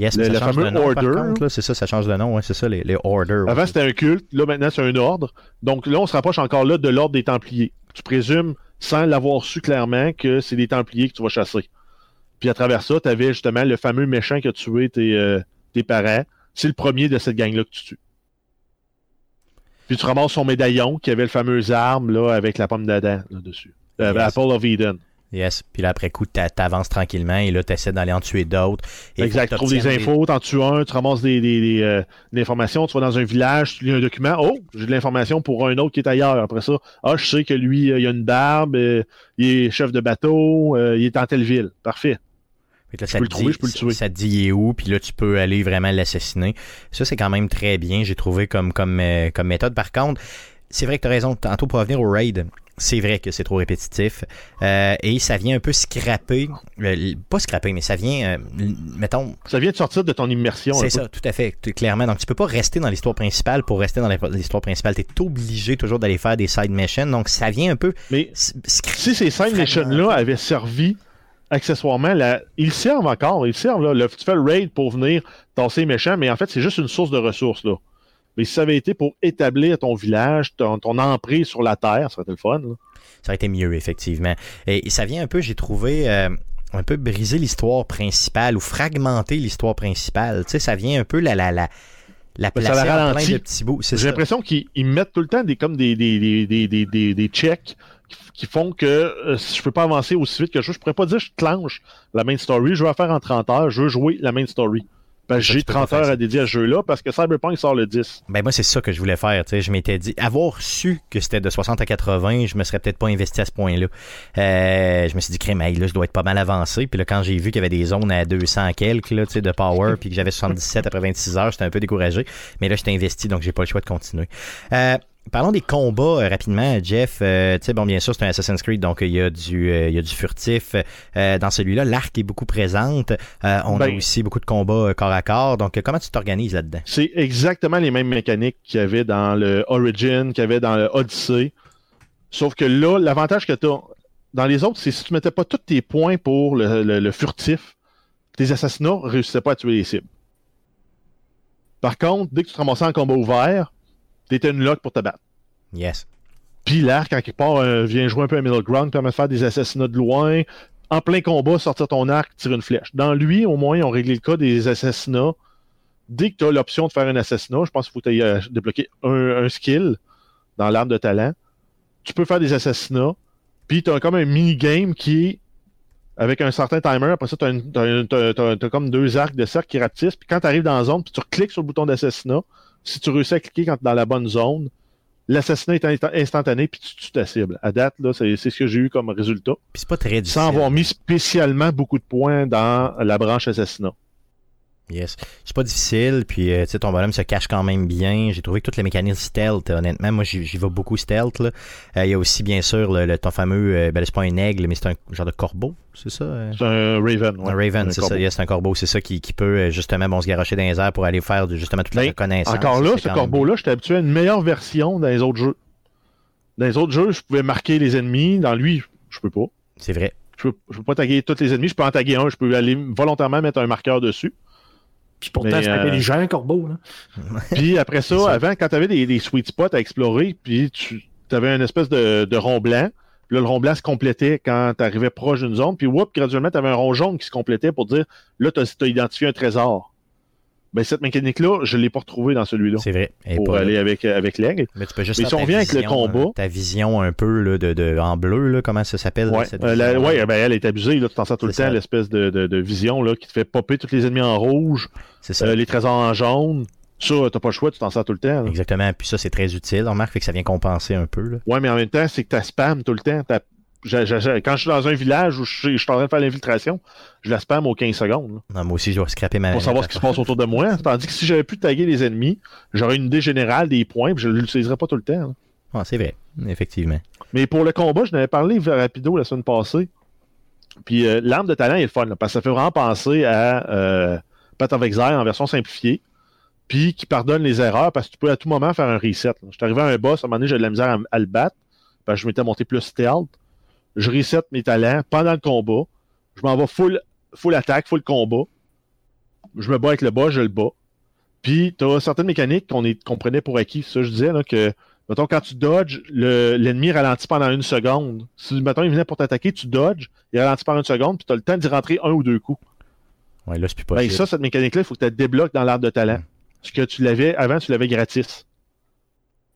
Yes, le- mais ça le change fameux de nom, order. c'est ça, ça change de nom, c'est ça, les, les orders. Avant, c'était un culte, là, maintenant, c'est un ordre. Donc là, on se rapproche encore là de l'ordre des Templiers. Tu présumes, sans l'avoir su clairement, que c'est des Templiers que tu vas chasser. Puis à travers ça, tu avais justement le fameux méchant qui a tué tes, euh, tes parents. C'est le premier de cette gang-là que tu tues. Puis tu ramasses son médaillon qui avait le fameux arme là, avec la pomme d'Adam là, dessus. Euh, Yes. Apple of Eden. Yes, puis là, après coup, t'a- t'avances tranquillement et là, t'essaies d'aller en tuer d'autres. Exact. Tu trouves des infos, t'en tues un, tu ramasses des, des, des, euh, de l'information, tu vas dans un village, tu lis un document, oh, j'ai de l'information pour un autre qui est ailleurs. Après ça, ah, je sais que lui, euh, il a une barbe, euh, il est chef de bateau, euh, il est dans telle ville. Parfait. Là, Je ça peux le trouver, dit- je peux le tuer. Ça te dit il est où, puis là, tu peux aller vraiment l'assassiner. Ça, c'est quand même très bien, j'ai trouvé comme, comme, comme méthode. Par contre, c'est vrai que tu as raison, tantôt pour revenir au raid, c'est vrai que c'est trop répétitif. Euh, et ça vient un peu scraper, euh, pas scraper, mais ça vient, euh, mettons, Ça vient de sortir de ton immersion. c'est peu. ça, tout à fait, clairement. Donc, tu peux pas rester dans l'histoire principale pour rester dans l'histoire principale. Tu es obligé toujours d'aller faire des side missions. Donc, ça vient un peu Mais si ces Fragmenté. missions-là avaient servi accessoirement, la... ils servent encore, ils servent. Là. Le- tu fais le raid pour venir tasser les méchants, mais en fait, c'est juste une source de ressources. Là. Mais si ça avait été pour établir ton village, ton, ton emprise sur la terre, ça aurait été le fun. là. Ça aurait été mieux, effectivement. Et, et ça vient un peu, j'ai trouvé, euh, un peu briser l'histoire principale ou fragmenter l'histoire principale. Tu sais, ça vient un peu la, la, la, la ça la en plein ralentit. de petits bouts. C'est J'ai l'impression qu'ils ils mettent tout le temps des, comme des, des, des, des, des, des, des checks qui- qui font que euh, si je peux pas avancer aussi vite que je veux, je pourrais pas dire je clenche la main story, je veux la faire en 30 heures, je veux jouer la main story. Parce que Ça, j'ai tu peux pas 30 faire heures à dédier à ce jeu-là parce que Cyberpunk sort le 10. Ben moi, c'est ça que je voulais faire. Tu sais, je m'étais dit, avoir su que c'était de 60 à 80, je me serais peut-être pas investi à ce point-là. Euh, je me suis dit, crème, là, je dois être pas mal avancé. Puis là, quand j'ai vu qu'il y avait des zones à 200 quelques là, tu sais, de power, puis que j'avais 77 après 26 heures, j'étais un peu découragé. Mais là, j'étais investi, donc j'ai pas le choix de continuer. Euh, Parlons des combats euh, rapidement, Jeff. Euh, tu sais, bon, bien sûr, c'est un Assassin's Creed, donc il y a du, euh, il y a du furtif euh, dans celui-là. L'arc est beaucoup présente. On a Ben- aussi beaucoup de combats corps à corps. Donc, comment tu t'organises là-dedans? C'est exactement les mêmes mécaniques qu'il y avait dans le Origin, qu'il y avait dans le Odyssey. Sauf que là, l'avantage que tu as dans les autres, c'est si tu mettais pas tous tes points pour le, le- le furtif, tes assassinats réussissaient pas à tuer les cibles. Par contre, dès que tu te ramassais en combat ouvert, t'étais une lock pour te battre. Yes. Puis l'arc, en quelque part, euh, vient jouer un peu à middle ground, permet de faire des assassinats de loin. En plein combat, sortir ton arc, tirer une flèche. Dans lui, au moins, ils ont réglé le cas des assassinats. Dès que tu as l'option de faire un assassinat, je pense qu'il faut que aies débloquer un, un skill dans l'arme de talent. Tu peux faire des assassinats. Puis tu as comme un mini-game qui est avec un certain timer. Après ça, tu as, comme deux arcs de cercle qui rapetissent. Puis quand tu arrives dans la zone, puis tu cliques sur le bouton d'assassinat, si tu réussis à cliquer quand tu es dans la bonne zone, l'assassinat est insta- instantané, puis tu tues ta cible. À date, là, c'est c'est ce que j'ai eu comme résultat. Puis c'est pas très difficile. Sans avoir mis spécialement beaucoup de points dans la branche assassinat. Yes. C'est pas difficile, puis euh, tu sais, ton bonhomme se cache quand même bien. J'ai trouvé que toutes les mécanismes stealth, honnêtement, moi j'y vais beaucoup stealth. Euh, Il y a aussi bien sûr le, le- ton fameux, euh, ben c'est pas un aigle, mais c'est un genre de corbeau, c'est ça? euh? C'est un Raven. ouais. un Raven, c'est ça, yes, c'est un corbeau, c'est ça qui, qui peut justement bon, se garocher dans les airs pour aller faire justement toute la Ben, reconnaissance. Encore là, ce corbeau-là, j'étais habitué à une meilleure version dans les autres jeux. Dans les autres jeux, je pouvais marquer les ennemis. Dans lui, je peux pas. C'est vrai. Je peux, je peux pas taguer tous les ennemis. Je peux en taguer un. Je peux aller volontairement mettre un marqueur dessus. Puis pourtant, c'est euh, intelligent, corbeau. Là. Puis après ça, avant, quand tu avais des, des sweet spots à explorer, puis tu avais une espèce de, de rond blanc. Puis Là, le rond blanc se complétait quand tu arrivais proche d'une zone. Puis, whoop, graduellement, tu avais un rond jaune qui se complétait pour dire là, tu as, identifié un trésor. Ben, cette mécanique-là, je ne l'ai pas retrouvée dans celui-là C'est vrai. Pour là. aller avec, avec l'aigle. Mais tu peux juste Mais si on revient avec le vision, combat- hein, ta vision un peu là, de, de, en bleu, là, comment ça s'appelle? Ouais, cette euh, ouais, ben, elle est abusée. Là, tu t'en sers tout le temps, l'espèce de, de, de vision là, qui te fait popper tous les ennemis en rouge, c'est ça. euh, les trésors en jaune. Ça, t'as pas le choix, tu t'en sers tout le temps. là. Exactement. Puis ça, c'est très utile. On remarque fait que ça vient compenser un peu. Là. Ouais, mais en même temps, c'est que tu spam tout le temps. Quand je suis dans un village où je suis, je suis en train de faire l'infiltration, je la spam aux 15 secondes là, Non, moi aussi, je dois scraper ma. pour savoir ce qui se passe autour de moi. Tandis que si j'avais pu taguer les ennemis, j'aurais une idée générale des points, puis je ne l'utiliserais pas tout le temps. Ah, c'est vrai. Effectivement. Mais pour le combat, je n'avais parlé rapido la semaine passée. Puis euh, l'arme de talent est le fun, là, parce que ça fait vraiment penser à euh, Path of Exile en version simplifiée, puis qui pardonne les erreurs, parce que tu peux à tout moment faire un reset. Je suis arrivé à un boss, à un moment donné, j'ai de la misère à, à le battre, parce que je m'étais monté plus stealth. Je reset mes talents pendant le combat. Je m'en vais full, full attaque, full combat. Je me bats avec le boss, je le bats. Puis, tu as certaines mécaniques qu'on prenait pour acquis. Ça, je disais, là, que Mettons, quand tu dodges, le- l'ennemi ralentit pendant une seconde. Si, mettons, il venait pour t'attaquer, tu dodges, il ralentit pendant une seconde, puis tu as le temps d'y rentrer un ou deux coups. Ouais, là, c'est plus Ben, possible. ça, cette mécanique-là, il faut que tu la débloques dans l'arbre de talent. Ce que tu l'avais, avant, tu l'avais gratis.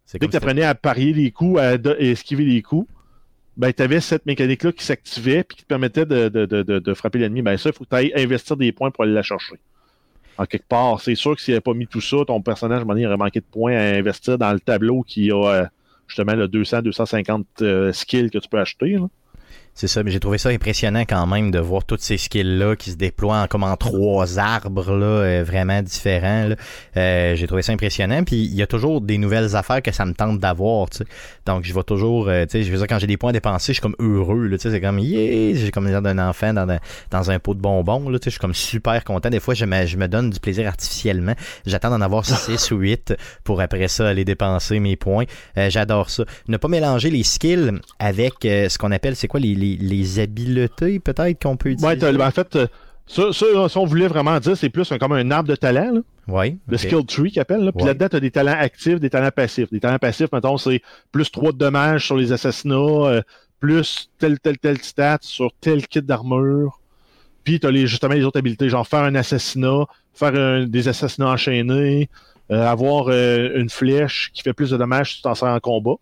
c'est Dès que tu apprenais à parier les coups, à, esquiver les coups, ben, tu avais cette mécanique-là qui s'activait puis qui te permettait de, de, de, frapper l'ennemi. Ben, ça, il faut que tu ailles investir des points pour aller la chercher. En quelque part, c'est sûr que s'il n'avait pas mis tout ça, ton personnage, il aurait manqué de points à investir dans le tableau qui a euh, justement le 200-250 euh, skills que tu peux acheter. là. C'est ça, mais j'ai trouvé ça impressionnant quand même de voir toutes ces skills-là qui se déploient en, comme en trois arbres là, euh, vraiment différents. là. Euh, j'ai trouvé ça impressionnant. Puis il y a toujours des nouvelles affaires que ça me tente d'avoir. tu sais. Donc je vais toujours, euh, tu sais, je veux dire, quand j'ai des points à dépenser, je suis comme heureux. là, tu sais, C'est comme yeah, j'ai comme l'air d'un enfant dans, un- dans un pot de bonbons. Là, tu sais, je suis comme super content. Des fois, je me, je me donne du plaisir artificiellement. J'attends d'en avoir 6 ou 8 pour après ça aller dépenser mes points. Euh, J'adore ça. Ne pas mélanger les skills avec euh, ce qu'on appelle, c'est quoi, les, les, les habiletés peut-être qu'on peut utiliser? Ouais, en fait, euh, ça, ça, si on voulait vraiment dire, c'est plus un- comme un arbre de talent. là. Ouais, Le skill tree qu'ils appellent. Là. Puis Ouais. là-dedans, tu as des talents actifs, des talents passifs. Des talents passifs, mettons, c'est plus 3 de dommages sur les assassinats, euh, plus tel, tel, tel stat sur tel kit d'armure. Puis tu as les, justement les autres habiletés, genre faire un assassinat, faire un- des assassinats enchaînés, euh, avoir euh, une flèche qui fait plus de dommages si tu t'en sers en combat.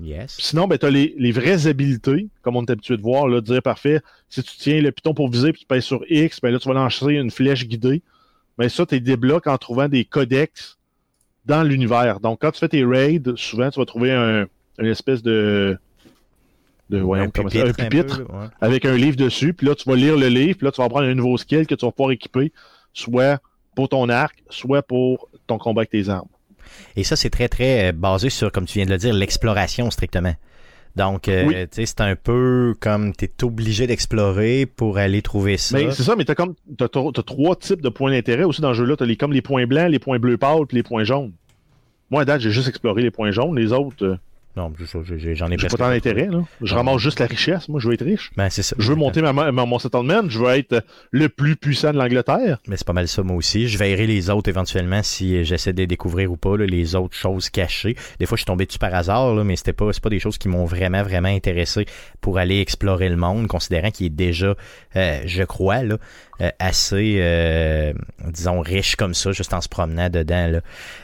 Yes. Puis sinon, ben, tu as les, les vraies habiletés, comme on est habitué de voir, là, de dire parfait, si tu tiens le piton pour viser puis tu pèses sur X, ben là, tu vas lancer une flèche guidée. Ben ça, tu débloques en trouvant des codex dans l'univers. Donc, quand tu fais tes raids, souvent, tu vas trouver un, une espèce de. de voyons, un pupitre, un pupitre peu, ouais. avec un livre dessus. Puis là, tu vas lire le livre, puis là, tu vas prendre un nouveau skill que tu vas pouvoir équiper, soit pour ton arc, soit pour ton combat avec tes armes. Et ça, c'est très, très euh, basé sur, comme tu viens de le dire, l'exploration strictement. Donc, euh, Oui. tu sais, c'est un peu comme tu es obligé d'explorer pour aller trouver ça. Mais c'est ça, mais t'as comme t'as, t'as- t'as trois types de points d'intérêt aussi dans le jeu-là. T'as les, comme les points blancs, les points bleus pâles, puis les points jaunes. Moi, à date, j'ai juste exploré les points jaunes. Les autres, euh, Non, je- je- je- j'en ai J'ai pas tant d'intérêt, là. Je ramasse juste la richesse. Moi, je veux être riche. Ben, c'est ça. Je veux monter ma, ma- mon settlement. Je veux être le plus puissant de l'Angleterre. Mais c'est pas mal ça, moi aussi. Je verrai les autres éventuellement si j'essaie de les découvrir ou pas, là, les autres choses cachées. Des fois, je suis tombé dessus par hasard, là, mais c'était pas, c'est pas des choses qui m'ont vraiment, vraiment intéressé pour aller explorer le monde, considérant qu'il est déjà, euh, je crois, là, euh, assez, euh, disons, riche comme ça, juste en se promenant dedans. Là.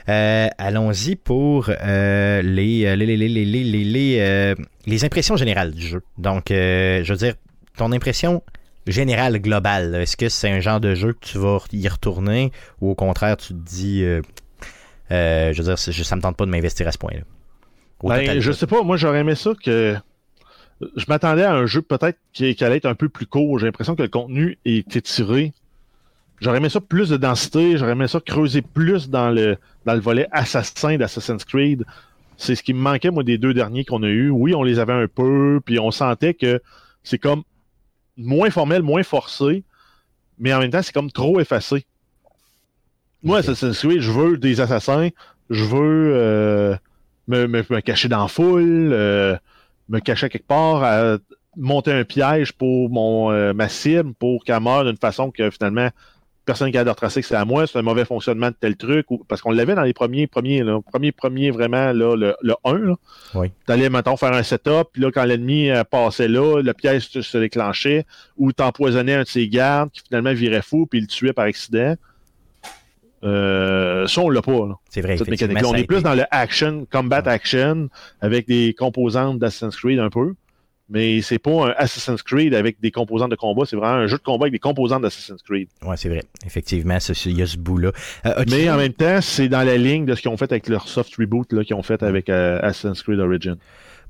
Euh, allons-y pour euh, les, les, les, les, les, les, les, impressions générales du jeu. Donc, je veux dire, ton impression générale, globale, est-ce que c'est un genre de jeu que tu vas y retourner ou au contraire, tu te dis, je veux dire, ça me tente pas de m'investir à ce point-là? Ben, je sais pas, moi j'aurais aimé ça que. Je m'attendais à un jeu peut-être qui, qui allait être un peu plus court. J'ai l'impression que le contenu est étiré. J'aurais aimé ça plus de densité, j'aurais aimé ça creuser plus dans le, dans le volet assassin d'Assassin's Creed. C'est ce qui me manquait, moi, des deux derniers qu'on a eus. Oui, on les avait un peu, puis on sentait que c'est comme moins formel, moins forcé, mais en même temps, c'est comme trop effacé. Moi. Assassin's Creed, je veux des assassins, je veux euh, me, me, me cacher dans la foule, euh, me cacher quelque part, à monter un piège pour mon euh, ma cible, pour qu'elle meure d'une façon que finalement personne qui a de retracer que c'est à moi, c'est un mauvais fonctionnement de tel truc, ou, parce qu'on l'avait dans les premiers, premiers, là, premier, premier vraiment, là, le, le 1, là. Oui. T'allais, mettons, faire un setup, puis là, quand l'ennemi euh, passait là, le piège se, se déclenchait, ou t'empoisonnais un de ses gardes, qui finalement virait fou, puis il le tuait par accident. Euh, ça, on l'a pas, c'est vrai, cette mécanique-là. On est plus dans le action, combat action, avec des composantes d'Assassin's Creed un peu. Mais c'est pas un Assassin's Creed avec des composantes de combat, c'est vraiment un jeu de combat avec des composantes d'Assassin's Creed. Ouais, c'est vrai. Effectivement, il y a ce bout-là. Euh, Mais en même temps, c'est dans la ligne de ce qu'ils ont fait avec leur soft reboot là, qu'ils ont fait avec euh, Assassin's Creed Origin.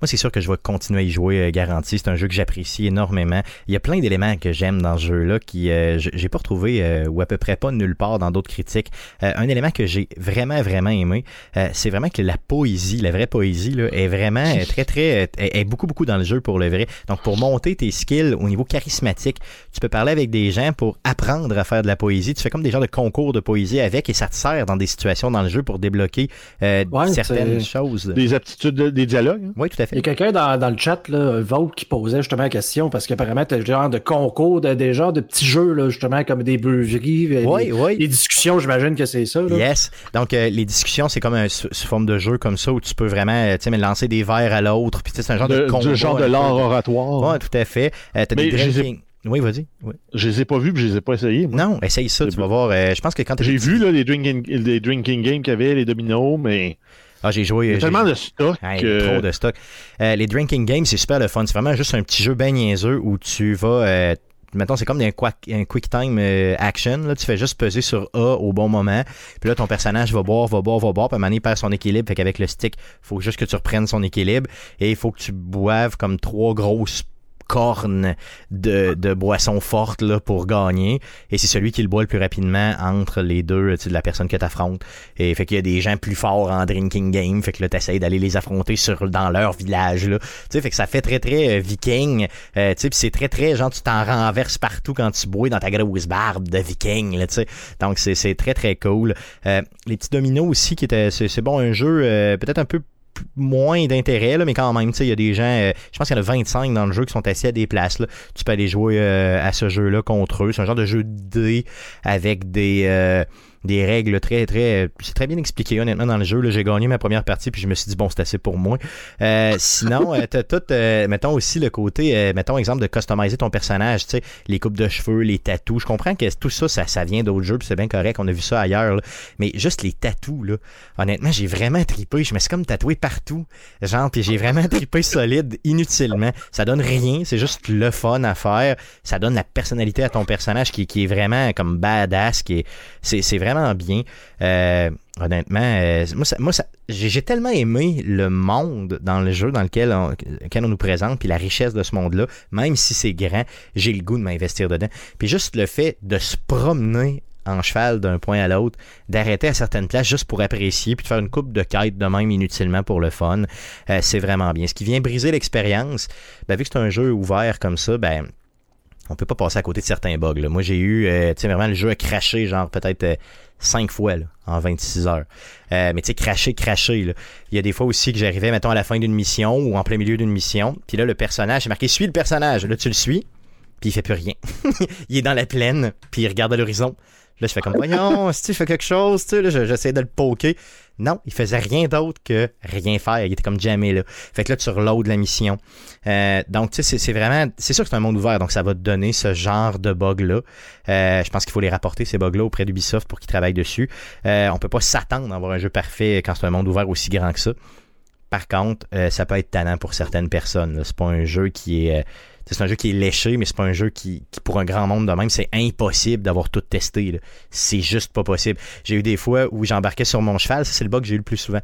Moi, c'est sûr que je vais continuer à y jouer, euh, garanti. C'est un jeu que j'apprécie énormément. Il y a plein d'éléments que j'aime dans ce jeu-là qui euh, j'ai pas retrouvé euh, ou à peu près pas nulle part dans d'autres critiques. Euh, un élément que j'ai vraiment vraiment aimé, euh, c'est vraiment que la poésie, la vraie poésie, là, est vraiment euh, très très est, beaucoup beaucoup dans le jeu pour le vrai. Donc pour monter tes skills au niveau charismatique, tu peux parler avec des gens pour apprendre à faire de la poésie. Tu fais comme des genres de concours de poésie avec et ça te sert dans des situations dans le jeu pour débloquer euh, Ouais, certaines choses. Des aptitudes, de- des dialogues. hein. Oui, tout à Il y a quelqu'un dans, dans le chat, là, Vote, qui posait justement la question parce qu'apparemment, tu as genre de concours, de, des genres de petits jeux, là, justement, comme des beuveries, Oui, des, oui. des discussions, j'imagine que c'est ça. Là. Yes. Donc, euh, les discussions, c'est comme un, sous, forme de jeu comme ça où tu peux vraiment euh, tu sais, mais lancer des verres à l'autre. Puis, tu sais, c'est un genre de, De, combat. du genre de l'art oratoire. Ouais, tout à fait. Euh, t'as Mais des les Oui, vas-y. Oui. Je les ai pas vus, puis je les ai pas essayés. moi. Non, essaye ça, tu vas voir. euh, je pense que quand J'ai vu là, les, drinking, les drinking games qu'il y avait, les dominos, mais Ah, j'ai joué. il y a tellement de stock trop de stock. Euh, les drinking games, c'est super le fun. C'est vraiment juste un petit jeu bien niaiseux où tu vas. Euh, Mettons, c'est comme un, quick time euh, action. Là, tu fais juste peser sur A au bon moment. Puis là, ton personnage va boire, va boire, va boire. Puis à un moment donné, il perd son équilibre. Fait qu'avec le stick, faut juste que tu reprennes son équilibre. Et il faut que tu boives comme trois grosses cornes de, de boissons fortes là, pour gagner. Et c'est celui qui le boit le plus rapidement entre les deux, de la personne que tu affrontes. Et fait qu'il y a des gens plus forts en drinking game. Fait que là, t'essayes d'aller les affronter sur, dans leur village. Là. Tu sais, fait que ça fait très très euh, viking. Euh, tu c'est très très genre tu t'en renverses partout quand tu bois dans ta grosse barbe de viking. Là, tu sais. Donc c'est, c'est très très cool. Euh, les petits dominos aussi qui étaient. C'est, c'est bon un jeu euh, peut-être un peu moins d'intérêt, là, mais quand même, tu sais, il y a des gens, euh, je pense qu'il y en a 25 dans le jeu qui sont assis à des places. Là. Tu peux aller jouer euh, à ce jeu-là contre eux. C'est un genre de jeu de dés avec des, euh, des règles très, très. C'est très bien expliqué, honnêtement, dans le jeu. J'ai gagné ma première partie, puis je me suis dit, bon, c'est assez pour moi. Euh, sinon, euh, t'as tout, euh, mettons aussi le côté, mettons exemple de customiser ton personnage, tu sais, les coupes de cheveux, les tatous. Je comprends que tout ça, ça, ça vient d'autres jeux, puis c'est bien correct, on a vu ça ailleurs, là. mais juste les tatous, là, honnêtement, j'ai vraiment tripé. Je me suis comme tatoué partout, genre, puis j'ai vraiment tripé solide, inutilement. Ça donne rien, c'est juste le fun à faire. Ça donne la personnalité à ton personnage qui, qui est vraiment comme badass, qui est, c'est, c'est bien. Euh, honnêtement, euh, moi, j'ai, tellement aimé le monde dans le jeu dans lequel on, nous présente, puis la richesse de ce monde-là, même si c'est grand, j'ai le goût de m'investir dedans. Puis juste le fait de se promener en cheval d'un point à l'autre, d'arrêter à certaines places juste pour apprécier, puis de faire une coupe de quête de même inutilement pour le fun, euh, c'est vraiment bien. Ce qui vient briser l'expérience, ben, vu que c'est un jeu ouvert comme ça, ben on peut pas passer à côté de certains bugs. là. Moi, j'ai eu, euh, tu sais, vraiment, le jeu a craché, genre, peut-être euh, cinq fois, là, en 26 heures. Euh, mais tu sais, craché, craché. Il y a des fois aussi que j'arrivais, mettons, à la fin d'une mission ou en plein milieu d'une mission, puis là, le personnage, c'est marqué « Suis le personnage ». Là, tu le suis, puis il fait plus rien. il est dans la plaine, puis il regarde à l'horizon. Là, je fais comme, voyons, si tu fais quelque chose, tu sais, je- j'essaie de le poker. Non, il faisait rien d'autre que rien faire. Il était comme jamais là. Fait que là, tu reloads la mission. Euh, donc, tu sais, c'est- vraiment, c'est sûr que c'est un monde ouvert, donc ça va te donner ce genre de bugs-là. Euh, je pense qu'il faut les rapporter, ces bugs-là, auprès d'Ubisoft pour qu'ils travaillent dessus. Euh, on peut pas s'attendre à avoir un jeu parfait quand c'est un monde ouvert aussi grand que ça. Par contre, euh, ça peut être tannant pour certaines personnes. C'est pas un jeu qui est. c'est un jeu qui est léché, mais c'est pas un jeu qui, pour un grand monde de même, c'est impossible d'avoir tout testé. C'est juste pas possible. J'ai eu des fois où j'embarquais sur mon cheval, ça c'est le bug que j'ai eu le plus souvent.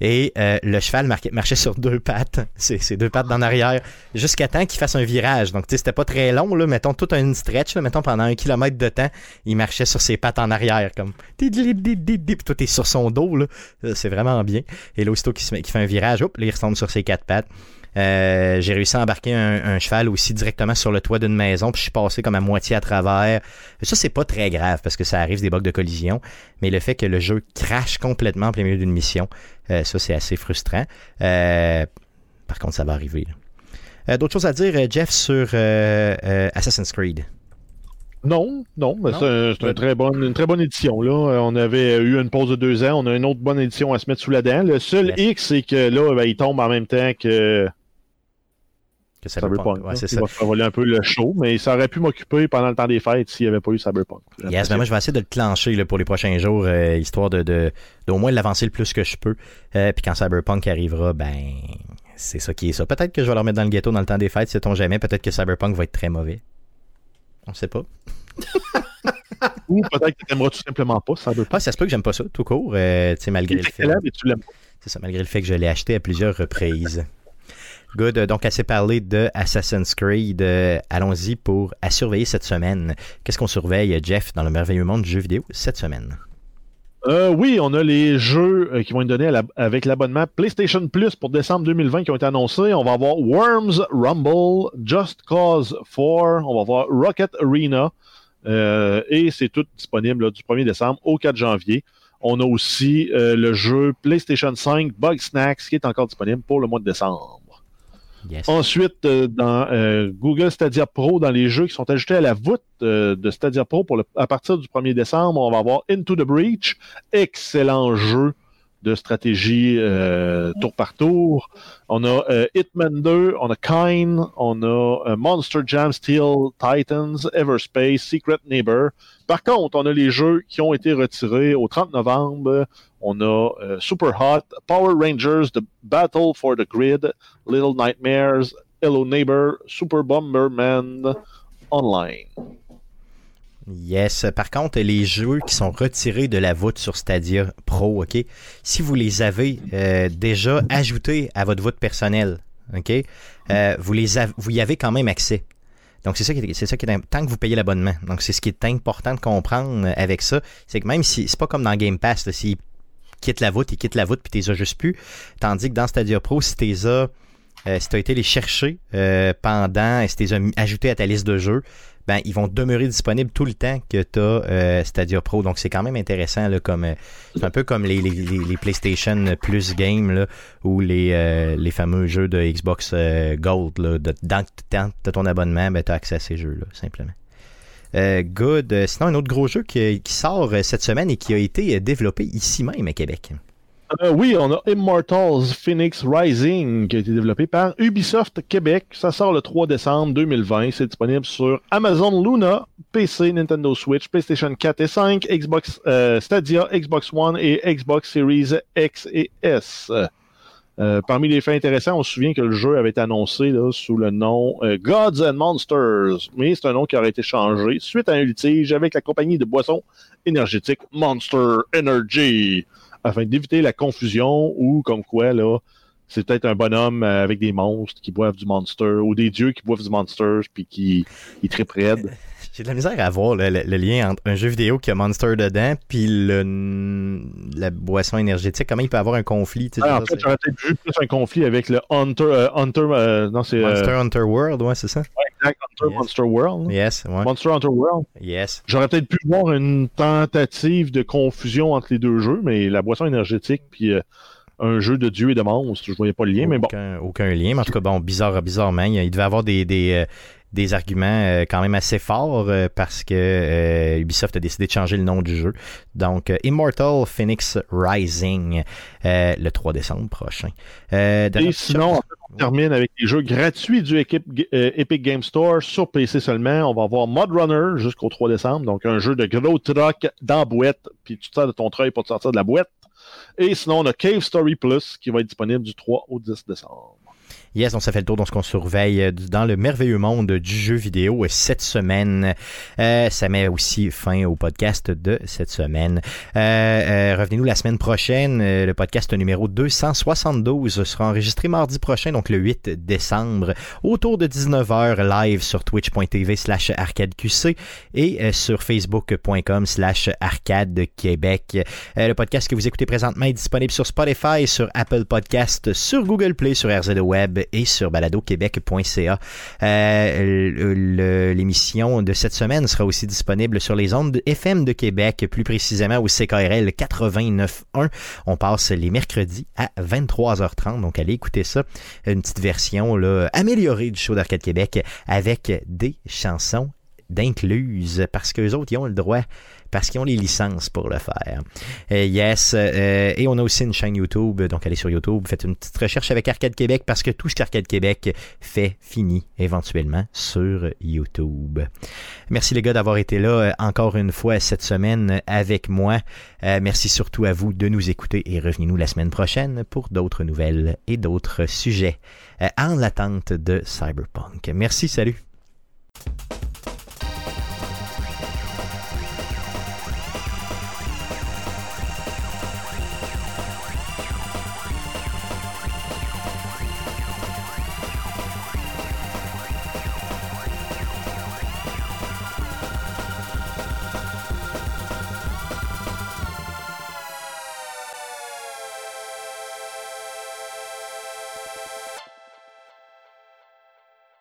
Et euh, le cheval marchait sur deux pattes, c'est deux pattes d'en arrière, jusqu'à temps qu'il fasse un virage. Donc, tu sais, c'était pas très long, là, mettons tout un stretch, là, mettons pendant un kilomètre de temps, il marchait sur ses pattes en arrière, comme puis toi t'es sur son dos, là, Euh, c'est vraiment bien. Et là, aussitôt qu'il fait un virage, hop, là, il retombe sur ses quatre pattes. Euh, j'ai réussi à embarquer un, un cheval aussi directement sur le toit d'une maison, puis je suis passé comme à moitié à travers. Ça, c'est pas très grave parce que ça arrive des bugs de collision, mais le fait que le jeu crache complètement en plein milieu d'une mission, euh, ça, c'est assez frustrant. Euh, par contre, ça va arriver. D'autres choses à dire, Jeff, sur Assassin's Creed? Non, non, mais c'est un- très une très bonne édition. Là. On avait eu une pause de deux ans, on a une autre bonne édition à se mettre sous la dent. Le seul. X, c'est que là, ben, il tombe en même temps que Que Cyberpunk. Cyberpunk. Ouais, là. c'est il ça. va faire voler un peu le show, mais ça aurait pu m'occuper pendant le temps des fêtes s'il n'y avait pas eu Cyberpunk. Yes, ben moi je vais essayer de le clencher là, pour les prochains jours, euh, histoire de, de, d'au moins l'avancer le plus que je peux. Euh, Puis quand Cyberpunk arrivera, ben c'est ça qui est ça. Peut-être que je vais le remettre dans le ghetto dans le temps des fêtes, sait-on jamais. Peut-être que Cyberpunk va être très mauvais. On sait pas. Ou peut-être que tu n'aimeras tout simplement pas Cyberpunk. Ah, ça se peut que j'aime pas ça, tout court. euh, malgré Il le fait. mais. C'est ça, malgré le fait que je l'ai acheté à plusieurs reprises. Good. euh, Donc, assez parlé de Assassin's Creed. euh, Allons-y pour à surveiller cette semaine. Qu'est-ce qu'on surveille, Jeff, dans le merveilleux monde du jeu vidéo cette semaine? Euh, oui, on a les jeux qui vont être donnés avec l'abonnement PlayStation Plus pour décembre 2020 qui ont été annoncés. On va avoir Worms Rumble, Just Cause 4, on va avoir Rocket Arena, et c'est tout disponible du 1er décembre au 4 janvier. On a aussi le jeu PlayStation 5 Bug Snacks qui est encore disponible pour le mois de décembre. Ensuite, euh, dans euh, Google Stadia Pro, dans les jeux qui sont ajoutés à la voûte euh, de Stadia Pro pour à partir du 1er décembre, on va avoir Into the Breach, excellent jeu de stratégie euh, tour par tour. On a euh, Hitman 2, on a Kine, on a euh, Monster Jam Steel Titans, Everspace, Secret Neighbor. Par contre, on a les jeux qui ont été retirés au 30 novembre. On a euh, Super Hot, Power Rangers, The Battle for the Grid, Little Nightmares, Hello Neighbor, Super Bomberman Online. Yes. Par contre, les jeux qui sont retirés de la voûte sur Stadia Pro, OK, si vous les avez euh, déjà ajoutés à votre voûte personnelle, OK, euh, vous, les vous y avez quand même accès. Donc, c'est ça qui est, c'est ça qui est tant que vous payez l'abonnement. Donc, c'est ce qui est important de comprendre euh, avec ça. C'est que même si c'est pas comme dans Game Pass, s'ils quittent la voûte, ils quittent la voûte puis t'es juste plus. Tandis que dans Stadia Pro, si t'es euh, si t'as été les chercher euh, pendant, si t'es ajouté à ta liste de jeux, ben, ils vont demeurer disponibles tout le temps que tu as Stadia Pro. Donc, c'est quand même intéressant. Là, comme, euh, c'est un peu comme les, les, les, PlayStation Plus Game là, ou les, euh, les fameux jeux de Xbox euh, Gold. Là, de, dans dans ton abonnement, ben, tu as accès à ces jeux-là, simplement. Euh, good. Euh, Sinon, un autre gros jeu qui, sort euh, cette semaine et qui a été euh, développé ici même à Québec. Euh, oui, on a Immortals Phoenix Rising qui a été développé par Ubisoft Québec. Ça sort le 3 décembre 2020. C'est disponible sur Amazon Luna, PC, Nintendo Switch, PlayStation 4 et 5, Xbox euh, Stadia, Xbox One et Xbox Series X et S. Euh, parmi les faits intéressants, on se souvient que le jeu avait été annoncé sous le nom Gods and Monsters, mais c'est un nom qui aurait été changé suite à un litige avec la compagnie de boissons énergétiques Monster Energy afin d'éviter la confusion ou comme quoi là c'est peut-être un bonhomme euh, avec des monstres qui boivent du monster ou des dieux qui boivent du monster puis qui trippent raide. J'ai de la misère à voir le, le- le lien entre un jeu vidéo qui a Monster dedans puis le, la boisson énergétique. Comment il peut avoir un conflit? tu sais, Ah, en fait, j'aurais peut-être vu plus un conflit avec le Hunter euh, Hunter euh, non c'est c'est euh, Monster Hunter World, ouais, c'est ça? exact. Hunter Yes. Monster World. là. Yes, ouais. Monster Hunter World. Yes. J'aurais peut-être pu voir une tentative de confusion entre les deux jeux, mais la boisson énergétique puis euh, un jeu de dieu et de monstre, je voyais pas le lien, mais bon. aucun, aucun lien. Mais en tout cas, bon, bizarre, bizarrement, il, il devait avoir des, des, des arguments euh, quand même assez forts euh, parce que euh, Ubisoft a décidé de changer le nom du jeu. Donc, Immortal Phoenix Rising, euh, le 3 décembre prochain. Euh, Et sinon, on termine avec les jeux gratuits du équipe, Epic Game Store sur PC seulement. On va avoir Mod Runner jusqu'au 3 décembre, donc un jeu de gros truck dans la boîte, puis tu te sers de ton treuil pour te sortir de la boîte. Et sinon, on a Cave Story Plus qui va être disponible du 3 au 10 décembre. Yes, on ça fait le tour de ce qu'on surveille euh, dans le merveilleux monde du jeu vidéo euh, cette semaine. Euh, ça met aussi fin au podcast de cette semaine. Euh, euh, Revenez-nous la semaine prochaine. Le podcast numéro 272 sera enregistré mardi prochain, donc le 8 décembre, autour de 19h live sur twitch.tv slash arcadeqc et sur facebook.com slash arcade québec. Le podcast que vous écoutez présentement est disponible sur Spotify, sur Apple Podcast, sur Google Play, sur RZO Web et sur baladoquebec.ca. Euh, L'émission de cette semaine sera aussi disponible sur les ondes de FM de Québec, plus précisément au CKRL 89.1. On passe les mercredis à 23h30, donc allez écouter ça. Une petite version là, améliorée du show d'Arcade Québec avec des chansons d'incluses parce qu'eux autres, ils ont le droit parce qu'ils ont les licences pour le faire. Euh, yes, euh, et on a aussi une chaîne YouTube, donc allez sur YouTube, faites une petite recherche avec Arcade Québec parce que tout ce qu'Arcade Québec fait finit éventuellement sur YouTube. Merci les gars d'avoir été là euh, encore une fois cette semaine avec moi. Merci surtout à vous de nous écouter et revenez-nous la semaine prochaine pour d'autres nouvelles et d'autres sujets en l'attente de Cyberpunk. Merci, salut.